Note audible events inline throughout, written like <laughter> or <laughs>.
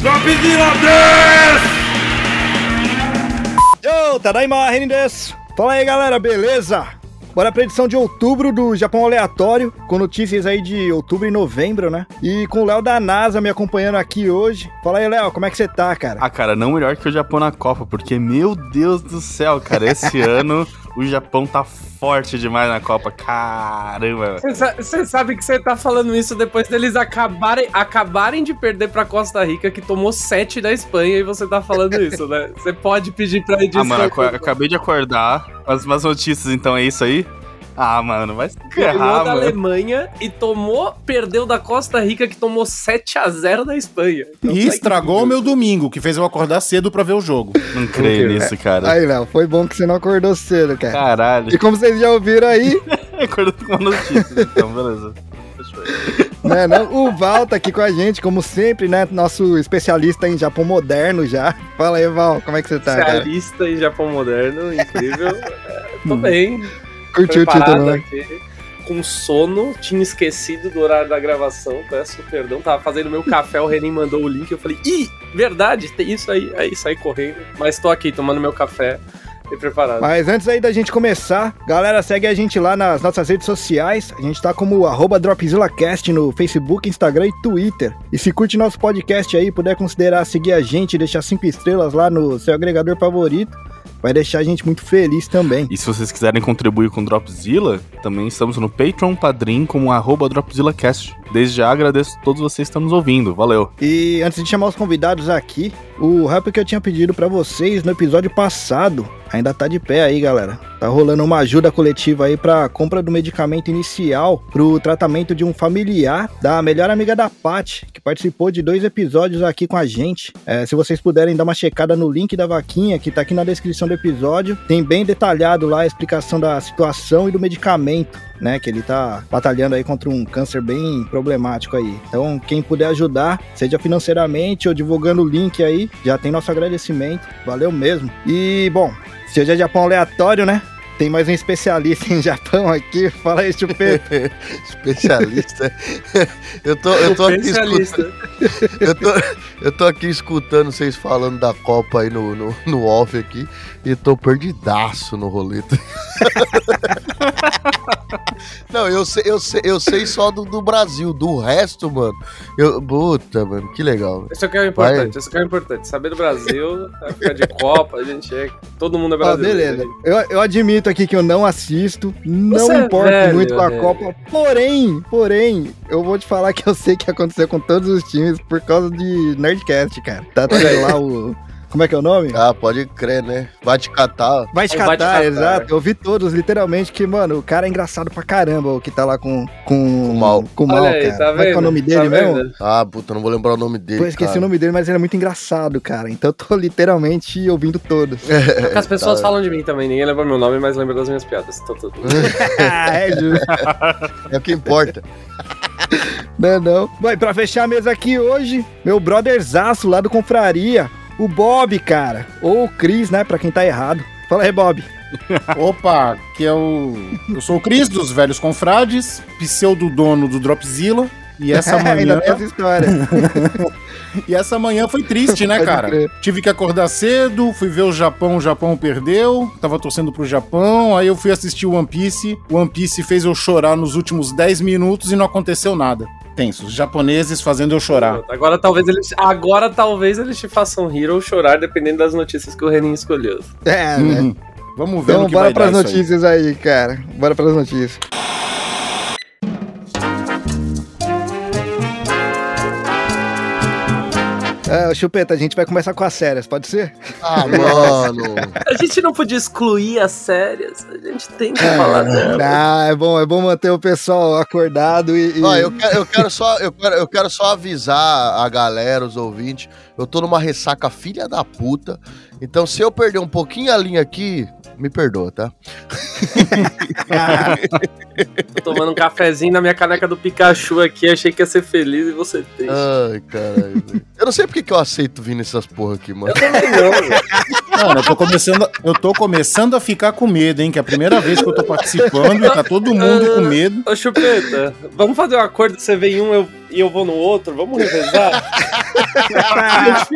Dropzilla Yo, Tadaima Renin desu. Fala aí, galera, beleza? Bora pra edição de outubro do Japão Aleatório, com notícias aí de outubro e novembro, né? E com o Léo da NASA me acompanhando aqui hoje. Fala aí, Léo, como é que você tá, cara? Ah, cara, não melhor que o Japão na Copa, porque, meu Deus do céu, cara, esse <laughs> ano o Japão tá forte demais na Copa. Caramba. Você sabe que você tá falando isso depois deles acabarem, acabarem de perder pra Costa Rica, que tomou 7 da Espanha, e você tá falando <laughs> isso, né? Você pode pedir pra edição. Ah, mano, acabei de acordar. As, as notícias, então, é isso aí? Ah, mano, vai se ferrar, da mano. Alemanha e tomou, perdeu da Costa Rica, que tomou 7 a 0 da Espanha. Então, e estragou o meu domingo, que fez eu acordar cedo pra ver o jogo. <laughs> Não creio nisso, cara. Aí, Léo, foi bom que você não acordou cedo, cara. Caralho. E como vocês já ouviram aí... <laughs> Acordou com uma notícia, então, beleza. Né, não, o Val tá aqui com a gente, como sempre, né? Nosso especialista em Japão moderno já. Fala aí, Val, como é que você tá? Especialista cara? em Japão moderno, incrível. é, <laughs> tô hum. bem. Curtiu o título, Aqui, com sono, tinha esquecido do horário da gravação, peço perdão, tava fazendo meu café, o Renan mandou o link, eu falei, ih, verdade, tem isso aí, aí saí correndo, mas tô aqui tomando meu café, e preparado. Mas antes aí da gente começar, galera, segue a gente lá nas nossas redes sociais. A gente tá como arroba DropzillaCast no Facebook, Instagram e Twitter. E se curte nosso podcast aí, puder considerar seguir a gente e deixar cinco estrelas lá no seu agregador favorito vai deixar a gente muito feliz também. E se vocês quiserem contribuir com Dropzilla, também estamos no Patreon Padrim como arroba DropzillaCast. Desde já agradeço a todos vocês que estão nos ouvindo. Valeu. E antes de chamar os convidados aqui, o rap que eu tinha pedido para vocês no episódio passado ainda tá de pé aí, galera. Tá rolando uma ajuda coletiva aí para compra do medicamento inicial pro tratamento de um familiar da melhor amiga da Pat, que participou de dois episódios aqui com a gente. É, se vocês puderem dar uma checada no link da vaquinha que tá aqui na descrição do episódio, tem bem detalhado lá a explicação da situação e do medicamento né? Que ele tá batalhando aí contra um câncer bem problemático aí. Então, quem puder ajudar, seja financeiramente ou divulgando o link aí, já tem nosso agradecimento. Valeu mesmo. E, bom, se hoje é Japão aleatório, né? Tem mais um especialista em Japão aqui. <laughs> Fala aí, Chupeta. <laughs> especialista? <laughs> eu tô, eu tô aqui escutando. Eu tô, eu tô aqui escutando vocês falando da Copa aí no, no, no off aqui e tô perdidaço no roleta. <laughs> Não, eu sei, eu sei, eu sei só do, do Brasil, do resto, mano. Eu, puta, mano, que legal. Isso aqui é o importante, Vai. isso aqui é o importante. Saber do Brasil, <laughs> época de Copa, a gente é. Todo mundo é brasileiro. Ah, beleza. Eu, eu admito aqui que eu não assisto, não Você é importo é velho, muito com a velho. Copa. Porém, porém, eu vou te falar que eu sei que aconteceu com todos os times por causa de Nerdcast, cara. Tá tendo lá o como é que é o nome? Ah, pode crer, né? Vai te catar. Vai te catar, catar, exato. Eu vi todos, literalmente, que, mano, o cara é engraçado pra caramba, o que tá lá com. Com, o mal. Com o mal, aí, cara. Tá Como é que é o nome dele tá mesmo? Ah, puta, não vou lembrar o nome dele. Pô, esqueci cara. o nome dele, mas ele é muito engraçado, cara. Então eu tô <laughs> literalmente ouvindo todos. É, as pessoas tá. falam de mim também, ninguém lembra meu nome, mas lembra das minhas piadas. Tô tudo. <laughs> <laughs> é, justo. é o que importa. Não, não. Bom, e pra fechar a mesa aqui hoje, meu brotherzaço lá do Confraria, o Bob, cara. Ou o Cris, né? Pra quem tá errado. Fala aí, Bob. <laughs> Opa, que é o. Eu sou o Cris dos Velhos Confrades, pseudo dono do Dropzilla. E <laughs> essa manhã. Ainda tem essa história. <laughs> e essa manhã foi triste, né, cara? Tive que acordar cedo, fui ver o Japão, o Japão perdeu, tava torcendo pro Japão, aí eu fui assistir o One Piece. O One Piece fez eu chorar nos últimos 10 minutos e não aconteceu nada tensos. Japoneses fazendo eu chorar. Agora talvez eles, agora talvez eles te façam rir ou chorar, dependendo das notícias que o Renin escolheu. É, né? Uhum. Vamos ver então, o que bora pras notícias aí. aí, cara. Bora pras notícias. É, Chupeta, a gente vai começar com as séries, pode ser? Ah, <laughs> mano. a gente não podia excluir as séries, a gente tem que falar dela. Ah, é bom, é bom manter o pessoal acordado e. e... eu, quero, eu, quero só, eu, quero, eu quero só avisar a galera, os ouvintes. Eu tô numa ressaca filha da puta. Então, se eu perder um pouquinho a linha aqui, me perdoa, tá? <laughs> Tô tomando um cafezinho na minha caneca do Pikachu aqui, achei que ia ser feliz e você tem. Ai, caralho. eu não sei porque que eu aceito vir nessas porra aqui, mano. Eu também não, Mano, eu tô começando, eu tô começando a ficar com medo, hein? Que é a primeira vez que eu tô participando e tá todo mundo com medo. Ô, Chupeta, vamos fazer um acordo, você vem em um eu, e eu vou no outro? Vamos revezar? <laughs>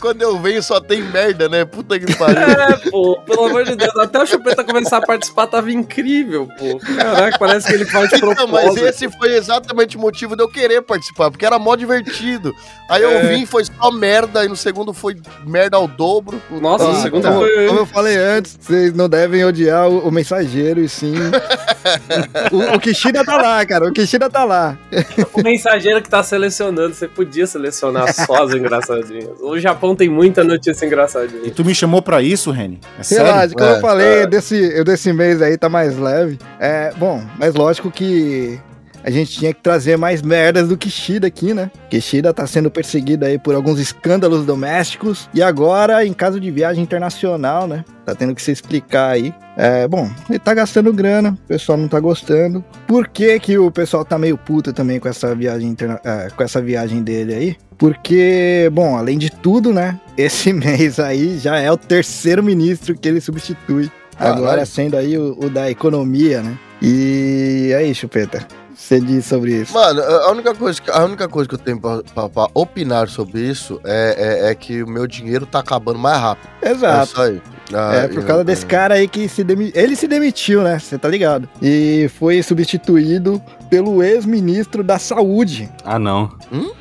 Quando eu venho só tem merda, né? Puta que pariu. É, pô, pelo amor de Deus. Até o Chupeta começar a participar tava incrível, pô. Caraca, parece que ele faz Então, propósito. mas esse foi exatamente o motivo de eu querer participar, porque era mó divertido. Aí eu É. vim, foi só merda, e no segundo foi merda ao dobro. Nossa, Ah, o segundo então, foi. Como eu falei antes, vocês não devem odiar o, o mensageiro, e sim. <laughs> o, o Kishida tá lá, cara. O Kishida tá lá. <laughs> O mensageiro que tá selecionando, você podia selecionar só as engraçadinhas. O Japão tem muita notícia engraçadinha. E tu me chamou pra isso, Reni? É sério? Relaxa, como É, eu falei, desse, desse mês aí tá mais leve. É, bom, mas lógico que a gente tinha que trazer mais merdas do Kishida aqui, né? Kishida tá sendo perseguido aí por alguns escândalos domésticos. E agora, em caso de viagem internacional, né? Tá tendo que se explicar aí. É, bom, ele tá gastando grana, o pessoal não tá gostando. Por que que o pessoal tá meio puto também com essa viagem, interna é, com essa viagem dele aí? Porque, bom, além de tudo, né? Esse <laughs> mês aí já é o terceiro ministro que ele substitui. Caralho. Agora sendo aí o, o da economia, né? E aí, Chupeta, você diz sobre isso? Mano, a única coisa que, a única coisa que eu tenho pra, pra- pra opinar sobre isso é, é, é que o meu dinheiro tá acabando mais rápido. É Exato. só isso. Ah, É, por eu- causa desse cara aí que se demi... ele se demitiu, né? Você tá ligado? E foi substituído pelo ex-ministro da Saúde. Ah, não. What?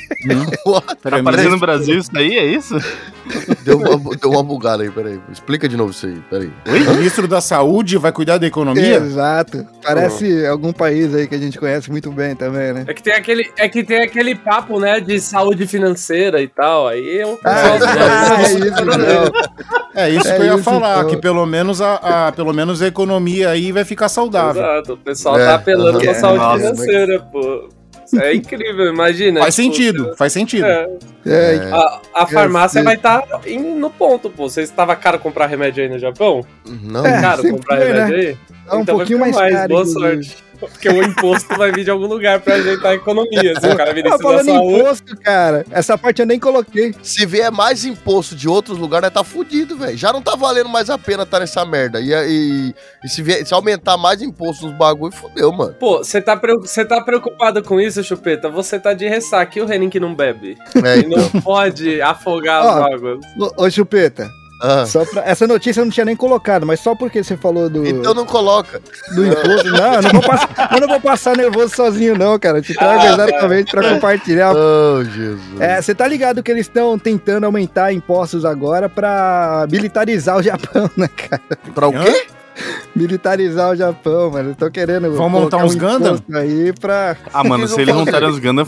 <laughs> Peraí, <laughs> Tá mas- aparecendo no Brasil isso daí, é isso? Deu uma, deu uma bugada aí, peraí. Explica de novo isso aí, peraí. O ministro da Saúde vai cuidar da economia? Exato. Parece algum país aí que a gente conhece muito bem também, né? É que tem aquele, é que tem aquele papo, né, de saúde financeira e tal. Aí eu Ah, <laughs> é isso, não. É isso É que eu ia isso, falar, então. que pelo menos a, a- pelo menos a economia aí vai ficar saudável. Exato, o pessoal É, tá apelando pra aham. saúde Nossa, financeira, pô. É incrível, imagina. Faz tipo, sentido, faz sentido. É, É, É, a, a farmácia vai estar no ponto, pô. Você estava caro comprar remédio aí no Japão? não, É, caro comprar né? remédio aí? Tá um então vai pouquinho ficar mais caro, Boa sorte. Porque o imposto vai vir de algum lugar pra ajeitar a economia. Se o cara vir Ah, falando saúde. imposto, cara, essa parte eu nem coloquei. se vier mais imposto de outros lugares, tá fudido, velho. Já não tá valendo mais a pena tá nessa merda. E, e, e se, vier- se aumentar mais imposto nos bagulho, fudeu, mano. Pô, você tá, tá preocupado com isso, Chupeta? Você tá de ressaca e o Renin que não bebe. É, E não pode afogar Ó, as águas. Ô, Chupeta, ah. só pra... essa notícia eu não tinha nem colocado, mas só porque você falou do, Então não coloca. do imposto. Não, eu não, vou passar, eu não vou passar nervoso sozinho, não, cara. Eu te trago Ah, exatamente pra compartilhar. Oh, Jesus. É, você tá ligado que eles estão tentando aumentar impostos agora pra militarizar o Japão, né, cara? Pra o quê? Militarizar o Japão, mano. Estão querendo. Vão montar uns um Gundam? Aí pra. Ah, mano, se eles <laughs> montarem os Gundam,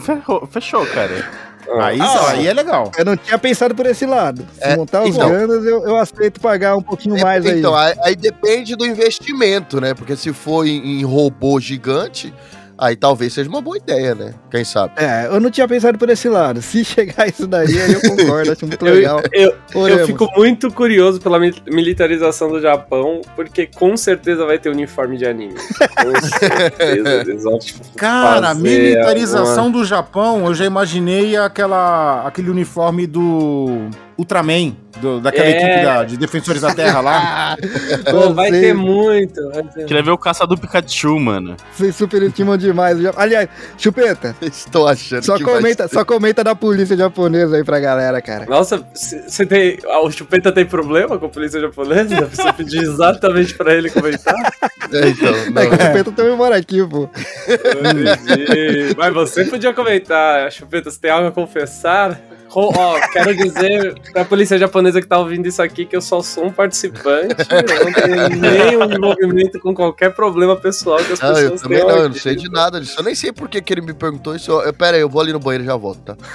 fechou, cara. Aí, Ah, aí é legal. Eu não tinha pensado por esse lado. Se É, montar os então. Eu, eu aceito pagar um pouquinho mais aí. então, aí. aí depende do investimento, né? Porque se for em, em robô gigante, aí talvez seja uma boa ideia, né? Quem sabe? É, eu não tinha pensado por esse lado. Se chegar isso daí, aí eu concordo, acho muito <laughs> Eu, legal. eu, eu Oremos. fico muito curioso pela mi- militarização do Japão, porque com certeza vai ter uniforme de anime. Com <laughs> certeza. Eles vão, tipo, Cara, militarização do Japão, eu já imaginei aquela, aquele uniforme do Ultraman, do- daquela É. equipe da- de Defensores da Terra lá. <laughs> Pô, vai ter muito. Vai ter Queria ver o caça do Pikachu, mano. Vocês superestimam demais. Aliás, Chupeta, <laughs> Estou achando só que vai comenta, ser- só comenta da polícia japonesa aí pra galera, cara. Nossa, você tem. ah, O Chupeta tem problema com a polícia japonesa? Você pedir exatamente pra ele comentar? <laughs> É, então, não. É que o Chupeta também mora aqui, pô. Mas você podia comentar, Chupeta, você tem algo a confessar? Ó, quero dizer pra polícia japonesa que tá ouvindo isso aqui que eu só sou um participante, eu não tenho nenhum envolvimento com qualquer problema pessoal que as Não, eu pessoas também tenham não, eu não sei de nada disso. Eu nem sei por que, que ele me perguntou isso. Eu, pera aí, eu vou ali no banheiro e já volto, tá? <laughs>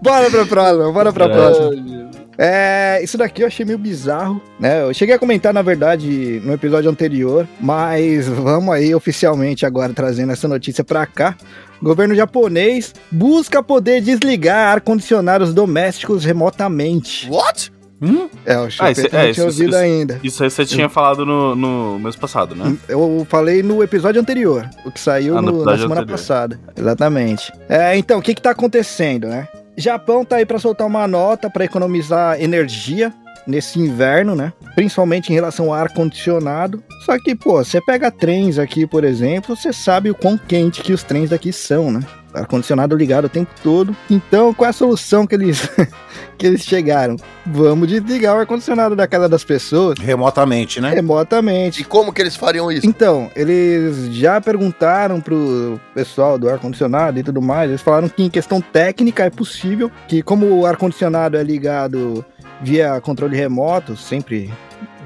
Bora pra próxima, bora pra É. próxima. É, isso daqui eu achei meio bizarro, né? Eu cheguei a comentar, na verdade, no episódio anterior, mas vamos aí oficialmente agora trazendo essa notícia pra cá. Governo japonês busca poder desligar ar-condicionados domésticos remotamente. What? Hum? É, o Ah, Chupeta isso- não é, tinha isso- ouvido isso- ainda. Isso aí você tinha falado no, no mês passado, né? Eu falei no episódio anterior, o que saiu Ah, no no- na semana anterior. passada. Exatamente. É, então, o que que tá acontecendo, né? Japão tá aí pra soltar uma nota pra economizar energia, nesse inverno, né? Principalmente em relação ao ar-condicionado. Só que, pô, você pega trens aqui, por exemplo, você sabe o quão quente que os trens daqui são, né? ar-condicionado ligado o tempo todo. Então, qual é a solução que eles, <laughs> que eles chegaram? Vamos desligar o ar-condicionado da casa das pessoas. Remotamente, né? Remotamente. E como que eles fariam isso? Então, eles já perguntaram pro pessoal do ar-condicionado e tudo mais. Eles falaram que em questão técnica é possível, que como o ar-condicionado é ligado via controle remoto, sempre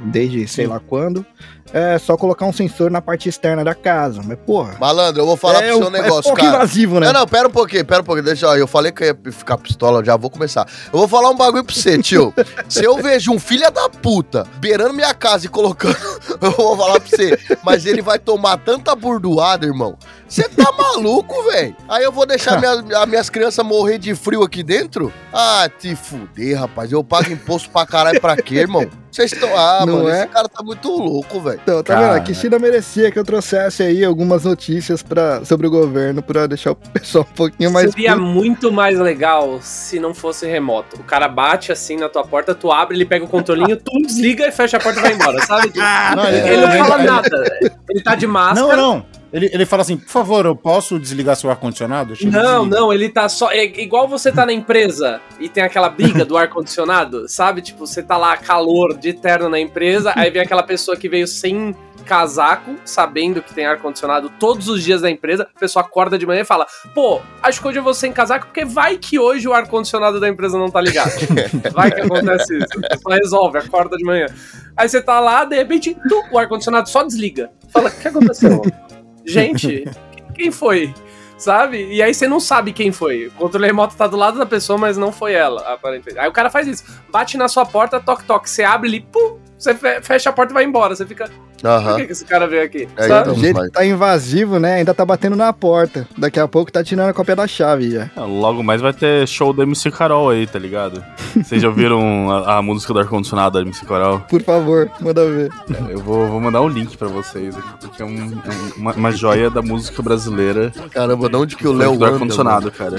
desde sei lá quando, é só colocar um sensor na parte externa da casa. Mas, porra. Malandro, eu vou falar é, pro seu negócio, é pouco cara. invasivo, né? Não, não, pera um pouquinho, pera um pouquinho. Deixa eu, eu falei que eu ia ficar pistola, já vou começar. Eu vou falar um bagulho pra você, tio. <laughs> Se eu vejo um filho da puta beirando minha casa e colocando, <laughs> eu vou falar pra você, mas ele vai tomar tanta burdoada, irmão. Você tá maluco, velho? Aí eu vou deixar minha, as minhas crianças morrer de frio aqui dentro? Ah, te fuder, rapaz. Eu pago imposto pra caralho pra quê, irmão? Vocês estão. Ah, Não mano, é? esse cara tá muito louco, velho. Então, tá Cara. vendo? A Kishida merecia que eu trouxesse aí algumas notícias pra, sobre o governo pra deixar o pessoal um pouquinho mais. Seria puto. muito mais legal se não fosse remoto. O cara bate assim na tua porta, tu abre, ele pega o controlinho, tu desliga e fecha a porta e vai embora, sabe? Não, <laughs> ele não fala nada. Ele tá de Não, máscara. não. Ele, ele fala assim, por favor, eu posso desligar seu ar-condicionado? Não, não, ele tá só. É igual você tá na empresa e tem aquela briga do ar-condicionado, <laughs> sabe? Tipo, você tá lá calor de terno na empresa, aí vem aquela pessoa que veio sem casaco, sabendo que tem ar-condicionado todos os dias na empresa, a pessoa acorda de manhã e fala: pô, acho que hoje eu vou sem casaco, porque vai que hoje o ar-condicionado da empresa não tá ligado. <laughs> Vai que acontece isso. A pessoa resolve, acorda de manhã. Aí você tá lá, de repente, tu, o ar-condicionado só desliga. Fala, o que aconteceu? Gente, quem foi? Sabe? E aí você não sabe quem foi. O controle remoto tá do lado da pessoa, mas não foi ela, aparentemente. Aí o cara faz isso. Bate na sua porta, toque, toque. Você abre ali, pum, você fe- fecha a porta e vai embora. Você fica. Por Aham. que, que esse cara veio aqui? É, sabe? Do jeito que tá invasivo, né? Ainda tá batendo na porta. Daqui a pouco tá tirando a cópia da chave já. Ah, Logo mais vai ter show da MC Carol aí, tá ligado? Vocês já ouviram a, a música do ar-condicionado da MC Carol? Por favor, manda ver. Eu vou, vou mandar um link pra vocês aqui, porque é um- um- uma, uma joia da música brasileira. Caramba, de onde que o Léo do ar-condicionado, cara.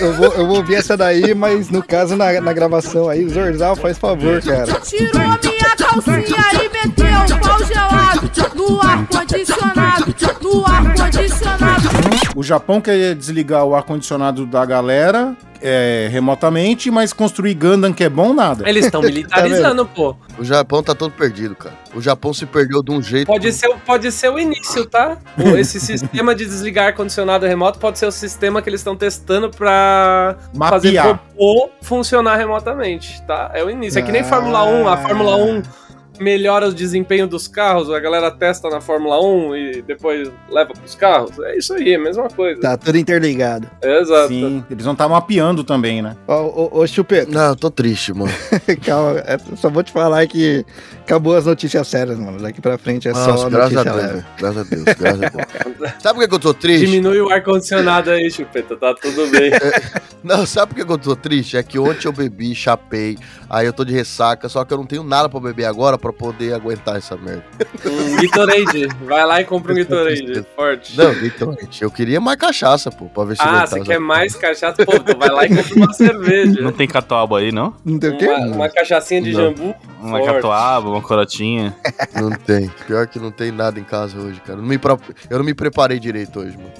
Eu vou, eu vou ouvir essa daí, mas no caso, na, na gravação aí, Zorzal, faz favor, cara. Tirou minha calcinha e meteu o pau gelado no ar-condicionado, no ar-condicionado. O Japão quer desligar o ar-condicionado da galera é, remotamente, mas construir Gundam que é bom, nada. Eles estão <laughs> militarizando, pô. O Japão tá todo perdido, cara. O Japão se perdeu de um jeito. Pode ser, pode ser o início, tá? <laughs> Esse sistema de desligar ar-condicionado remoto pode ser o sistema que eles estão testando pra fazer Mapear. robô funcionar remotamente, tá? É o início. É que nem Fórmula 1. A Fórmula 1 melhora o desempenho dos carros, a galera testa na Fórmula 1 e depois leva pros carros. É isso aí, é a mesma coisa. Tá tudo interligado. É, exato. Sim, eles vão estar mapeando também, né? Ó, ô, ô, Chupeta, Não, eu tô triste, mano. <laughs> calma. é, Só vou te falar que acabou as notícias sérias, mano. Daqui pra frente é Nossa, só graças a notícia Deus, leve. Graças a Deus, graças a Deus. <laughs> Sabe por que eu tô triste? Diminui o ar-condicionado aí, chupeta, tá tudo bem. <laughs> Não, sabe por que eu tô triste? É que ontem eu bebi, chapei, aí eu tô de ressaca, só que eu não tenho nada pra beber agora pra poder aguentar essa merda. Um Gatorade. Vai lá e compra um Gatorade. <laughs> Forte. Não, gente, eu queria mais cachaça, pô, pra ver se Ah, você quer mais cachaça? Pô, então vai lá e compra uma cerveja. Não tem catuaba aí, não? Não tem o quê? Uma, uma cachaçinha de Não. jambu. Uma Forte. catuaba, uma corotinha. <laughs> Não tem. Pior que não tem nada em casa hoje, cara. Não me pro- Eu não me preparei direito hoje, mano.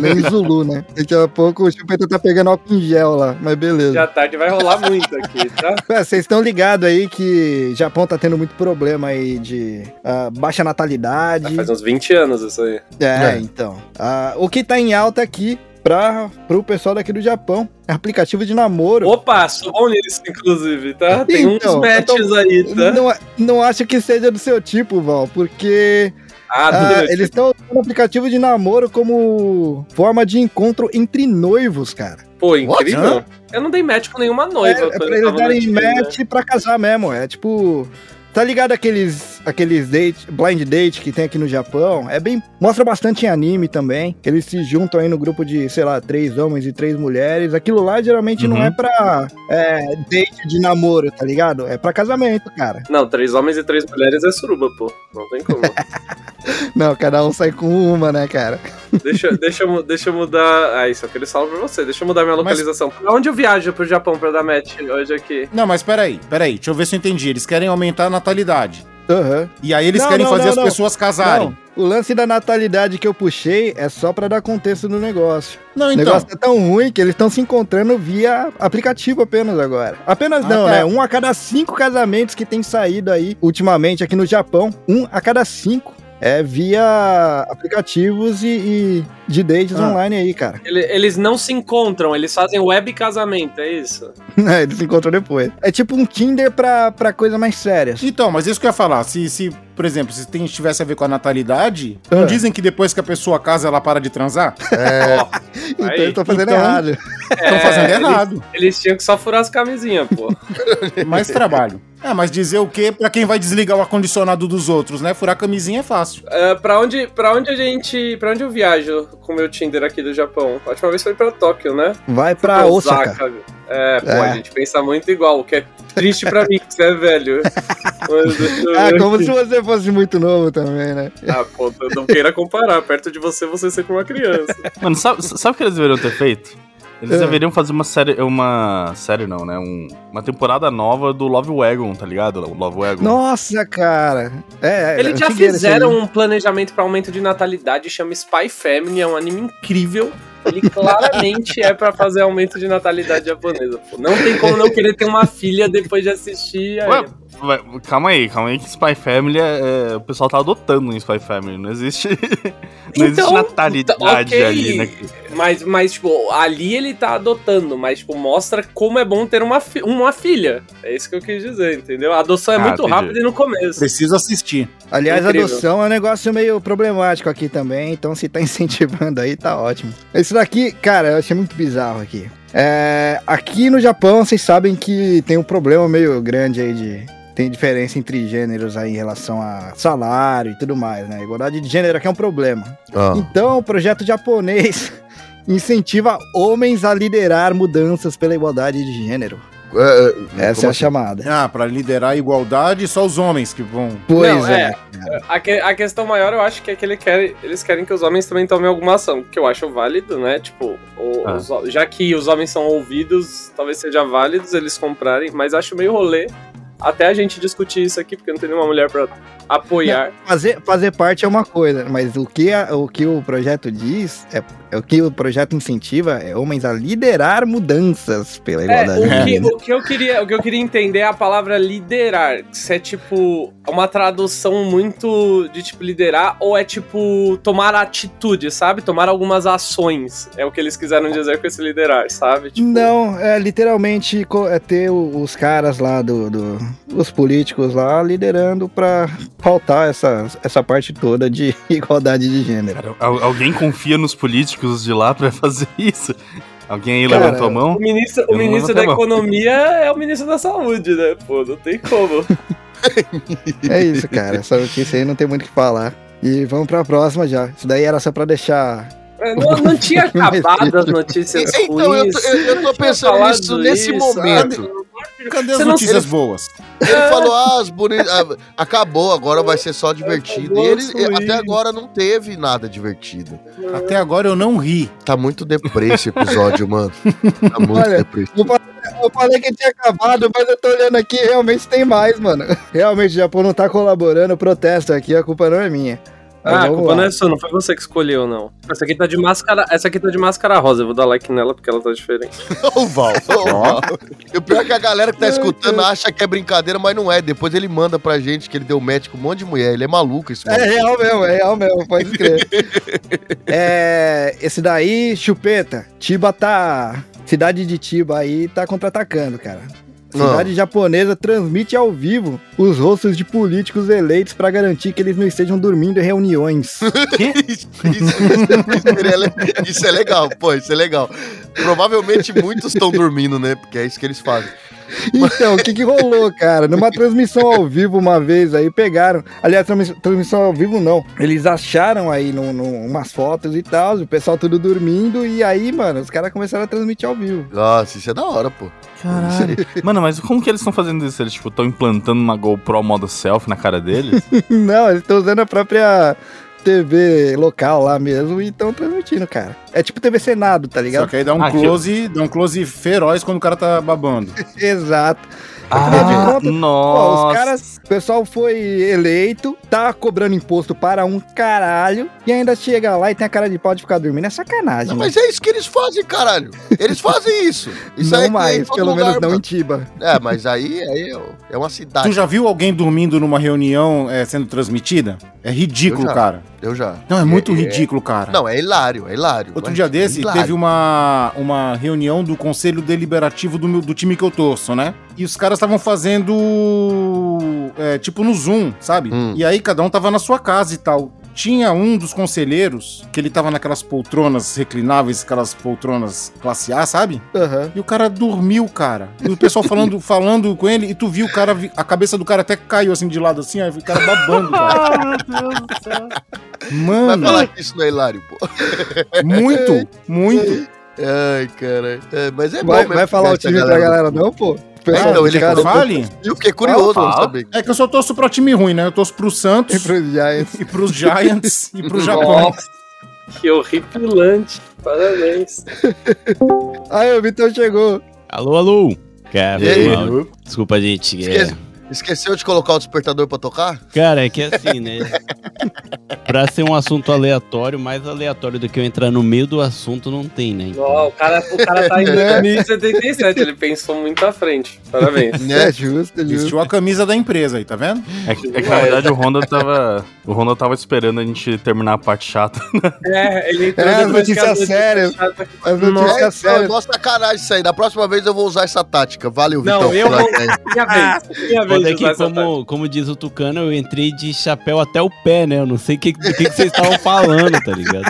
Nem Zulu, né? Daqui a pouco o Chupeta tá pegando álcool em gel lá, mas beleza. Já tarde vai rolar muito aqui, tá? <laughs> Vocês estão ligados aí que Japão tá tendo muito problema aí de ah, baixa natalidade. Faz uns 20 anos isso aí. É, É. então. Ah, o que tá em alta aqui para pro pessoal daqui do Japão é aplicativo de namoro. Opa, sou bom nisso, inclusive, tá? Tem Então, uns matches aí, tá? Não, não acho que seja do seu tipo, Val, porque Ah, ah, eles estão usando aplicativo de namoro como forma de encontro entre noivos, cara. Pô, incrível. Hã? Eu não dei match com nenhuma noiva. é, é pra eles darem Tinder. match pra casar mesmo. É tipo. Tá ligado aqueles, aqueles date, blind date que tem aqui no Japão? É bem. Mostra bastante em anime também. Eles se juntam aí no grupo de, sei lá, três homens e três mulheres. Aquilo lá geralmente não Uhum. é pra é, date de namoro, tá ligado? É pra casamento, cara. Não, três homens e três mulheres é suruba, pô. Não tem como. <laughs> Não, cada um sai com uma, né, cara? Deixa, deixa, eu, deixa eu mudar. Ah, isso é o que eles falam pra você. Deixa eu mudar minha Mas- localização. Pra onde eu viajo pro Japão pra dar match hoje aqui? Não, mas peraí, peraí. Deixa eu ver se eu entendi. Eles querem aumentar a natalidade. Aham. E aí eles Não, querem não, fazer não, as pessoas casarem. O lance da natalidade que eu puxei é só pra dar contexto no negócio. Não, O então. negócio tá tão ruim que eles estão se encontrando via aplicativo apenas agora. Apenas Ah, não, tá. né? Um a cada cinco casamentos que tem saído aí ultimamente aqui no Japão. Um a cada cinco. É via aplicativos e, e de dates Ah. online aí, cara. Ele- eles não se encontram, eles fazem web casamento, é isso? <laughs> Eles se encontram depois. É tipo um Tinder pra, pra coisa mais sérias. Então, mas isso que eu ia falar. Se, se por exemplo, se tem, tivesse a ver com a natalidade, não Ah. dizem que depois que a pessoa casa, ela para de transar? É, <laughs> Então Aí, eu tô fazendo então- errado. <laughs> Estão fazendo eles- errado. Eles tinham que só furar as camisinhas, pô. <laughs> Mais trabalho. É, mas dizer o quê pra quem vai desligar o ar-condicionado dos outros, né? Furar camisinha é fácil. É, pra, onde, pra onde a gente. Pra onde eu viajo com o meu Tinder aqui do Japão? A última vez foi pra Tóquio, né? Vai pra Osaka. É, pô, É. a gente pensa muito igual, o que é triste pra mim, que você é velho. <laughs> Ah, ver como se você fosse muito novo também, né? Ah, pô, eu não queira comparar. Perto de você, você sempre uma criança. Mano, sabe, sabe o que eles deveriam ter feito? Eles É. deveriam fazer uma série. Uma. Série não, né? Um- uma temporada nova do Love Wagon, tá ligado? O Love Wagon. Nossa, cara. É, é Eles já fizeram um planejamento pra aumento de natalidade, chama Spy Family, é um anime incrível. Ele claramente é pra fazer aumento de natalidade japonesa. Pô. Não tem como não querer ter uma filha depois de assistir. Ué, calma aí, calma aí que Spy Family é, é- O pessoal tá adotando um Spy Family. Não existe. <laughs> não existe Então, natalidade ok. ali, né? Mas, mas, tipo, ali ele tá adotando, mas, tipo, mostra como é bom ter uma, fi- uma filha. É isso que eu quis dizer, entendeu? A adoção é Ah, muito entendi. rápida e no começo. Preciso assistir. Aliás, Incrível. adoção é um negócio meio problemático aqui também, então se tá <laughs> incentivando aí, tá ótimo. Isso daqui, cara, eu achei muito bizarro aqui. É, aqui no Japão, vocês sabem que tem um problema meio grande aí de. Tem diferença entre gêneros aí em relação a salário e tudo mais, né? Igualdade de gênero aqui é um problema. ah. Então, o projeto japonês <laughs> incentiva homens a liderar mudanças pela igualdade de gênero. É, é, Essa é a assim? chamada. Ah, pra liderar a igualdade, só os homens que vão. Pois Não, é. é. A, que- a questão maior, eu acho que é que ele quer, eles querem que os homens também tomem alguma ação, que eu acho válido, né? Tipo, o- Ah. os já que os homens são ouvidos, talvez seja válido eles comprarem, mas acho meio rolê até a gente discutir isso aqui, porque não tem nenhuma mulher pra apoiar. Fazer, fazer parte é uma coisa, mas o que, a- o que o projeto diz, é, é o que o projeto incentiva é homens a liderar mudanças pela É, igualdade. o, de que, o, que eu queria, o que eu queria entender é a palavra liderar. Se é tipo uma tradução muito de tipo liderar ou é tipo tomar atitude, sabe? Tomar algumas ações. É o que eles quiseram dizer com esse liderar, sabe? Tipo, Não, é literalmente é ter o- os caras lá do, do- os políticos lá liderando pra pautar essa, essa parte toda de <laughs> igualdade de gênero. Cara, al- alguém confia nos políticos de lá pra fazer <laughs> isso? Alguém aí Cara, levantou a mão? O ministro, o ministro da. Economia é o ministro da Saúde, né? Pô, não tem como. <laughs> É isso, cara. Essa notícia aí não tem muito o que falar. E vamos pra próxima já. Isso daí era só pra deixar. É, Não, não tinha acabado as notícias Então, eu, tô- eu, eu tô pensando nisso nesse isso, momento. Cadê as não- notícias boas? Ele falou, ah, as boni... ah, acabou, agora vai ser só divertido. E ele até agora não teve nada divertido. Até agora eu não ri. Tá muito deprê esse episódio, mano. Tá muito Olha, deprê. Eu falei que tinha acabado, mas eu tô olhando aqui realmente tem mais, mano. Realmente o Japão não tá colaborando, protesto aqui, a culpa não é minha. Ah, a culpa lá. não é sua, não foi você que escolheu, não. Essa aqui tá de máscara, essa aqui tá de máscara rosa. Eu vou dar like nela porque ela tá diferente. <laughs> Ô, Val, ô, Val. E o pior é que a galera que tá escutando acha que é brincadeira, mas não é. Depois ele manda pra gente que ele deu com um monte de mulher. Ele é maluco esse É mano. real mesmo, é real mesmo, pode crer. <laughs> é, esse daí, chupeta, Tiba tá. Cidade de Tiba aí tá contra-atacando, cara. Cidade japonesa transmite ao vivo os rostos de políticos eleitos pra garantir que eles não estejam dormindo em reuniões. <laughs> Isso, isso isso é legal, pô, isso é legal. Provavelmente muitos estão dormindo, né? Porque é isso que eles fazem. Então, o que que rolou, cara? Numa transmissão ao vivo uma vez aí, pegaram. Aliás, transmi- transmissão ao vivo não. Eles acharam aí num, num- umas fotos e tal, o pessoal tudo dormindo. E aí, mano, os caras começaram a transmitir ao vivo. Nossa, isso é da hora, pô. Caralho. <laughs> Mano, mas como que eles estão fazendo isso? Eles, tipo, estão implantando uma GoPro modo selfie na cara deles? <laughs> Não, eles estão usando a própria TV local lá mesmo e estão transmitindo, cara. É tipo TV Senado, tá Só ligado? que aí dá um close, dá um close feroz quando o cara tá babando. <laughs> Exato. Ah, de conta, Pô, nossa. os caras, o pessoal foi eleito, tá cobrando imposto para um caralho e ainda chega lá e tem a cara de pau de ficar dormindo. É sacanagem, Não, mas é isso que eles fazem, caralho. Eles fazem isso. <laughs> Isso não é é em mais, pelo lugar, menos não em mano. Tiba. É, mas aí, aí é- é uma cidade. Tu já viu alguém dormindo numa reunião é, sendo transmitida? É ridículo, Eu já. cara. Eu já. Não, é muito É- ridículo, cara. Não, é hilário, é hilário. Outro dia é desse, hilário. teve uma, uma reunião do conselho deliberativo do, meu- do time que eu torço, né? E os caras estavam fazendo, é, tipo, no Zoom, sabe? Hum. E aí cada um tava na sua casa e tal. Tinha um dos conselheiros, que ele tava naquelas poltronas reclináveis, aquelas poltronas classe A, sabe? Aham. E o cara dormiu, cara. E o pessoal falando, <laughs> falando com ele, e tu viu o cara, a cabeça do cara até caiu assim de lado, assim, aí o cara babando, cara. Ah, meu Deus do céu. Vai Mano, falar que isso não é hilário, pô. muito, muito. Ai, cara. É, mas é bom Vai, mesmo vai falar o time pra galera, não, pô? Pessoal então, dos ele caras- Fale. Eu fiquei curioso Fala. pra saber. É que eu só torço pra time ruim, né? Eu torço pro <laughs> E Santos pros Giants. e pros Giants <laughs> e pro Japão. Nossa, que horripilante. Parabéns. Aí o Vitão chegou. Alô, alô. Cara, E. Desculpa, gente. é- Esquece- Esqueceu de colocar o despertador pra tocar? Cara, é que assim, né? <laughs> pra ser um assunto aleatório, mais aleatório do que eu entrar no meio do assunto, não tem, né? Então, Ó, o, cara, o cara tá em <laughs> Né? 2077, ele pensou muito à frente. Parabéns. Né? É justo, é justo. Vestiu a camisa da empresa aí, tá vendo? É que, é que, na verdade o Honda tava. O Honda tava esperando a gente terminar a parte chata. É, ele entrou É, as depois que notícias a notícia As Nossa, É, sacanagem isso aí. Da próxima vez eu vou usar essa tática. Valeu, Não, Vitão. eu pela vou-. Minha vez. Minha vez é que, como, como diz o Tucano, eu entrei de chapéu até o pé, né? Eu não sei o que, do que, que vocês estavam falando, tá ligado?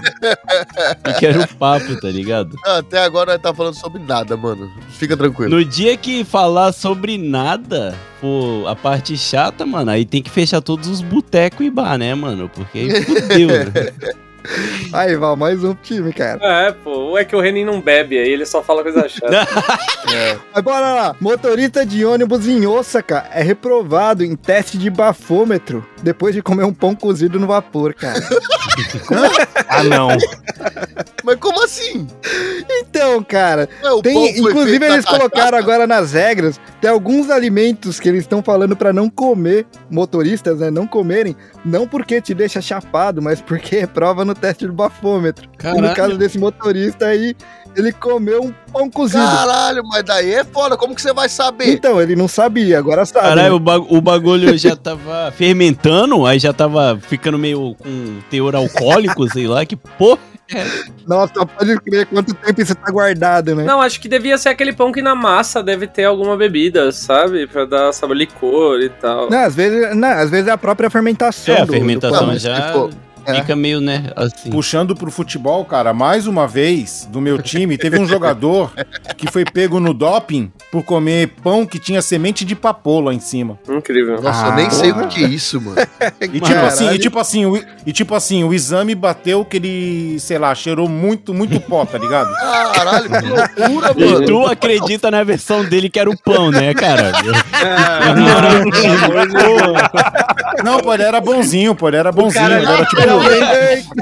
O que era o papo, tá ligado? Não, Até agora nós tá falando sobre nada, mano. Fica tranquilo. No dia que falar sobre nada, pô, a parte chata, mano, aí tem que fechar todos os botecos e bar, né, mano? Porque aí fudeu, né? <laughs> Aí, Val, mais um time, cara. É, pô, é que o Renin não bebe, aí ele só fala coisa chata. <laughs> Mas bora lá. Motorista de ônibus em Osaka é reprovado em teste de bafômetro depois de comer um pão cozido no vapor, cara. <laughs> Ah, não. Mas como assim? Então, cara, o tem, inclusive eles colocaram agora nas regras, tem alguns alimentos que eles estão falando pra não comer, motoristas, né, não comerem, não porque te deixa chapado, mas porque é prova no teste do bafômetro. E no Caralho. caso desse motorista aí, ele comeu um pão cozido. Caralho, mas daí é foda. Como que você vai saber? Então, ele não sabia, agora sabe. Caralho, né? o, ba- o bagulho <laughs> já tava fermentando, aí já tava ficando meio com teor alcoólico, sei lá, que porra. Nossa, pode crer quanto tempo isso tá guardado, né? Não, acho que devia ser aquele pão que na massa deve ter alguma bebida, sabe? Pra dar sabor licor e tal. Não, às vezes, não, às vezes é a própria fermentação. É, a do- do fermentação pão. mas já for- É. fica meio, né, assim. Puxando pro futebol, cara, mais uma vez, do meu time, teve um jogador que foi pego no doping por comer pão que tinha semente de papoula em cima. Incrível. Nossa, eu Ah, nem sei o porra. que é isso, mano. E tipo Caralho. assim, e tipo assim, o, e tipo assim, o exame bateu que ele, sei lá, cheirou muito, muito pó, tá ligado? Caralho, que loucura, E mano. tu acredita na versão dele que era o pão, né, cara? <laughs> Não, pô, ele era bonzinho, pô, ele era bonzinho, cara ele era tipo...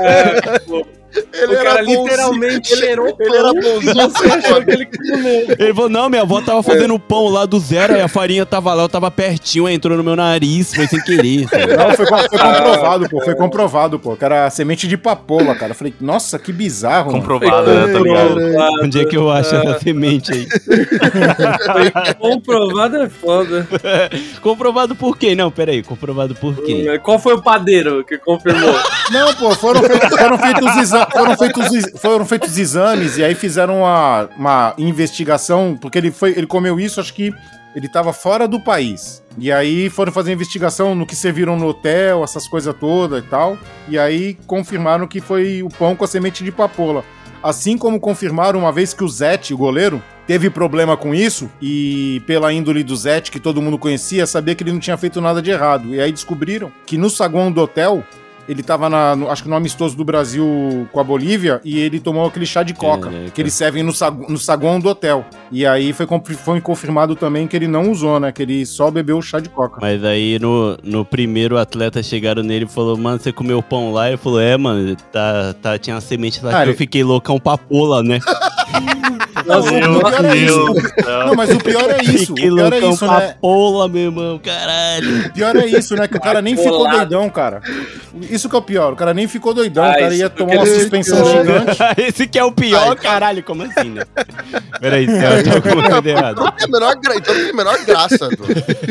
É, pô, Ele o cara era literalmente cheirou Ele era pão. bonzinho. Você achou que ele comeu. Ele falou, não, minha avó tava fazendo pão lá do zero, aí a farinha tava lá, eu tava pertinho, aí entrou no meu nariz, foi sem querer. <laughs> sabe? Não, foi, foi comprovado, pô, foi comprovado, pô, que era semente de papoula, cara. Eu falei, nossa, que bizarro, mano. Comprovado, né, tá ligado? Onde é que eu acho essa semente aí? <laughs> Comprovado é foda. <laughs> Comprovado por quê? Não, peraí, comprovado por quê? Qual foi o padeiro que confirmou? Não, pô, foram, feitos, foram, feitos exa- foram, feitos, foram feitos exames e aí fizeram uma, uma investigação, porque ele, foi, ele comeu isso, acho que ele tava fora do país. E aí foram fazer investigação no que serviram no hotel, essas coisas todas e tal. E aí confirmaram que foi o pão com a semente de papoula. Assim como confirmaram uma vez que o Zete, o goleiro, teve problema com isso e pela índole do Zete, que todo mundo conhecia, sabia que ele não tinha feito nada de errado. E aí descobriram que no saguão do hotel ele tava na, no- acho que no amistoso do Brasil com a Bolívia e ele tomou aquele chá de coca Caraca. que eles servem no, sagu, no saguão do hotel. E aí foi, foi confirmado também que ele não usou, né? Que ele só bebeu o chá de coca. Mas aí no, no primeiro atleta chegaram nele e falou, mano, você comeu pão lá? Ele falou, é, mano, tá, tá, tinha semente lá Ah, que eu fiquei loucão papola, né? <laughs> Nossa, Meu o pior é isso. Deus. Não, mas o pior é isso. O fiquei pior é isso, né? papola, meu irmão, caralho. O pior é isso, né? Que o cara nem ficou doidão, cara. Isso que é o pior. O cara nem ficou doidão. Ah, o cara ia que eu tomar uma suspensão gigante. <laughs> Esse que é o pior, caralho, como assim, né? <laughs> Peraí, tem alguma coisa errada. Não tem a menor, gra... então tem a menor graça.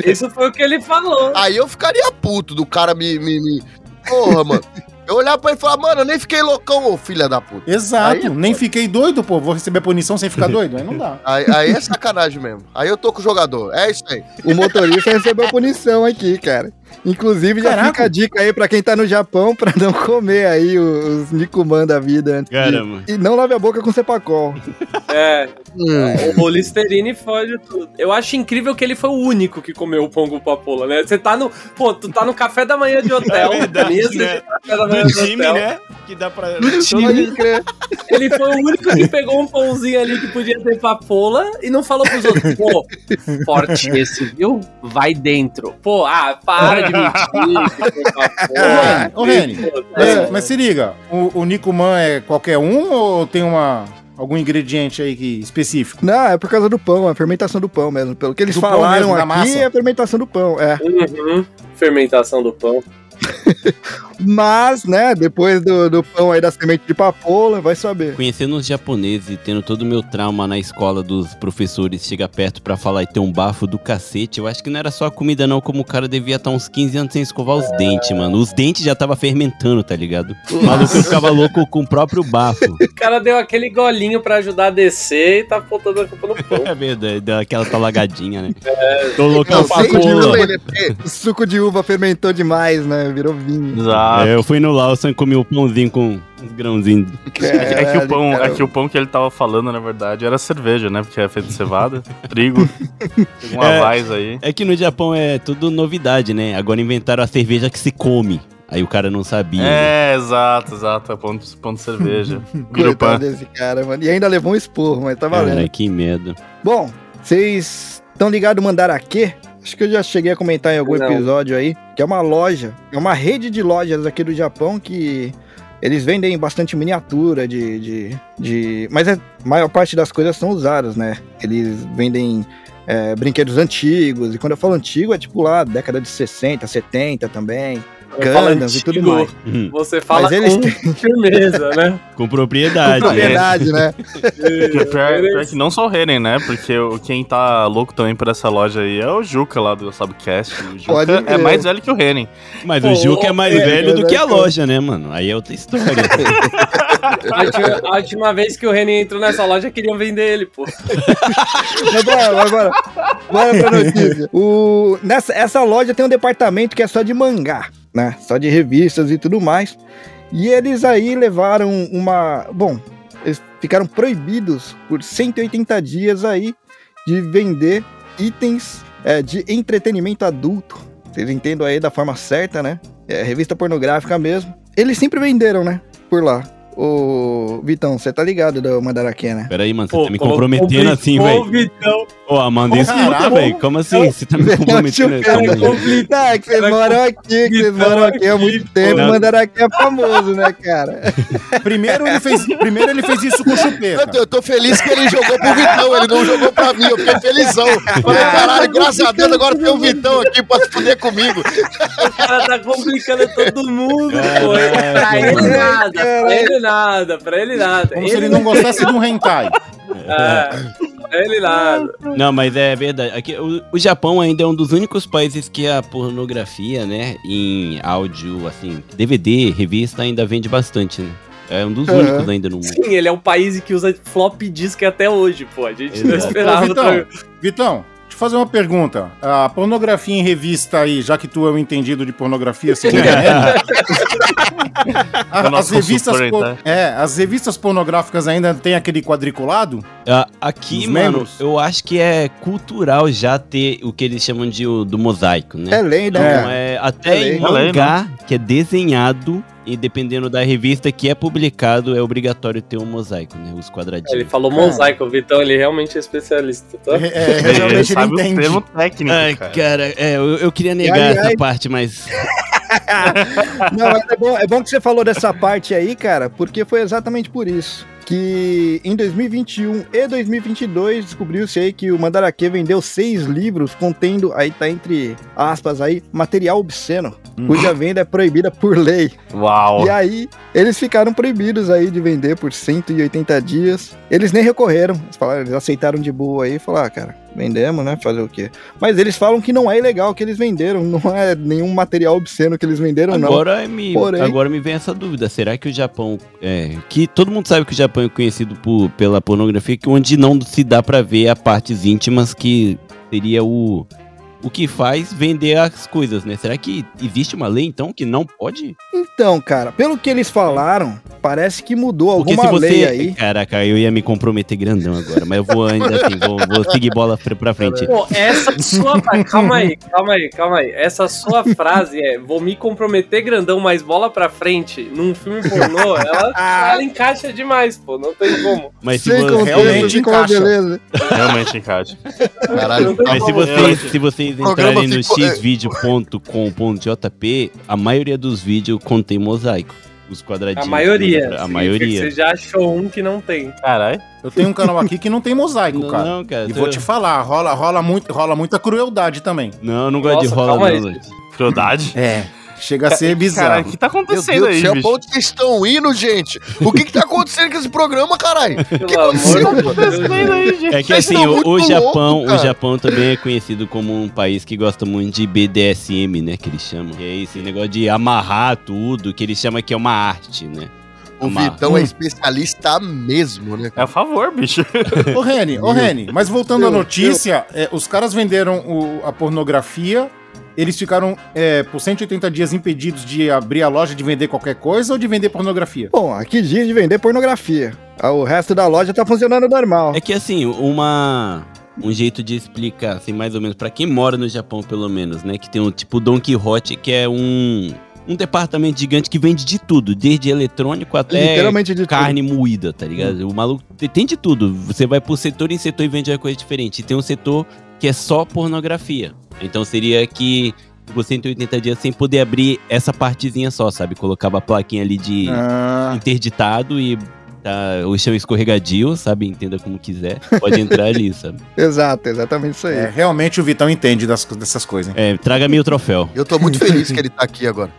Isso foi o que ele falou. Aí eu ficaria puto do cara me. me, me- Porra, mano. Eu olhar pra ele e falar, mano, eu nem fiquei loucão, ô filha da puta. Exato. Aí, nem fiquei doido, pô. Vou receber punição sem ficar <laughs> doido. Aí não dá. Aí, aí é sacanagem mesmo. Aí eu tô com o jogador. É isso aí. O motorista recebeu punição aqui, cara. Inclusive, já Caraca. fica a dica aí pra quem tá no Japão pra não comer aí os, Nikuman da vida antes. de- Caramba. E não lave a boca com cepacol. É, Hum. o Listerine fode tudo. Eu acho incrível que ele foi o único que comeu o pão com papoula, né? Você tá no. Pô, tu tá no café da manhã de <laughs> hotel. É verdade, mesa né? de café da manhã Do de time, hotel. né? Que dá pra... Pode crer. Ele foi o único que pegou um pãozinho ali que podia ter papoula e não falou pros outros, pô, forte esse, viu? Vai dentro. Pô, ah, para de mentir. <laughs> papoula. Ô, Reni, Mas, mas se liga, o, o Nikuman é qualquer um ou tem uma, algum ingrediente aí que, específico? Não, é por causa do pão, é a fermentação do pão mesmo. Pelo que eles Do falaram mesmo, aqui, massa? é a fermentação do pão, é. Uhum. Fermentação do pão. <laughs> Mas, né, depois do, do pão aí da semente de papoula, vai saber. Conhecendo os japoneses e tendo todo o meu trauma na escola dos professores chegar perto pra falar e ter um bafo do cacete, eu acho que não era só a comida não, como o cara devia estar uns 15 anos sem escovar os dentes, mano. Os dentes já tava fermentando, tá ligado? O maluco ficava louco com o próprio bafo. <laughs> O cara deu aquele golinho pra ajudar a descer e tá botando a culpa no pão. É verdade, deu aquela talagadinha, né? Tô loucão Não, pra sei porra. também, né? Porque O suco de uva fermentou demais, né? Virou vinho. Exato. É, eu fui no Lawson e comi o pãozinho com uns grãozinhos. É que, é que o pão, é que o pão que ele tava falando, na verdade, era cerveja, né? Porque é feito de cevada, <laughs> trigo, tem um É. avaz aí. É que no Japão é tudo novidade, né? Agora inventaram a cerveja que se come. Aí o cara não sabia. né? É, exato, exato. É pão de, pão de cerveja. <laughs> Coitado desse cara, mano. E ainda levou um esporro, mas tá valendo. Cara, que medo. Bom, vocês estão ligados no Mandarake? Acho que eu já cheguei a comentar em algum Não. episódio aí, que é uma loja, é uma rede de lojas aqui do Japão que eles vendem bastante miniatura de. de, de mas a maior parte das coisas são usadas, né? Eles vendem é, brinquedos antigos, e quando eu falo antigo é tipo lá, década de 60, 70 também, E tudo mais. Hum, Você fala Mas eles com têm firmeza, né? <laughs> Com propriedade. com propriedade, né? <laughs> Pior, pior que não só o Renen, né? Porque o- quem tá louco também por essa loja aí é o Juca lá do Sabcast. O Pode Juca é crer. mais velho que o Renen. Mas Pô, o Juca é mais é, velho do que a verdade, loja, né, mano? Aí é outra história. A última, a última vez que o Renan entrou nessa loja, queriam vender ele, pô. Mas bora, bora, bora. Bora pra notícia. O, nessa, essa loja tem um departamento que é só de mangá, né? Só de revistas e tudo mais. E eles aí levaram uma. Bom, eles ficaram proibidos por 180 dias aí de vender itens é, de entretenimento adulto. Vocês entendam aí da forma certa, né? É revista pornográfica mesmo. Eles sempre venderam, né? Por lá. Ô, Vitão, você tá ligado do Mandarake, né? Pera aí, mano, você tá me comprometendo assim, velho. Vitão, Ô, Amanda, escuta, caralho. velho. Como assim? Você tá me comprometendo velho? Não, é que vocês moram aqui, que vocês moram aqui há aqui, muito pô. tempo, Não. Mandarake é famoso, né, cara? <laughs> Primeiro ele fez, primeiro ele fez isso com eu, chupeta. eu tô feliz que ele jogou pro Vitão, ele não jogou pra mim, eu fiquei felizão. Falei, caralho, graças a Deus, agora tem o Vitão aqui pra se fuder comigo. o cara tá complicando todo mundo, pô. Caraca, Pra ele mano. nada, pra ele nada, pra ele nada. Como se ele não gostasse de um hentai. É, pra ele nada. Não, mas é verdade. Aqui, o, o Japão ainda é um dos únicos países que a pornografia, né, em áudio, assim, DVD, revista, ainda vende bastante, né? É um dos Aham. únicos ainda no mundo. Sim, ele é um país que usa flop disk até hoje, pô. A gente não Exato. esperava. Ô, Vitão, Vitão, fazer uma pergunta. A pornografia em revista aí, já que tu é o entendido de pornografia, segundo <laughs> a Reni, A- É as revistas por- tá? É, as revistas pornográficas ainda tem aquele quadriculado? Ah, Aqui, Os mano, membros? eu acho que é cultural já ter o que eles chamam de o- do mosaico, né? É lenda, É. Então, cara. é, até É lei. em É lei, mangá, que é desenhado, e dependendo da revista que é publicado, é obrigatório ter um mosaico, né? Os quadradinhos. Ele falou mosaico, o Vitão, ele realmente é especialista, tá? É, é, Ele realmente ele sabe o termo técnico, Ai, cara. cara, é, eu, eu queria negar essa parte, mas. <laughs> Não, mas é bom, é bom que você falou dessa parte aí, cara, porque foi exatamente por isso. Que em 2021 e 2022 descobriu-se aí que o Mandarake vendeu seis livros contendo, aí tá entre aspas aí, material obsceno, cuja venda é proibida por lei. Uau. E aí, eles ficaram proibidos aí de vender por 180 dias. Eles nem recorreram. Eles, falaram, eles aceitaram de boa aí e falaram, ah, cara, vendemos, né? Fazer o quê? Mas eles falam que não é ilegal o que eles venderam. Não é nenhum material obsceno que eles venderam, não. Agora me, Porém- agora me vem essa dúvida. Será que o Japão. É, que todo mundo sabe que o Japão é conhecido por, pela pornografia, que onde não se dá pra ver as partes íntimas, que seria o. O que faz vender as coisas, né? Será que existe uma lei, então, que não pode? Então, cara, pelo que eles falaram, parece que mudou Porque alguma se você. lei aí. Caraca, eu ia me comprometer grandão agora, mas eu vou ainda assim, vou, vou seguir bola pra, frente. Pô, essa sua. <laughs> Calma aí, calma aí, calma aí. Essa sua frase é: vou me comprometer grandão, mas bola pra frente, num filme pornô, ela, <laughs> ela encaixa demais, pô. Não tem como. Mas se, Sem vo- contexto, realmente uma encaixa. beleza. Realmente encaixa. Caralho. Mas se vocês, se vocês programa entrarem no ficou- é. xvideo.com.jp, a maioria dos vídeos contém mosaico. Os A quadradinhos. maioria. A maioria. Você já achou um que não tem. Caralho. Eu tenho um canal aqui que não tem mosaico, Não, cara. não, cara. E tô- vou te falar, rola, rola, muito, rola muita crueldade também. Não, eu não gosto de Nossa, rola, calma não. Crueldade? É, chega a ser Cara, bizarro. o que tá Meu acontecendo Deus aí, céu, bicho? onde vocês estão indo, gente? O que que tá acontecendo com esse programa, caralho? Pelo que aconteceu? Deus. É que assim, o, o Japão, louco, o. Japão também é conhecido como um país que gosta muito de BDSM, né, que eles chamam. Que é esse negócio de amarrar tudo, que eles chamam que é uma arte, né? O Amarra. Vitão é especialista mesmo, né? É a favor, bicho. Ô, Reni, ô, Reni, mas voltando à notícia, é, os caras venderam o- a pornografia, eles ficaram é, por 180 dias impedidos de abrir a loja, de vender qualquer coisa ou de vender pornografia? Bom, aqui diz de vender pornografia. Ah, O resto da loja tá funcionando normal. É que assim, uma um jeito de explicar, assim, mais ou menos, pra quem mora no Japão, pelo menos, né? Que tem um tipo Don Quixote, que é um, um departamento gigante que vende de tudo, desde eletrônico até Literalmente de tudo. carne moída, tá ligado? O maluco te- tem de tudo. Você vai por setor em setor e vende uma coisa diferente. E tem um setor que é só pornografia. Então seria que por 180 dias sem poder abrir essa partezinha só, sabe? Colocava a plaquinha ali de Ah, interditado e tá, o chão escorregadio, sabe? Entenda como quiser. Pode entrar ali, <laughs> sabe? Exato, exatamente isso aí. é, realmente o Vitão entende das- dessas coisas. hein? É, traga-me o troféu. Eu tô muito feliz que ele tá aqui agora.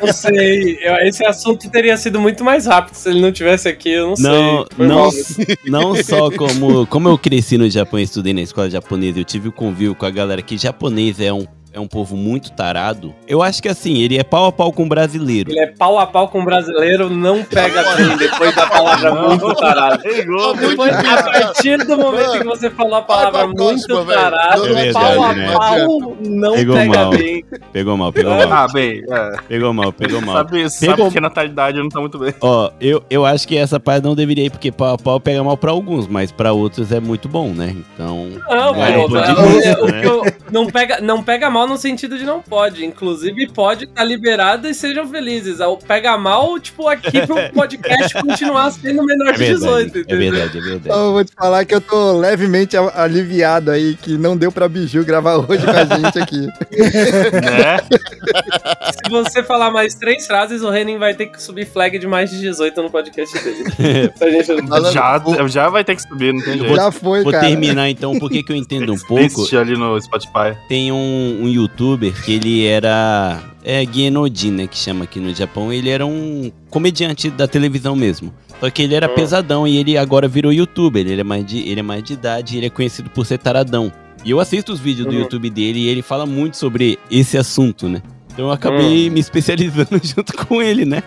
Eu não sei. eu- esse assunto teria sido muito mais rápido se ele não tivesse aqui. Eu não, Não, sei. Não, não só como, como eu cresci no Japão e estudei na escola japonesa, eu tive o convívio com a galera que japonês é um, é um povo muito tarado. Eu acho que assim, ele é pau a pau com o brasileiro. Ele é pau a pau com o brasileiro, não pega bem depois da palavra muito tarado. Pegou, Depois, a partir do momento que você falou a palavra muito próxima, tarado, É verdade, pau a né? pau não Pegou pega mal. bem. Pegou mal, pegou mal. Ah, bem, é. Pegou mal, pegou mal. Sabe, sabe Pegou- que a natalidade não tá muito bem. Ó, eu, eu acho que essa parte não deveria ir, porque pau a pau pega mal pra alguns, mas pra outros é muito bom, né? Então. Não, É, pô, pode o- ir, o né? que eu- não, pega, não pega mal no sentido de não pode. Inclusive, pode estar liberado e sejam felizes. Pega mal, tipo, aqui pro <laughs> podcast continuar sendo menor É de verdade, 18, é entendeu? verdade, é verdade. Eu vou te falar que eu tô levemente aliviado aí, que não deu pra Biju gravar hoje com a gente aqui. <laughs> Né? Se você falar mais três frases, o Renin vai ter que subir flag de mais de 18 no podcast dele. <laughs> Gente- Falando- Já, já vai ter que subir, não tem jeito. Já foi, Vou cara. terminar então, porque que eu entendo um pouco. Existe ali no Spotify. Tem um, um youtuber que ele era. É Genodin, né? Que chama aqui no Japão. Ele era um comediante da televisão mesmo. Só que ele era Hum. pesadão e ele agora virou youtuber. Ele é mais de, ele é mais de idade e ele é conhecido por ser taradão. E eu assisto os vídeos do Uhum. YouTube dele e ele fala muito sobre esse assunto, né? Então eu acabei me especializando <laughs> junto com ele, né?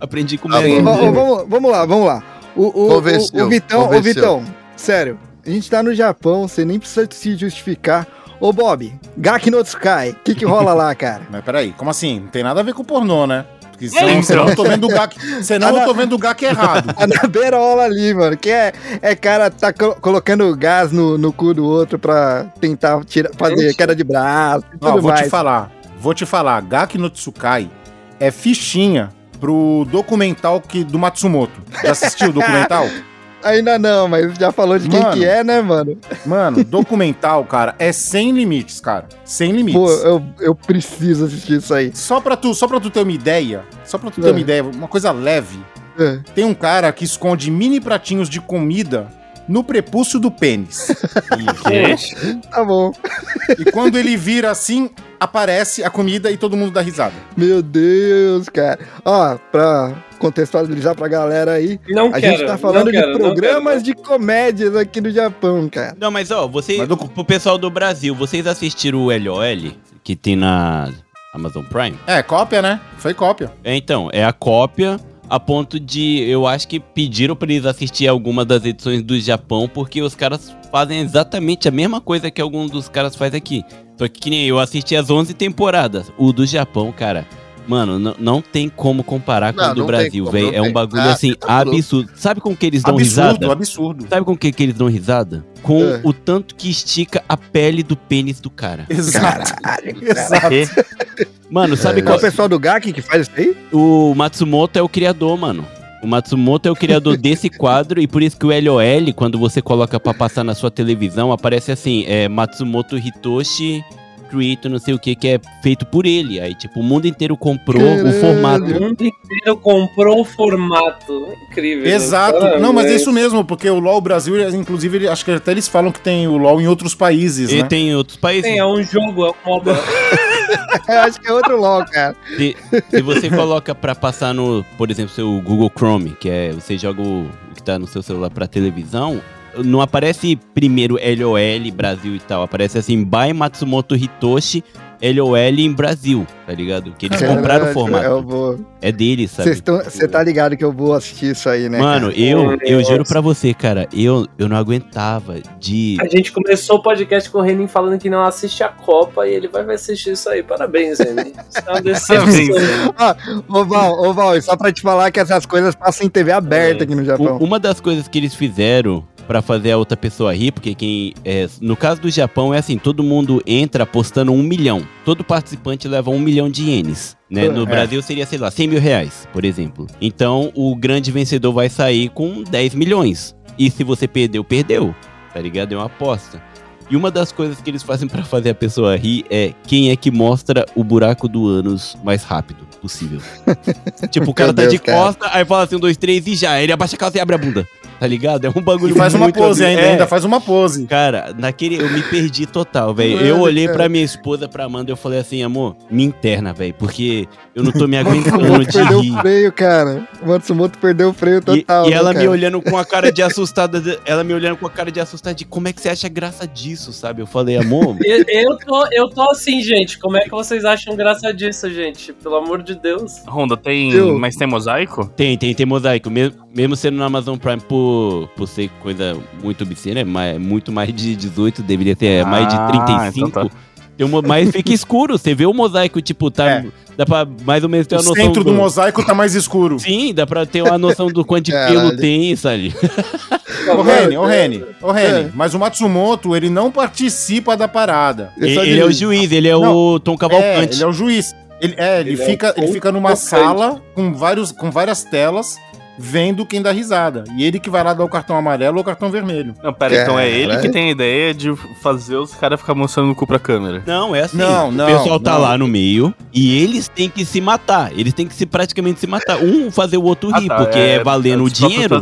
Aprendi com Ah, dele. vamos, vamos lá, vamos lá. O, o, o, o Vitão, o. Vitão, sério, a gente tá no Japão, você nem precisa se justificar. Ô, Bob, Gaki no Tsukai, o que que rola lá, cara? Mas peraí, como assim? Não tem nada a ver com pornô, né? Porque É, senão, então. senão eu tô vendo o Gak, senão eu tô vendo o Gak errado. A <laughs> na beirola ali, mano, que é, é cara tá colo- colocando gás no, no cu do outro pra tentar tirar, fazer Gente. queda de braço e Ó, tudo vou mais. te falar, vou te falar, Gaki no Tsukai é fichinha pro documental que, do Matsumoto. Já assistiu o documental? <laughs> Ainda não, mas já falou de quem Mano. que é, né, mano? Mano, <laughs> documental, cara, é sem limites, cara. Sem limites. Pô, eu, eu preciso assistir isso aí. Só pra, tu, só pra tu ter uma ideia, só pra tu ter É. uma ideia, uma coisa leve. É. Tem um cara que esconde mini pratinhos de comida no prepúcio do pênis. <laughs> Gente, Tá bom. e quando ele vira assim, aparece a comida e todo mundo dá risada. Meu Deus, cara. Ó, pra contextualizar pra galera aí, não a quero. gente tá falando quero, de programas de comédias aqui no Japão, cara. Não, mas ó, vocês, Mas do- pro pessoal do Brasil, vocês assistiram o LOL, que tem na Amazon Prime? É, cópia, né? Foi cópia. É, então, é a cópia a ponto de, eu acho que pediram pra eles assistir alguma das edições do Japão, porque os caras fazem exatamente a mesma coisa que alguns dos caras faz aqui. Só que, que nem eu assisti as 11 temporadas. O do Japão, cara, mano, não tem como comparar com Não, o do Brasil, velho. É um bagulho Ah, assim, tá absurdo. Sabe com que eles dão absurdo, risada? absurdo. Sabe com que, que eles dão risada? Com É. o tanto que estica a pele do pênis do cara. Exato. Caralho. <laughs> Exato. Mano, sabe É qual? o pessoal do GAK que faz isso aí? O Matsumoto é o criador, mano. O Matsumoto é o criador <laughs> desse quadro e por isso que o LOL, quando você coloca pra passar na sua televisão, aparece assim, é Matsumoto Hitoshi Creator, não sei o que, que é feito por ele. Aí, tipo, o mundo inteiro comprou o Caralho. formato. O mundo inteiro comprou o formato. Incrível. Exato. Não, mas é isso mesmo, porque o LoL Brasil, inclusive, ele- acho que até eles falam que tem o LoL em outros países, E né? tem outros países. Sim, é um jogo, é um MOBA. <laughs> <laughs> Eu acho que é outro LOL, cara. Se, se você coloca pra passar no, por exemplo, seu Google Chrome, que é você joga o, o que tá no seu celular pra televisão, não aparece primeiro LOL Brasil e tal, aparece assim by Matsumoto Hitoshi LOL em Brasil, tá ligado? Que eles compraram o Caralho, Eu formato. vou. É deles, sabe? Você tá ligado que eu vou assistir isso aí, né? Mano, cara? eu, eu Nossa. juro pra você, cara, eu, eu não aguentava de. A gente começou o podcast com o Renin falando que não assiste a Copa e ele vai assistir isso aí. Parabéns, Renin. Isso é uma <laughs> decepção. Ô, Val, ô, Val, e só pra te falar que essas coisas passam em TV aberta aqui no Japão. Uma das coisas que eles fizeram pra fazer a outra pessoa rir, porque quem. É, no caso do Japão é assim, todo mundo entra apostando um milhão. Todo participante leva um milhão de ienes. Né? No É. Brasil seria, sei lá, 100 mil reais, por exemplo. Então o grande vencedor vai sair com 10 milhões. E se você perdeu, perdeu. Tá ligado? É uma aposta. E uma das coisas que eles fazem <laughs> pra fazer a pessoa rir é quem é que mostra o buraco do ânus mais rápido possível. <laughs> tipo, o cara Meu tá Deus, de cara. costa, aí fala assim, um, dois, três e já. Ele abaixa a calça e abre a bunda. Tá ligado? É um bagulho E faz uma pose ainda, É. ainda faz uma pose. Cara, naquele eu me perdi total, velho. Eu olhei cara. pra minha esposa, pra Amanda, e eu falei assim, amor, me interna, velho, porque eu não tô me aguentando de perdeu rir. o freio, cara. O Matsumoto perdeu o freio E, total. e ela né, me olhando com a cara de <laughs> assustada, de- ela me olhando com a cara de assustada de como é que você acha graça disso, sabe? Eu falei, amor, <laughs> Eu, eu tô, eu tô assim, gente. Como é que vocês acham graça disso, gente? Pelo amor de Deus. Honda, tem. Eu- Mas tem mosaico? tem, tem, tem mosaico. Mesmo, mesmo sendo no Amazon Prime por, por ser coisa muito obscena, é mais, muito mais de 18, deveria ter é, mais de Ah, 35. então tá. Uma, mas fica escuro, você vê o mosaico, tipo, tá. É. Dá pra mais ou menos ter O uma noção. centro do mosaico tá mais escuro. Sim, dá pra ter uma noção do quanto de pelo tem, sabe? Ô, Reni, ô, Reni, ô, Reni. É. Mas o Matsumoto, ele não participa da parada. Ele, ele é o juiz, ele é Não, o Tom É, Cavalcante. ele é o juiz. Ele, é, ele, Ele é fica, o ele fica numa sala com, vários, com várias telas, vendo quem dá risada. E ele que vai lá dar o cartão amarelo ou o cartão vermelho. Não, pera, então é ele Caralho. que tem a ideia de fazer os caras ficar mostrando o cu pra câmera. Não, é assim. Não, não, O pessoal tá não. lá no meio e eles têm que se matar. Eles têm que se praticamente se matar. Um fazer o outro rir, Ah, tá, porque é, valendo o dinheiro.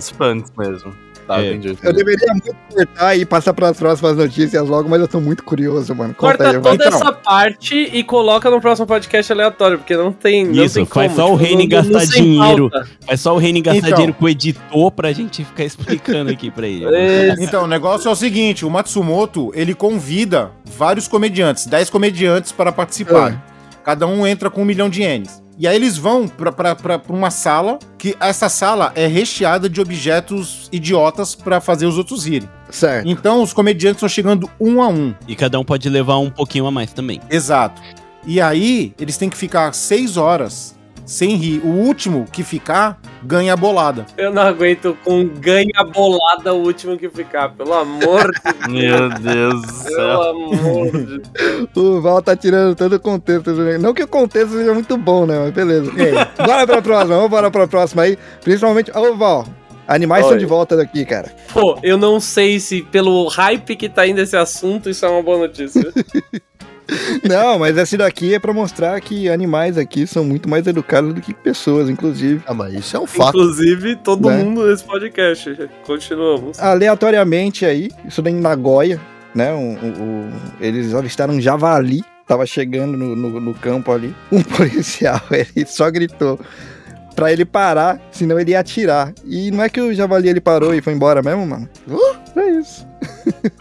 mesmo. Tá, É. entendi. Eu deveria muito cortar e passar pras próximas notícias logo, mas eu tô muito curioso, mano. Conta Corta aí, vai. toda Então. essa parte e coloca no próximo podcast aleatório, porque não tem. Não Isso, tem faz como, só o tipo, Reni não gastar dinheiro. pauta. É só o Reino gastar Então. dinheiro com o editor pra gente ficar explicando aqui pra ele. É, <laughs> Então, o negócio é o seguinte: o Matsumoto ele convida vários comediantes, 10 comediantes para participarem. Cada um entra com um milhão de ienes. E aí eles vão pra uma sala, que essa sala é recheada de objetos idiotas pra fazer os outros rirem. Certo. Então os comediantes estão chegando um a um. E cada um pode levar um pouquinho a mais também. Exato. E aí eles têm que ficar seis horas sem rir. O último que ficar ganha a bolada. Eu não aguento com ganha bolada o último que ficar, pelo amor de <laughs> Meu Deus do Pelo céu. amor de Deus. O Val tá tirando todo o contexto. negócio. Não que o contexto seja muito bom, né? Mas beleza. bora pra próxima, vamos bora pra próxima aí. Principalmente. Ô, Val, animais Oi. estão de volta daqui, cara. Pô, eu não sei se pelo hype que tá indo esse assunto, isso é uma boa notícia. <laughs> Não, mas esse daqui é pra mostrar que animais aqui são muito mais educados do que pessoas, inclusive. Ah, mas isso é um fato. Inclusive, todo Né? mundo nesse podcast. Continuamos. Aleatoriamente aí, isso daí em Nagoya, né? Um, um- um- eles avistaram um javali. Tava chegando no, no- no campo ali. Um <laughs> policial, ele só gritou pra ele parar, senão ele ia atirar. E não é que o javali ele parou e foi embora mesmo, mano? É isso.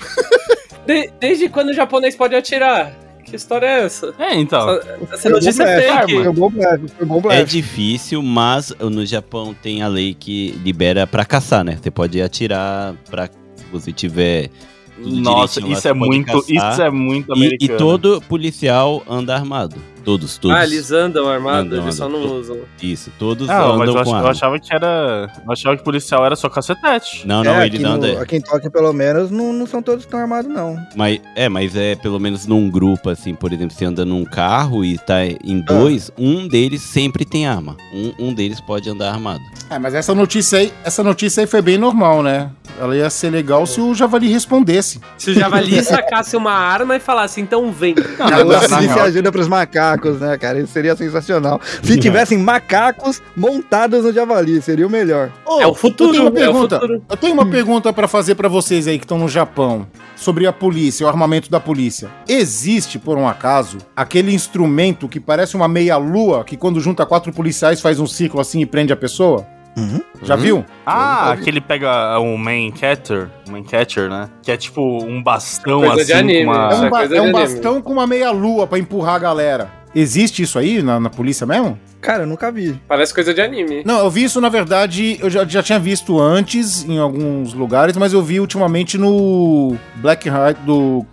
<laughs> De- desde quando o japonês pode atirar? Que história é essa? É, então. Essa notícia é fake. Foi bom blefe, foi bom É difícil, mas no Japão tem a lei que libera pra caçar, né? Você pode atirar pra se você tiver tudo Nossa, lá, isso é muito. caçar. Isso é muito E, americano. e todo policial anda armado. Todos, todos. Ah, eles andam armados, Andam, eles só não usam. Isso, todos Não, mas andam eu, com ach- eu achava que era. Eu achava que policial era só cacetete. Não, não, é, eles no, andam. aqui em Tóquio, pelo menos, não, não são todos que estão armados, não. Mas, é, mas é pelo menos num grupo, assim, por exemplo, você anda num carro e tá em Ah. dois, um deles sempre tem arma. Um, um deles pode andar armado. É, mas essa notícia aí, essa notícia aí foi bem normal, né? Ela ia ser legal se o Javali respondesse. Se o javali sacasse uma arma e falasse, então vem. Não, Ela na oferece real- ajuda pros macacos, né, cara? Isso seria sensacional. Se tivessem macacos montados no javali, seria o melhor. Ô, É o futuro, Eu tenho uma é pergunta, futuro. eu tenho uma pergunta pra fazer pra vocês aí que estão no Japão sobre a polícia, o armamento da polícia. Existe, por um acaso, aquele instrumento que parece uma meia-lua que quando junta quatro policiais faz um círculo assim e prende a pessoa? Uhum. Já viu? Ah, aquele pega um main catcher, main catcher, né? Que é tipo um bastão Coisa de assim anime, com uma... É um, é ba- coisa é um anime. bastão com uma meia-lua pra empurrar a galera. Existe isso aí na, na polícia mesmo? Cara, eu nunca vi. Parece coisa de anime. Não, eu vi isso, na verdade, eu já, já tinha visto antes em alguns lugares, mas eu vi ultimamente no Black Rider, do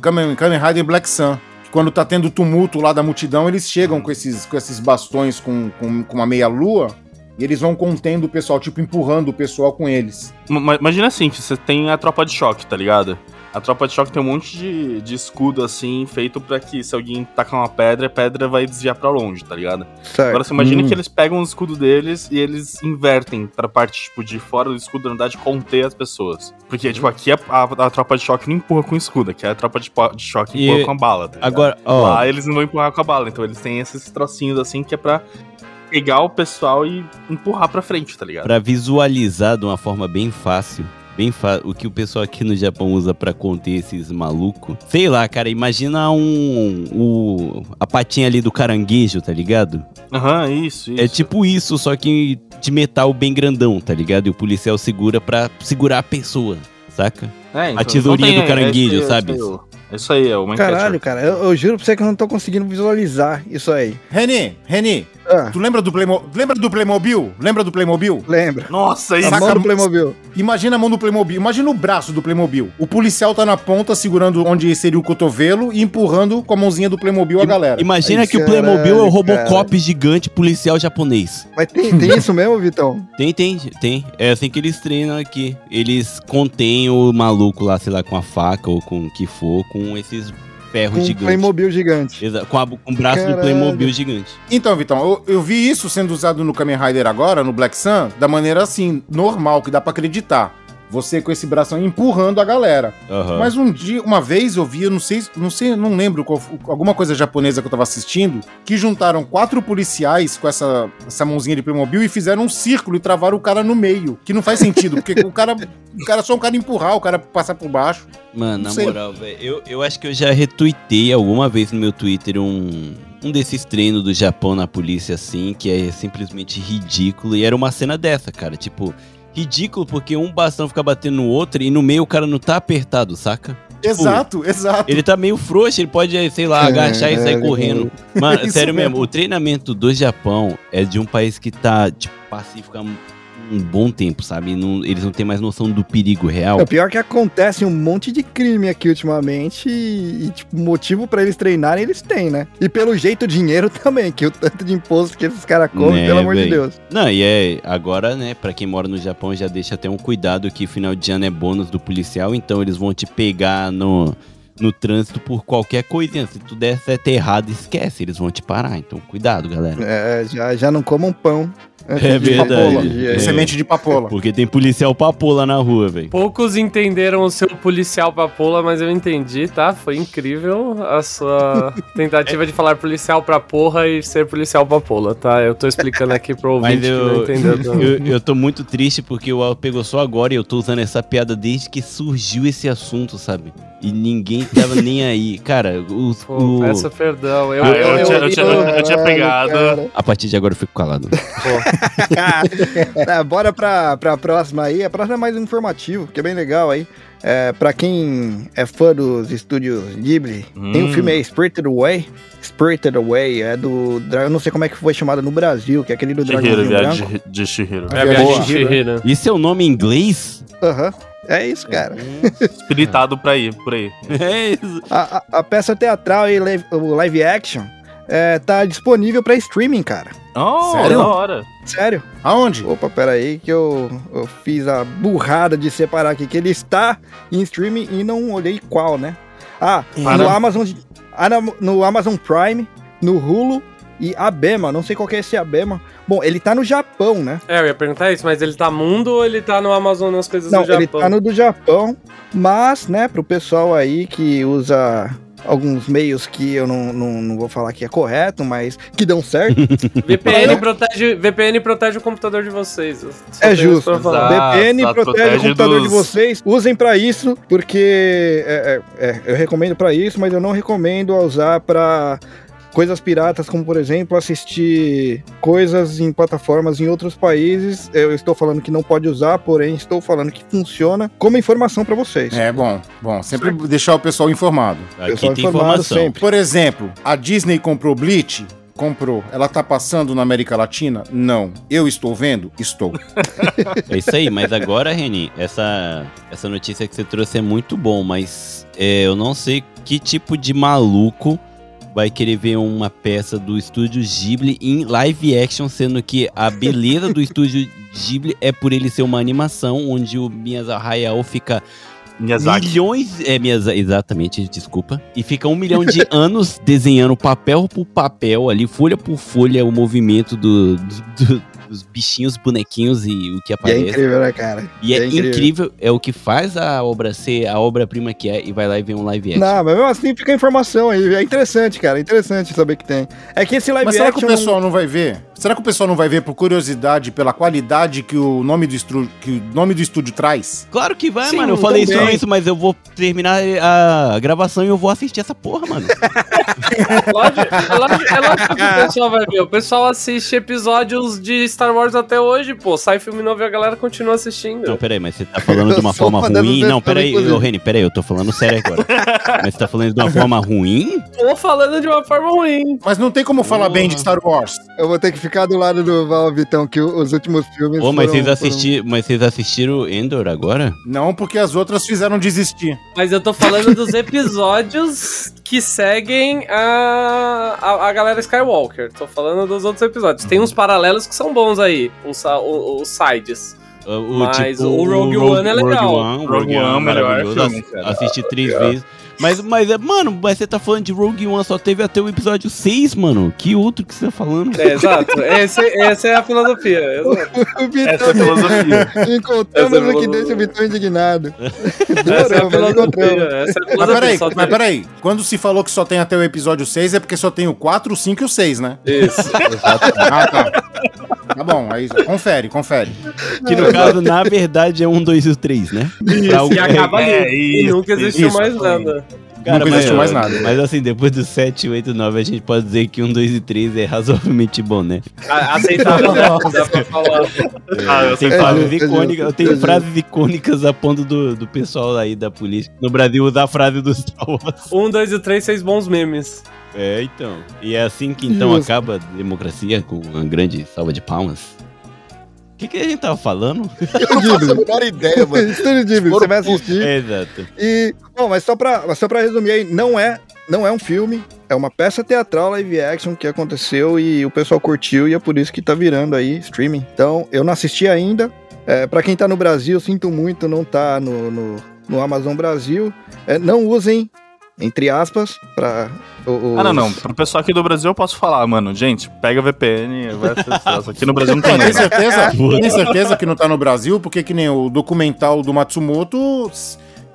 Kamen, Kamen Rider Black Sun. que Quando tá tendo tumulto lá da multidão, eles chegam com esses, com esses bastões com, com, com uma meia-lua e eles vão contendo o pessoal, tipo, empurrando o pessoal com eles. Ma- Imagina assim, que você tem a tropa de choque, tá ligado? A tropa de choque tem um monte de, de escudo assim, feito pra que se alguém tacar uma pedra, a pedra vai desviar pra longe, tá ligado? Certo. Agora você imagina Hum. que eles pegam o escudo deles e eles invertem pra parte, tipo, de fora do escudo, na verdade, conter as pessoas. Porque, tipo, aqui a, a- a tropa de choque não empurra com escudo, aqui a tropa de, de choque E- empurra com a bala, tá? Agora, ó, Lá eles não vão empurrar com a bala, então eles têm esses trocinhos assim que é pra pegar o pessoal e empurrar pra frente, tá ligado? Pra visualizar de uma forma bem fácil, bem o que o pessoal aqui no Japão usa pra conter esses malucos. Sei lá, cara, imagina um, o a patinha ali do caranguejo, tá ligado? Aham, isso, isso. É tipo isso, só que de metal bem grandão, tá ligado? E o policial segura pra segurar a pessoa, saca? É, a tesourinha então do caranguejo, é sabe? É isso aí, é isso aí, é o main Caralho, cara, eu, eu juro pra você que eu não tô conseguindo visualizar isso aí. Reni, Reni, Ah, tu lembra do, Playmo lembra do Playmobil? Lembra do Playmobil? lembra. Nossa, A isso. mão do Playmobil. Imagina a mão do Playmobil, imagina o braço do Playmobil. O policial tá na ponta segurando onde seria o cotovelo e empurrando com a mãozinha do Playmobil a galera. Imagina Ai, que o Playmobil é o caralho, Robocop gigante policial japonês. Mas tem, tem isso mesmo, Vitão? <laughs> Tem, tem, tem. É assim que eles treinam aqui. Eles contêm o maluco lá, sei lá, com a faca ou com o que for, com esses ferros Com um gigantes. Playmobil gigante. Exa- Com, a- com o braço Caralho. do Playmobil gigante. Então, Vitão, eu, eu vi isso sendo usado no Kamen Rider agora, no Black Sun, da maneira assim, normal, que dá pra acreditar. Você com esse bração empurrando a galera. Aham. Mas um dia, uma vez eu vi, eu não sei, não sei, não lembro, qual, alguma coisa japonesa que eu tava assistindo, que juntaram quatro policiais com essa, essa mãozinha de Playmobil e fizeram um círculo e travaram o cara no meio. Que não faz sentido, porque o cara, o cara é só um cara empurrar, o cara passar por baixo. Mano, na sei. moral, velho, eu, eu acho que eu já retuitei alguma vez no meu Twitter um, um desses treinos do Japão na polícia, assim, que é simplesmente ridículo. E era uma cena dessa, cara. Tipo, ridículo porque um bastão fica batendo no outro e no meio o cara não tá apertado, saca? Exato, exato. Ele tá meio frouxo, ele pode, sei lá, É, agachar e sair é, correndo. Mano, <laughs> Isso sério mesmo. mesmo, o treinamento do Japão é de um país que tá, tipo, pacífico há um bom tempo, sabe? Não- eles não têm mais noção do perigo real. É pior que acontece um monte de crime aqui ultimamente e, e, tipo, motivo pra eles treinarem eles têm, né? E pelo jeito dinheiro <laughs> também, que o tanto de imposto que esses caras comem, Né, pelo amor de véi. Deus. Não, e é, agora, né, pra quem mora no Japão já deixa até um cuidado que final de ano é bônus do policial, então eles vão te pegar no, no trânsito por qualquer coisinha. Se tu der certo errado, esquece, eles vão te parar. Então, cuidado, galera. É, já, já não comam pão. É de verdade. papola. É. Semente de papola. Porque tem policial papola na rua, velho. Poucos entenderam o seu policial papola, mas eu entendi, tá? Foi incrível a sua tentativa de falar policial pra porra e ser policial papola, tá? Eu tô explicando aqui pro ouvinte que não eu, entendeu. <laughs> eu, eu tô muito triste porque o Al pegou só agora e eu tô usando essa piada desde que surgiu esse assunto, sabe? E ninguém tava nem aí. Cara, o, Pô, o- peço perdão. Eu, Ah, eu, eu eu, tinha- eu- eu eu pegado. Cara. a partir de agora eu fico calado. Tá, bora pra, pra próxima aí. A próxima é mais informativo, que é bem legal aí. É, pra quem é fã dos estúdios Ghibli, tem um Hum. filme aí, Spirited Away. Spirited Away é do. Eu não sei como é que foi chamado no Brasil, que é aquele do Shihiro, Dragãozinho viagem Branco. de, de Shihiro. É Boa. de Chihiro. Isso é o nome em inglês? Aham. É isso, cara. Espiritado pra ir, por aí. É isso. A, a- a peça teatral e live, o live action é, tá disponível pra streaming, cara. Oh, Sério? da hora. Sério. Aonde? Opa, pera aí que eu, eu fiz a burrada de separar aqui que ele está em streaming e não olhei qual, né? Ah, Para. no Amazon, ah, no, no Amazon Prime, no Hulu e Abema, não sei qual que é esse Abema. Bom, ele tá no Japão, né? É, eu ia perguntar isso, mas ele tá mundo ou ele tá no Amazon nas coisas Não, do Japão? ele tá no do Japão, mas, né, pro pessoal aí que usa alguns meios que eu não, não, não vou falar que é correto, mas que dão certo. <laughs> VPN protege, VPN protege o computador de vocês. É justo. Exato. VPN exato, protege, o protege computador de dos- vocês. Usem pra isso, porque é, é, é, eu recomendo pra isso, mas eu não recomendo a usar pra coisas piratas, como por exemplo assistir coisas em plataformas em outros países. Eu estou falando que não pode usar, porém estou falando que funciona como informação pra vocês. É bom, bom. Sempre deixar o pessoal informado. Aqui Pessoal tem informado informação. sempre. Por exemplo, a Disney comprou Bleach? Comprou. Ela tá passando na América Latina? Não. Eu estou vendo? Estou. <laughs> É isso aí, mas agora, Reni, essa, essa notícia que você trouxe é muito bom, mas é, eu não sei que tipo de maluco vai querer ver uma peça do estúdio Ghibli em live action, sendo que a beleza do estúdio Ghibli é por ele ser uma animação onde o Miyazaki Hayao fica Miyazaki. milhões, é Miyazaki, exatamente, desculpa, e fica um milhão de <laughs> anos desenhando papel por papel ali, folha por folha, o movimento do- do- do- dos bichinhos, bonequinhos e o que E é aparece. incrível, né, cara? E é, incrível. é o que faz a obra ser a obra-prima que é e vai lá e vê um live action. Não, mas mesmo assim fica a informação aí. É interessante, cara. É interessante saber que tem. É que esse live Mas será que action. o pessoal não vai ver? Será que o pessoal não vai ver por curiosidade, pela qualidade que o nome do, estru... que o nome do estúdio traz? Claro que vai, Sim, mano. Eu falei também. só isso, mas eu vou terminar a gravação e eu vou assistir essa porra, mano. <laughs> Lógico, é lógico- é lógico que o pessoal vai ver. O pessoal assiste episódios de Star Wars até hoje, pô. Sai filme novo e a galera continua assistindo. Não, peraí, mas você tá falando de uma <laughs> forma ruim? Não, peraí, ô Reni, peraí, eu tô falando sério agora. <laughs> mas você tá falando de uma forma ruim? Tô falando de uma forma ruim. Mas não tem como falar bem de Star Wars. Eu vou ter que ficar do lado do Val Vitão, que os últimos filmes. Ô, mas foram- vocês, assisti... mas vocês assistiram Endor agora? Não, porque as outras fizeram desistir. Mas eu tô falando dos episódios que seguem a, a, a galera Skywalker. Tô falando dos outros episódios. Tem uns paralelos que são bons aí, os, o- os sides. O, o, Mas o Rogue One é legal. Rogue One, Rogue One, One, melhor maravilhoso. filme. Assisti três vezes. Mas, mas, é, mano, mas você tá falando de Rogue One, só teve até o episódio 6, mano. Que outro que você tá falando? É, exato. Esse, <laughs> essa é a filosofia. <laughs> O Essa é a filosofia. encontramos <laughs> Essa é o que deixa o Vitão indignado. Essa é a mas filosofia. Essa é a Mas filosofia. peraí, só mas peraí. Quando se falou que só tem até o episódio 6, é porque só tem o 4, o 5 e o 6, né? Isso. Ah, tá. Tá bom, aí confere, confere. Que no caso, na verdade, é um, dois e o três, né? Pra E alguém- acaba ali. É, e isso, nunca existiu isso, mais nada. Nunca existiu mais nada. Mas assim, depois do 7, 8, 9, a gente pode dizer que 1, 2 e 3 é razoavelmente bom, né? Aceitável, né? Dá pra falar. Ah, eu sei Tem É, frases é icônicas, eu tenho é frases icônicas a ponto do, do pessoal aí da polícia. No Brasil usa a frase do Star Wars. Um, dois e três, seis bons memes. É, então. E é assim que então Justo. acaba a democracia com uma grande salva de palmas. O que, que a gente tava falando? Eu não faço a menor ideia, mano. <laughs> Estúdio Ghibli, você vai assistir. É, exato. E, bom, mas só pra, só pra resumir aí, não é, não é um filme, é uma peça teatral live action que aconteceu e o pessoal curtiu e é por isso que tá virando aí streaming. Então, eu não assisti ainda. É, para quem tá no Brasil, sinto muito não tá no, no, no Amazon Brasil. É, não usem, entre aspas, pra... o- Ah, não, os- não. Pro pessoal aqui do Brasil eu posso falar, mano. Gente, pega VPN, vai acessar. Aqui no Brasil não tem Tem nem. certeza, <laughs> tem certeza que não tá no Brasil, porque que nem o documental do Matsumoto,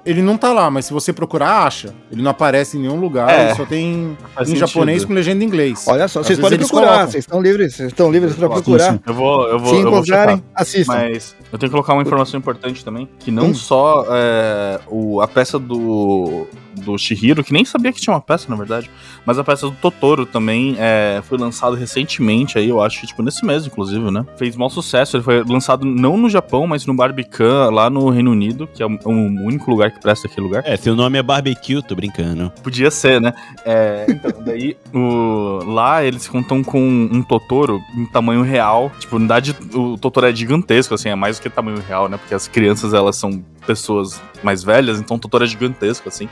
ele não tá lá, mas se você procurar, acha. Ele não aparece em nenhum lugar, É, ele só tem em sentido. japonês com legenda em inglês. Olha só, Às vocês podem procurar, vocês estão livres, vocês estão livres pra Sim, procurar. sim. Eu vou, eu vou, Se eu vou encontrarem, assistam. Mas eu tenho que colocar uma informação importante também, que não Hum. só é, o, a peça do, do Shihiro, que nem sabia que tinha uma peça, na verdade, mas a peça do Totoro também é, foi lançado recentemente aí, eu acho que tipo nesse mês, inclusive, né? Fez maior sucesso, ele foi lançado não no Japão, mas no Barbican, lá no Reino Unido, que é o, o único lugar que presta aquele lugar. É, seu nome é barbecue, tô brincando. Podia ser, né? É, então, <laughs> daí o, lá eles contam com um Totoro em tamanho real. Tipo, na verdade, o Totoro é gigantesco, assim, é mais do que tamanho real, né? Porque as crianças, elas são pessoas mais velhas, então o Totoro é gigantesco, assim.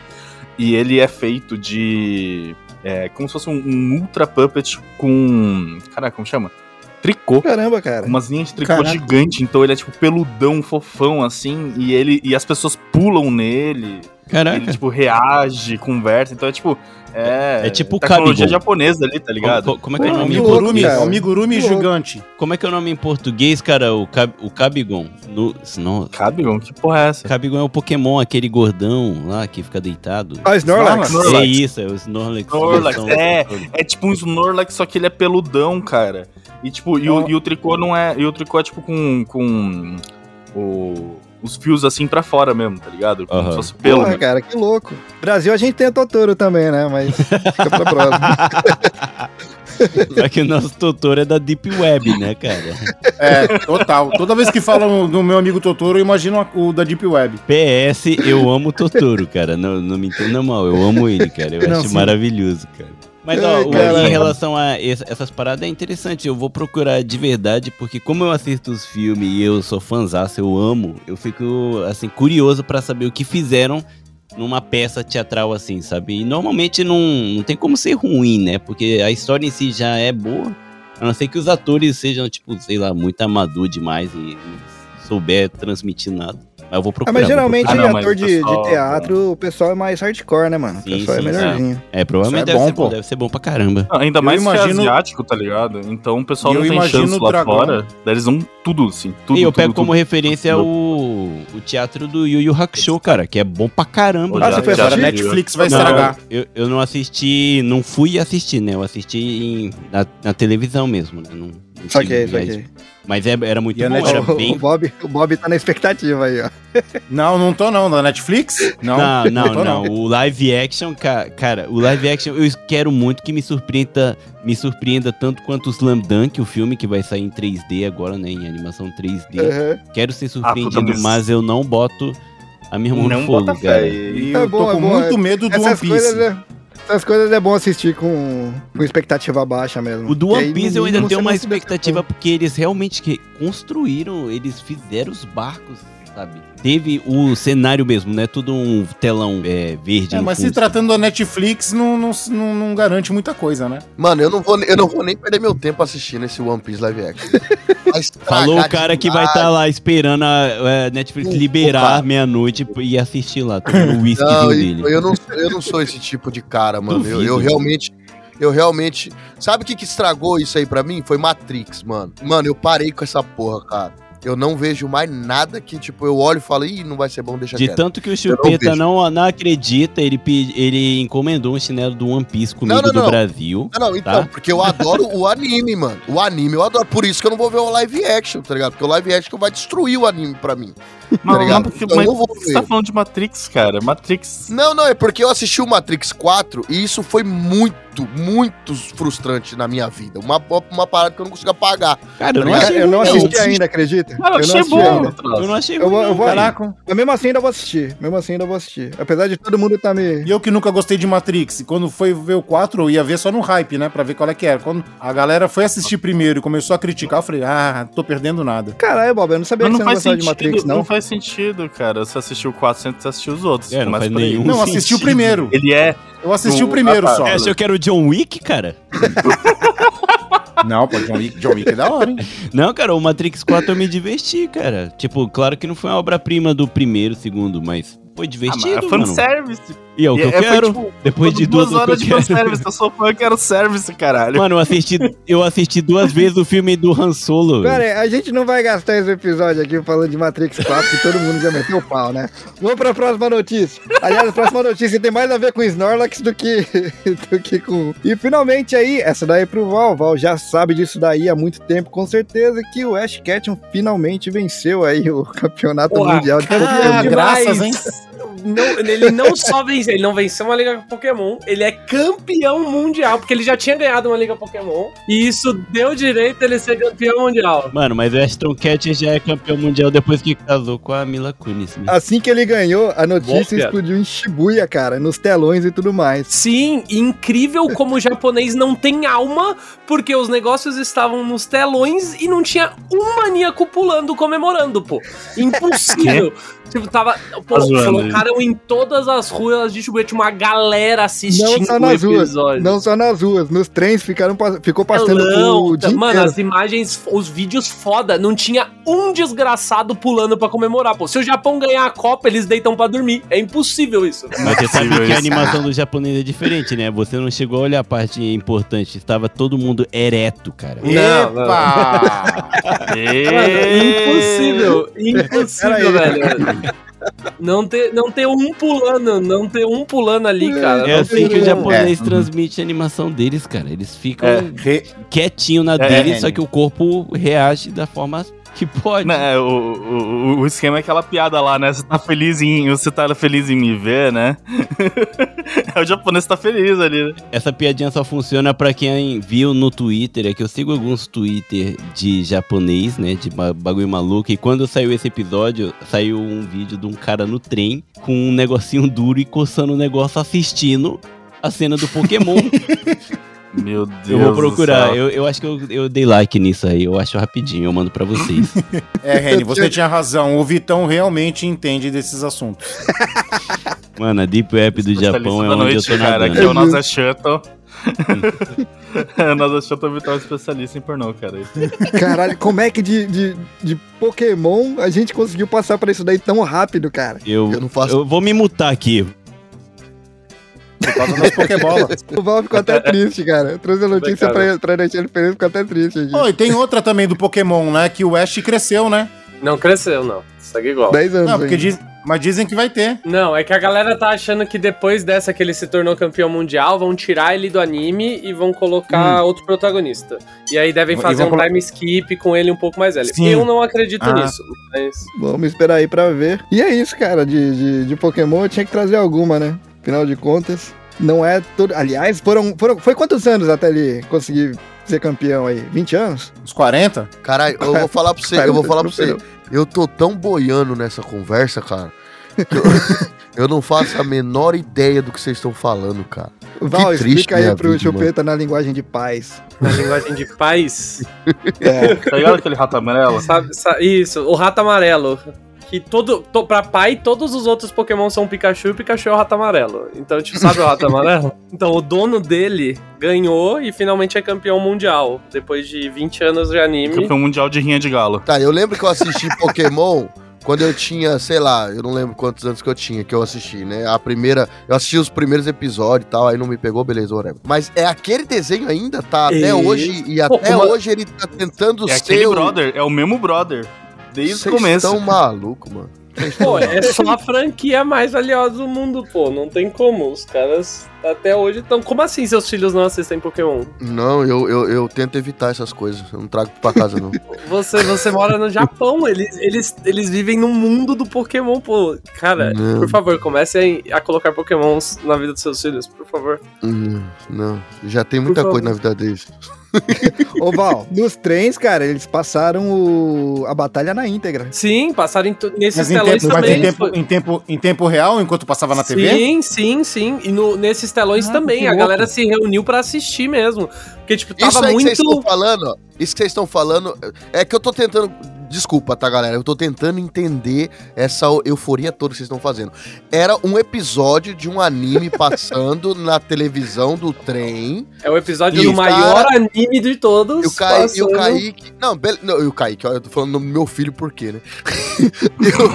E ele é feito de. É, como se fosse um, um Ultra Puppet com. Caraca, como chama? Tricô. Caramba, cara. Umas linhas de tricô Caraca. gigante, então ele é tipo peludão, fofão, assim, e ele e as pessoas pulam nele. Caraca. Ele, tipo, reage, conversa. Então é tipo. É, É tipo o tecnologia japonesa ali, tá ligado? Co- como é que é o nome? que em louco, Amigurumi, é um amigurumi gigante. Como é que é o nome em português, cara? O, Cab o Cabigon. No, não, Kabibon, que porra é essa? Cabigon é o Pokémon, aquele gordão lá que fica deitado. Ah, Snorlax. Snorlax. É isso, é o Snorlax. Snorlax, versão- é. É tipo um Snorlax, só que ele é peludão, cara. E tipo, e o, e o tricô não é. E o tricô é tipo com. com o, os fios assim pra fora mesmo, tá ligado? Como se fosse pelo. Porra, né? cara, que louco. Brasil a gente tem a Totoro também, né? Mas fica pra próxima. <laughs> Só que o nosso Totoro é da Deep Web, né, cara? É, total. Toda vez que falam do meu amigo Totoro, eu imagino o da Deep Web. PS, eu amo o Totoro, cara. Não, não me entenda mal, eu amo ele, cara. Eu Não, acho sim. maravilhoso, cara. Mas, ó, Ai, em relação a essa- essas paradas, é interessante. Eu vou procurar de verdade, porque como eu assisto os filmes e eu sou fãzaço, eu amo, eu fico, assim, curioso pra saber o que fizeram numa peça teatral assim, sabe? E normalmente não, não tem como ser ruim, né? Porque a história em si já é boa, a não ser que os atores sejam, tipo, sei lá, muito amador demais e não souber transmitir nada. Mas eu vou Ah, procurar. mas vou geralmente Ah, não, mas ator o de, pessoal- de teatro, o pessoal é mais hardcore, né, mano? O Sim, pessoal sim, é melhorzinho. É, provavelmente Isso é deve bom, ser bom, pô. deve ser bom pra caramba. Não, Ainda Eu mais imagino- que é asiático, tá ligado? Então o pessoal E não eu tem chance o lá dragão. fora. Eles vão tudo, assim. Tudo, e eu tudo, pego tudo. como referência o, o teatro do Yu Yu Hakusho, cara, que é bom pra caramba. Ah, você foi assistir? Netflix vai Não, estragar. eu, eu não assisti, não fui assistir, né? Eu assisti em- na, na televisão mesmo, né? Não Saquei, saquei. Mas é- era muito E bom, era O, bem... o, Bob, o Bob tá na expectativa aí, ó. Não, não tô não. Da Netflix? Não, Não, não, tô não. O live action, ca- cara, o live action eu quero muito que me surpreenda, me surpreenda tanto quanto o Slam Dunk, o filme que vai sair em 3D agora, né? Em animação 3D. Uhum. Quero ser Ah, surpreendido, puta, mas- eu não boto a minha mão no Não fogo, bota cara. E É eu bom, tô é com bom, muito é- medo do One Essas Piece. coisas, é, essas coisas é bom assistir com, com expectativa baixa mesmo. O do One Piece eu ainda tenho uma expectativa porque eles realmente construíram, eles fizeram os barcos, sabe? Teve o cenário mesmo, né? Tudo um telão é, verde. É, mas se fundo. tratando da Netflix, não, não, não, não garante muita coisa, né? Mano, eu não, vou, eu não vou nem perder meu tempo assistindo esse One Piece live action. Falou o cara que vai estar lá esperando a, a Netflix Opa. liberar meia-noite e assistir lá, tomando o whiskyzinho Não, dele. eu não, eu não sou esse tipo de cara, mano. Eu, eu realmente. Eu realmente. Sabe o que, que estragou isso aí pra mim? Foi Matrix, mano. Mano, eu parei com essa porra, cara. Eu não vejo mais nada que, tipo, eu olho e falo, ih, não vai ser bom, deixa De quieto. tanto que o não Chupeta vejo. não, não acredita, ele, ele encomendou um chinelo do One Piece comigo não, do não. Brasil. Não, não, então, Tá. porque eu adoro o anime, mano. O anime eu adoro. Por isso que eu não vou ver o live action, tá ligado? Porque o live action vai destruir o anime pra mim. Mas, ligado? mas, Eu mas não você tá falando de Matrix, cara. Matrix. Não, não, é porque eu assisti o Matrix 4 e isso foi muito, muito frustrante na minha vida. Uma, uma parada que eu não consigo apagar. Cara, eu não Cara, achei eu não assisti ainda, acredita? Cara, eu não achei assisti bom. ainda. Eu não achei Eu vou, eu vou não. Caraca. Mas mesmo assim ainda vou assistir. Mesmo assim ainda vou assistir. Apesar de todo mundo tá me. E eu que nunca gostei de Matrix, quando foi ver o 4, eu ia ver só no hype, né? Pra ver qual é que era. Quando a galera foi assistir primeiro e começou a criticar, eu falei, ah, tô perdendo nada. Caralho, Bob, eu não sabia Mas que não você não gostava de sentido, Matrix, não. não. faz sentido, cara. Você assistiu o 4, você assistir os outros. É, não faz nenhum Não, assisti o primeiro. Ele é. Eu assisti o primeiro Ah, tá. só. É, achou que era o John Wick, cara? Não, pô, John Wick, John Wick é da hora, hein? Não, cara, o Matrix 4 eu me diverti, cara. Tipo, claro que não foi uma obra-prima do primeiro, segundo, mas foi Ah, divertido, mas é mano. fanservice. E é o que E eu é- foi, quero. tipo, Depois de duas horas de que eu quero. fanservice. Eu sou fã, eu quero service, caralho. Mano, eu assisti, eu assisti duas vezes o filme do Han Solo. Cara, a gente não vai gastar esse episódio aqui falando de Matrix 4, que todo mundo já meteu o pau, né? Vamos pra próxima notícia. Aliás, a próxima notícia tem mais a ver com Snorlax do que, <laughs> do que com. E finalmente aí, essa daí é pro Val. Val já sabe disso daí há muito tempo, com certeza, que o Ash Ketchum finalmente venceu aí o campeonato Porra, mundial de Ah, graças, hein? Não, ele não só venceu, ele não venceu uma Liga Pokémon, ele é campeão mundial, porque ele já tinha ganhado uma Liga Pokémon, e isso deu direito a ele ser campeão mundial. Mano, mas o Ashton Kutcher já é campeão mundial depois que casou com a Mila Kunis. né? Assim que ele ganhou, a notícia Boa, explodiu em Shibuya, cara, nos telões e tudo mais. Sim, incrível como o japonês não tem alma, porque os negócios estavam nos telões e não tinha um maníaco pulando comemorando, pô. Impossível. <laughs> tipo, tava. Pô, Tá zoando colocaram em todas as ruas de tinha uma galera assistindo Não só o nas ruas, não só nas ruas, nos trens ficaram, ficou passando Telão, o dia mano, inteiro. as imagens, os vídeos foda, não tinha um desgraçado pulando pra comemorar, pô. Se o Japão ganhar a Copa, eles deitam pra dormir. É impossível isso. Mas você sabe que a animação do japonês é diferente, né? Você não chegou a olhar a parte importante. Estava todo mundo ereto, cara. Não, não. Epa! <laughs> Impossível, impossível, velho. Não ter, não ter um pulando, não ter um pulando ali, cara. É Não assim que o É. japonês transmite a animação deles, cara. Eles ficam É. Quietinho na É, deles, é. só que o corpo reage da forma que pode. Né, o, o, o esquema é aquela piada lá, né? Você tá feliz em. Você tá feliz em me ver, né? <laughs> é o japonês tá feliz ali, né? Essa piadinha só funciona pra quem viu no Twitter, é que eu sigo alguns Twitter de japonês, né, de ba- bagulho maluco, e quando saiu esse episódio, saiu um vídeo de um cara no trem com um negocinho duro e coçando o negócio assistindo a cena do Pokémon. <laughs> Meu Deus. eu vou do procurar, céu. eu, eu acho que eu, eu dei like nisso aí, eu acho rapidinho, eu mando pra vocês. <laughs> É, Reni, você tinha razão. O Vitão realmente entende desses assuntos. Mano, a Deep Web do Japão é onde noite, eu tô cara, nadando. que é o Nasa Shuttle. <laughs> o Nasa Shuttle é vital especialista em pornô, cara. Caralho, como é que de, de, de Pokémon a gente conseguiu passar pra isso daí tão rápido, cara? Eu, Eu não faço- eu vou me mutar aqui. Por causa das Pokébolas. <laughs> O Val ficou até triste, cara. Eu trouxe a notícia pra, pra deixar ele feliz, ficou até triste aqui. Oh, e tem outra também do Pokémon, né? Que o Ash cresceu, né? Não cresceu, não. Segue igual. 10 anos Não, porque diz... Mas dizem que vai ter. Não, é que a galera tá achando que depois dessa que ele se tornou campeão mundial, vão tirar ele do anime e vão colocar outro protagonista. E aí devem fazer um colo- time skip com ele um pouco mais velho. Sim. Eu não acredito Ah. nisso, mas... Vamos esperar aí pra ver. E é isso, cara, de, de, de Pokémon eu tinha que trazer alguma, né? Afinal de contas, não é todo... Aliás, foram, foram... Foi quantos anos até ele conseguir ser campeão aí? 20 anos? Uns 40? Caralho, eu vou falar pra você, eu vou falar pra você. Eu tô tão boiando nessa conversa, cara, que eu, <laughs> eu não faço a menor ideia do que vocês estão falando, cara. Val, triste explica aí pro vida, Chupeta na linguagem de paz. Na linguagem de paz. <laughs> É, Tá ligado aquele rato amarelo? Sabe, sa- isso, o rato amarelo. Que todo. To, pra pai, todos os outros Pokémon são Pikachu e o Pikachu é o rato amarelo. Então, tipo, sabe o rato amarelo? <laughs> Então, o dono dele ganhou e finalmente é campeão mundial. Depois de 20 anos de anime. Campeão mundial de rinha de galo. Tá, eu lembro que eu assisti <laughs> Pokémon quando eu tinha, sei lá, eu não lembro quantos anos que eu tinha que eu assisti, né? A primeira, eu assisti os primeiros episódios e tal, aí não me pegou, beleza, whatever. Mas é aquele desenho ainda, tá até Isso. hoje, e Pô, até uma- hoje ele tá tentando É ser aquele o- brother, é o mesmo brother. Desde o Vocês começo. tão maluco, mano. Pô, é só a franquia mais valiosa do mundo, pô. Não tem como. Os caras até hoje estão. Como assim seus filhos não assistem Pokémon? Não, eu, eu, eu tento evitar essas coisas. Eu não trago pra casa, não. <laughs> Você, você mora no Japão, eles, eles, eles vivem no mundo do Pokémon, pô. Cara, Não. por favor, comecem a colocar Pokémons na vida dos seus filhos, por favor. Hum, não, já tem muita Por coisa favor. na vida deles. Ô, Val, <laughs> nos trens, cara, eles passaram o- a batalha na íntegra. Sim, passaram em nesses Mas, em telões tempo, mas também. em, tempo, em, tempo, em tempo real, enquanto passava na TV? Sim, sim, sim. E no- nesses telões Ah, também. que A louco. galera se reuniu pra assistir mesmo. Porque, tipo, tava Isso aí que vocês estão muito. falando, ó, isso que vocês estão falando, é que eu tô tentando. Desculpa, tá, galera? Eu tô tentando entender essa euforia toda que vocês estão fazendo. Era um episódio de um anime <laughs> passando na televisão do trem. É o episódio do o maior anime de todos. E o, Kai, e o Kaique. Não, bele- não, e o Kaique, ó, eu tô falando do meu filho por quê, né? <laughs> Eu-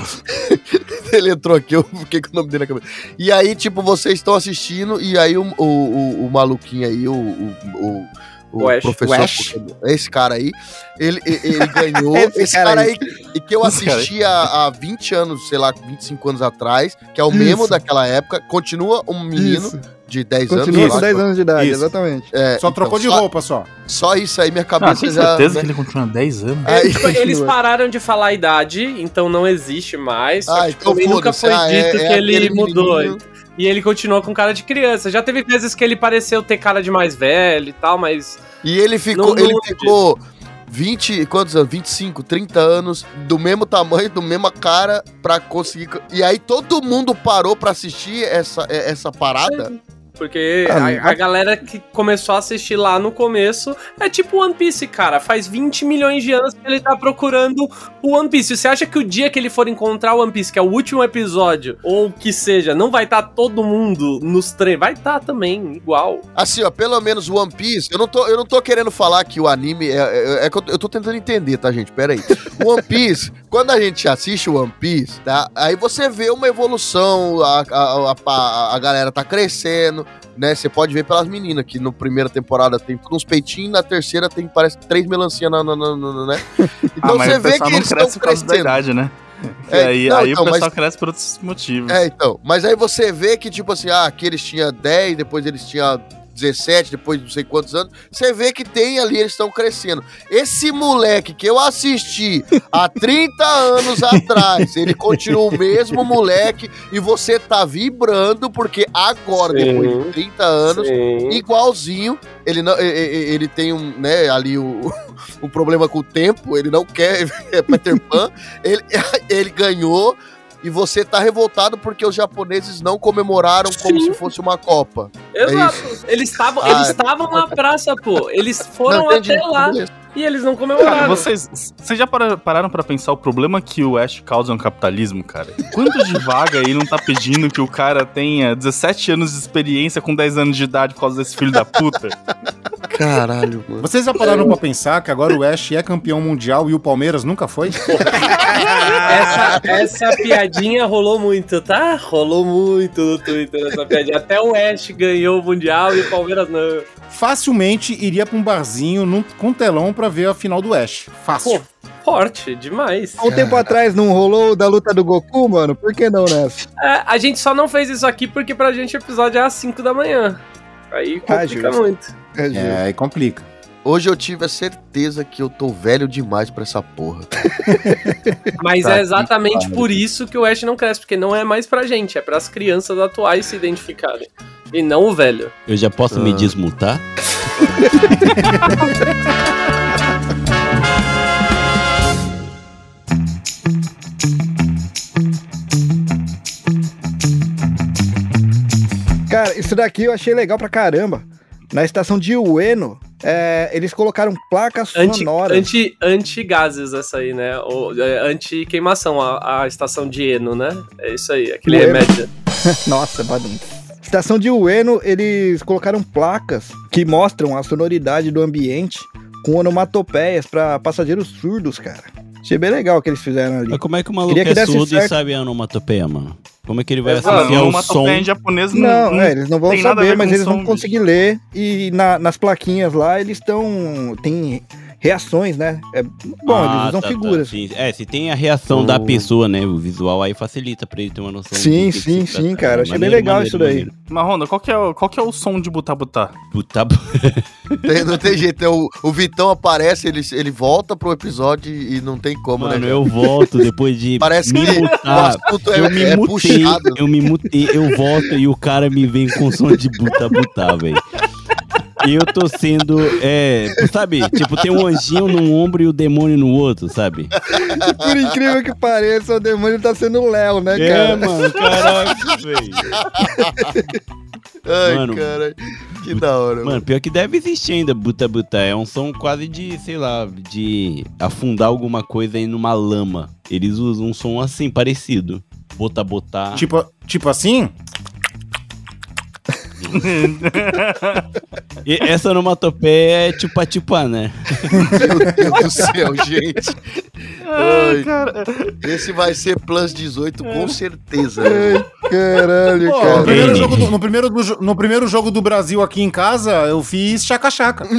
<laughs> ele entrou aqui, eu fiquei com o nome dele na cabeça. E aí, tipo, vocês estão assistindo, e aí o, o, o, o maluquinho aí, o. o, Ash. professor. Pokémon, esse cara aí, ele, ele ele <laughs> ganhou. Esse esse, cara cara, aí. aí, e que eu assisti há, há 20 anos, sei lá, 25 anos atrás, que é o Isso. mesmo daquela época, continua um menino Isso. de 10 Continua anos. com eu 10 acho. anos de idade, Isso. exatamente. É, Só então, trocou de só- roupa só. Só isso aí, minha Ah, cabeça tem já. certeza né? que ele continua 10 anos? Aí- Tipo, eles Continua. pararam de falar a idade, então não existe mais. Só Ah, que, tipo, então nunca foi Ah, dito é- é que ele mudou. menininho. E ele continuou com cara de criança. Já teve vezes que ele pareceu ter cara de mais velho e tal, mas. E ele ficou, Não- ele ficou 20, quantos anos? 25, 30 anos, do mesmo tamanho, do mesma cara, pra conseguir. E aí todo mundo parou pra assistir essa, é- essa parada. Porque Ah, a, a galera que começou a assistir lá no começo é tipo One Piece, cara. Faz 20 milhões de anos que ele tá procurando o One Piece. Você acha que o dia que ele for encontrar o One Piece, que é o último episódio, ou que seja, não vai estar todo mundo nos treinos? Vai estar também, igual. Assim, ó, pelo menos o One Piece, eu não tô, eu não tô querendo falar que o anime é, é, é eu, eu tô tentando entender, tá, gente? Pera aí. O One Piece, <laughs> quando a gente assiste o One Piece, tá? Aí você vê uma evolução, a, a, a, a galera tá crescendo, né? Você pode ver pelas meninas, que na primeira temporada tem uns peitinhos, na terceira tem, parece, três melancias na, na, na- na- né? <laughs> Então ah, você vê que eles estão cresce por causa da crescendo. idade, né? É, aí, não, aí então, o pessoal mas- cresce por outros motivos. É, então. Mas aí você vê que, tipo assim, ah, aqui eles tinham 10, depois eles tinham 17, depois não sei quantos anos. Você vê que tem ali, eles estão crescendo. Esse moleque que eu assisti há <laughs> 30 anos atrás, ele continua o mesmo moleque e você tá vibrando porque agora, Sim. depois de 30 anos, Sim. igualzinho, ele não, ele tem um, né, ali o, <laughs> um problema com o tempo, ele não quer <laughs> é Peter Pan, ele, ele ganhou e você tá revoltado porque os japoneses não comemoraram como Sim. se fosse uma Copa. Exato. Eles estavam Ah, eles estavam na praça, pô. Eles foram Não, até lá Beleza. E eles não Cara, comemoraram. vocês, vocês já para- pararam pra pensar o problema que o Ash causa no capitalismo, cara? Quanto de vaga aí não tá pedindo que o cara tenha 17 anos de experiência com 10 anos de idade por causa desse filho da puta? Caralho, mano. Vocês já pararam pra pensar que agora o Ash é campeão mundial e o Palmeiras nunca foi? Essa, essa piadinha rolou muito, tá? Rolou muito no Twitter essa piadinha. Até o Ash ganhou o Mundial e o Palmeiras não. Facilmente iria pra um barzinho num, com telão pra ver a final do Ash. Fácil. Pô, forte, demais. Há um tempo atrás não rolou o da luta do Goku, mano? Por que não nessa? É, a gente só não fez isso aqui porque pra gente o episódio é às 5 da manhã. Aí Ah, complica muito. É. É, aí complica. Hoje eu tive a certeza que eu tô velho demais pra essa porra. <laughs> <laughs> Mas Tá é exatamente pariu. por isso que o Ash não cresce, porque não é mais pra gente, é pras crianças atuais se identificarem. E não o velho. Eu já posso me Ah. desmutar? <laughs> Cara, isso daqui eu achei legal pra caramba. Na estação de Ueno, é, eles colocaram placas Anti, sonoras. anti, anti-gases essa aí, né? Ou, é, anti-queimação, a, a estação de Eno, né? É isso aí, aquele Ueno. remédio. <laughs> Nossa, badum. Estação de Ueno, eles colocaram placas que mostram a sonoridade do ambiente com onomatopeias pra passageiros surdos, cara. Achei bem legal o que eles fizeram ali. Mas como é que o maluco Queria que é surdo e certo. sabe a onomatopeia, mano? Como é que ele vai Exato. Associar uma o som? em japonês Não, não, é, eles não vão saber, mas eles som, vão conseguir ler. E na- nas plaquinhas lá, eles estão. Tem reações, né? É bom, Ah, eles usam tá, tá, figuras. sim. É, se tem a reação da pessoa, né? O visual aí facilita pra ele ter uma noção. Sim, do que sim, sim, trata. cara. Achei bem Maneiro, legal maneiro, isso daí. maneiro. Marrona, qual que é, o- qual que é o som de? Puta, Tem- não tem jeito. é o, o Vitão aparece, ele, ele volta pro episódio e não tem como, Mano, né? eu volto depois de Parece me que o mutar. é, Eu me é mutei, puxado. eu me mutei, eu volto e o cara me vem com som de buta, velho. E eu tô sendo, é, sabe, tipo, tem um anjinho num ombro e o demônio no outro, sabe? Por incrível que pareça, o demônio tá sendo o Léo, né, É, cara? mano, caraca, velho. Ai, Mano. cara, que da hora. Mano, pior que deve existir ainda buta buta. É um som quase de, sei lá, de afundar alguma coisa aí numa lama. Eles usam um som assim, parecido. Botar, botar. Tipo, tipo assim? E essa onomatopeia é chupa-chupa, né? Meu Deus do céu, gente. Ai, cara. Esse vai ser Plus 18 É. com certeza. Ai, caralho, Pô, no, cara. primeiro do, no, primeiro do no primeiro jogo do Brasil aqui em casa, eu fiz chaca-chaca. <laughs>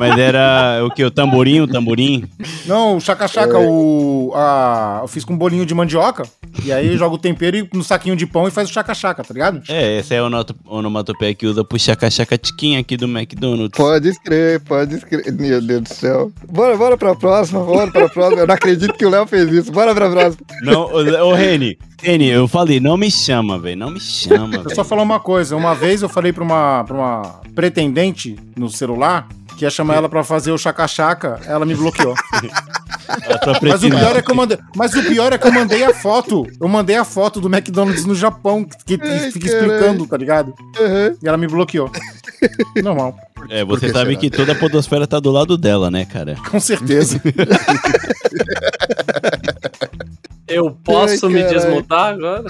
Mas era o que? O tamborim, o tamborim? Não, o chaca-chaca, o. A, eu fiz com um bolinho de mandioca. E aí joga o tempero e- no saquinho de pão e faz o chaca-chaca, tá ligado? É, essa é a onomatopeia que usa pro chaca-chaca tiquinha aqui do McDonald's. Pode escrever, pode escrever. Meu Deus do céu. Bora, bora pra próxima, bora pra próxima. Eu não acredito que o Léo fez isso. Bora pra próxima. Não, ô, ô Reni, Reni, eu falei, não me chama, velho, não me chama, Eu só velho. falar uma coisa. Uma vez eu falei pra uma, pra uma pretendente no celular que ia chamar ela pra fazer o chaca-chaca, ela me bloqueou. <laughs> Tua Mas o pior é que eu mandei, mas o pior é que eu mandei a foto. Eu mandei a foto do McDonald's no Japão, que, que Ai, fica caralho. explicando, tá ligado? Uhum. E ela me bloqueou. Normal, É, você que sabe será? que toda a podosfera tá do lado dela, né, cara? com certeza. <laughs> Eu posso Ai, me desmutar agora?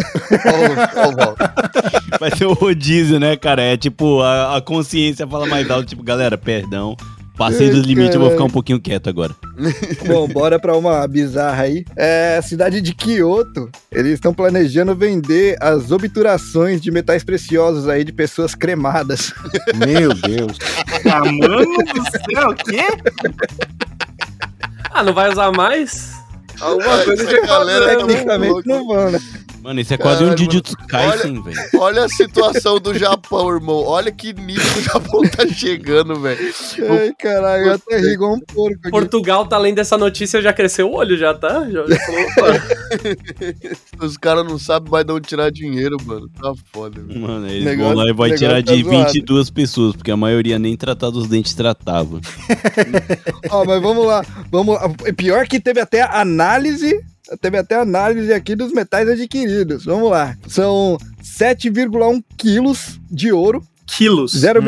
<laughs> Vai ser o rodízio, né, cara? É tipo, a, a consciência fala mais alto, tipo, galera, perdão. Passei dos limites, eu vou ficar um pouquinho quieto agora. <laughs> Bom, bora pra uma bizarra aí. É, a cidade de Kyoto, eles estão planejando vender as obturações de metais preciosos aí de pessoas cremadas. <laughs> Meu Deus. Ah, mano do céu, o quê? Ah, não vai usar mais? Alguma coisa de galera tá? Tecnicamente não vão, né? Mano, isso é quase um Caralho, Jujutsu Kaisen, velho. Olha a situação do Japão, irmão. Olha que nível o Japão tá chegando, velho. Ai, caralho, eu até ri igual um porco aqui. Portugal, tá lendo essa notícia, já cresceu o olho, já tá? Já, já falou. <laughs> Os caras não sabem mais de onde tirar dinheiro, mano. Tá foda, velho. Mano, eles Negócio- vão lá e vai tirar tá de zoado. 22 pessoas, porque a maioria nem tratar dos dentes tratava. <laughs> Ó, mas vamos lá. Vamos lá. Pior que teve até análise. Teve até análise aqui dos metais adquiridos. Vamos lá. São 7,1 quilos de ouro. Quilos. 0,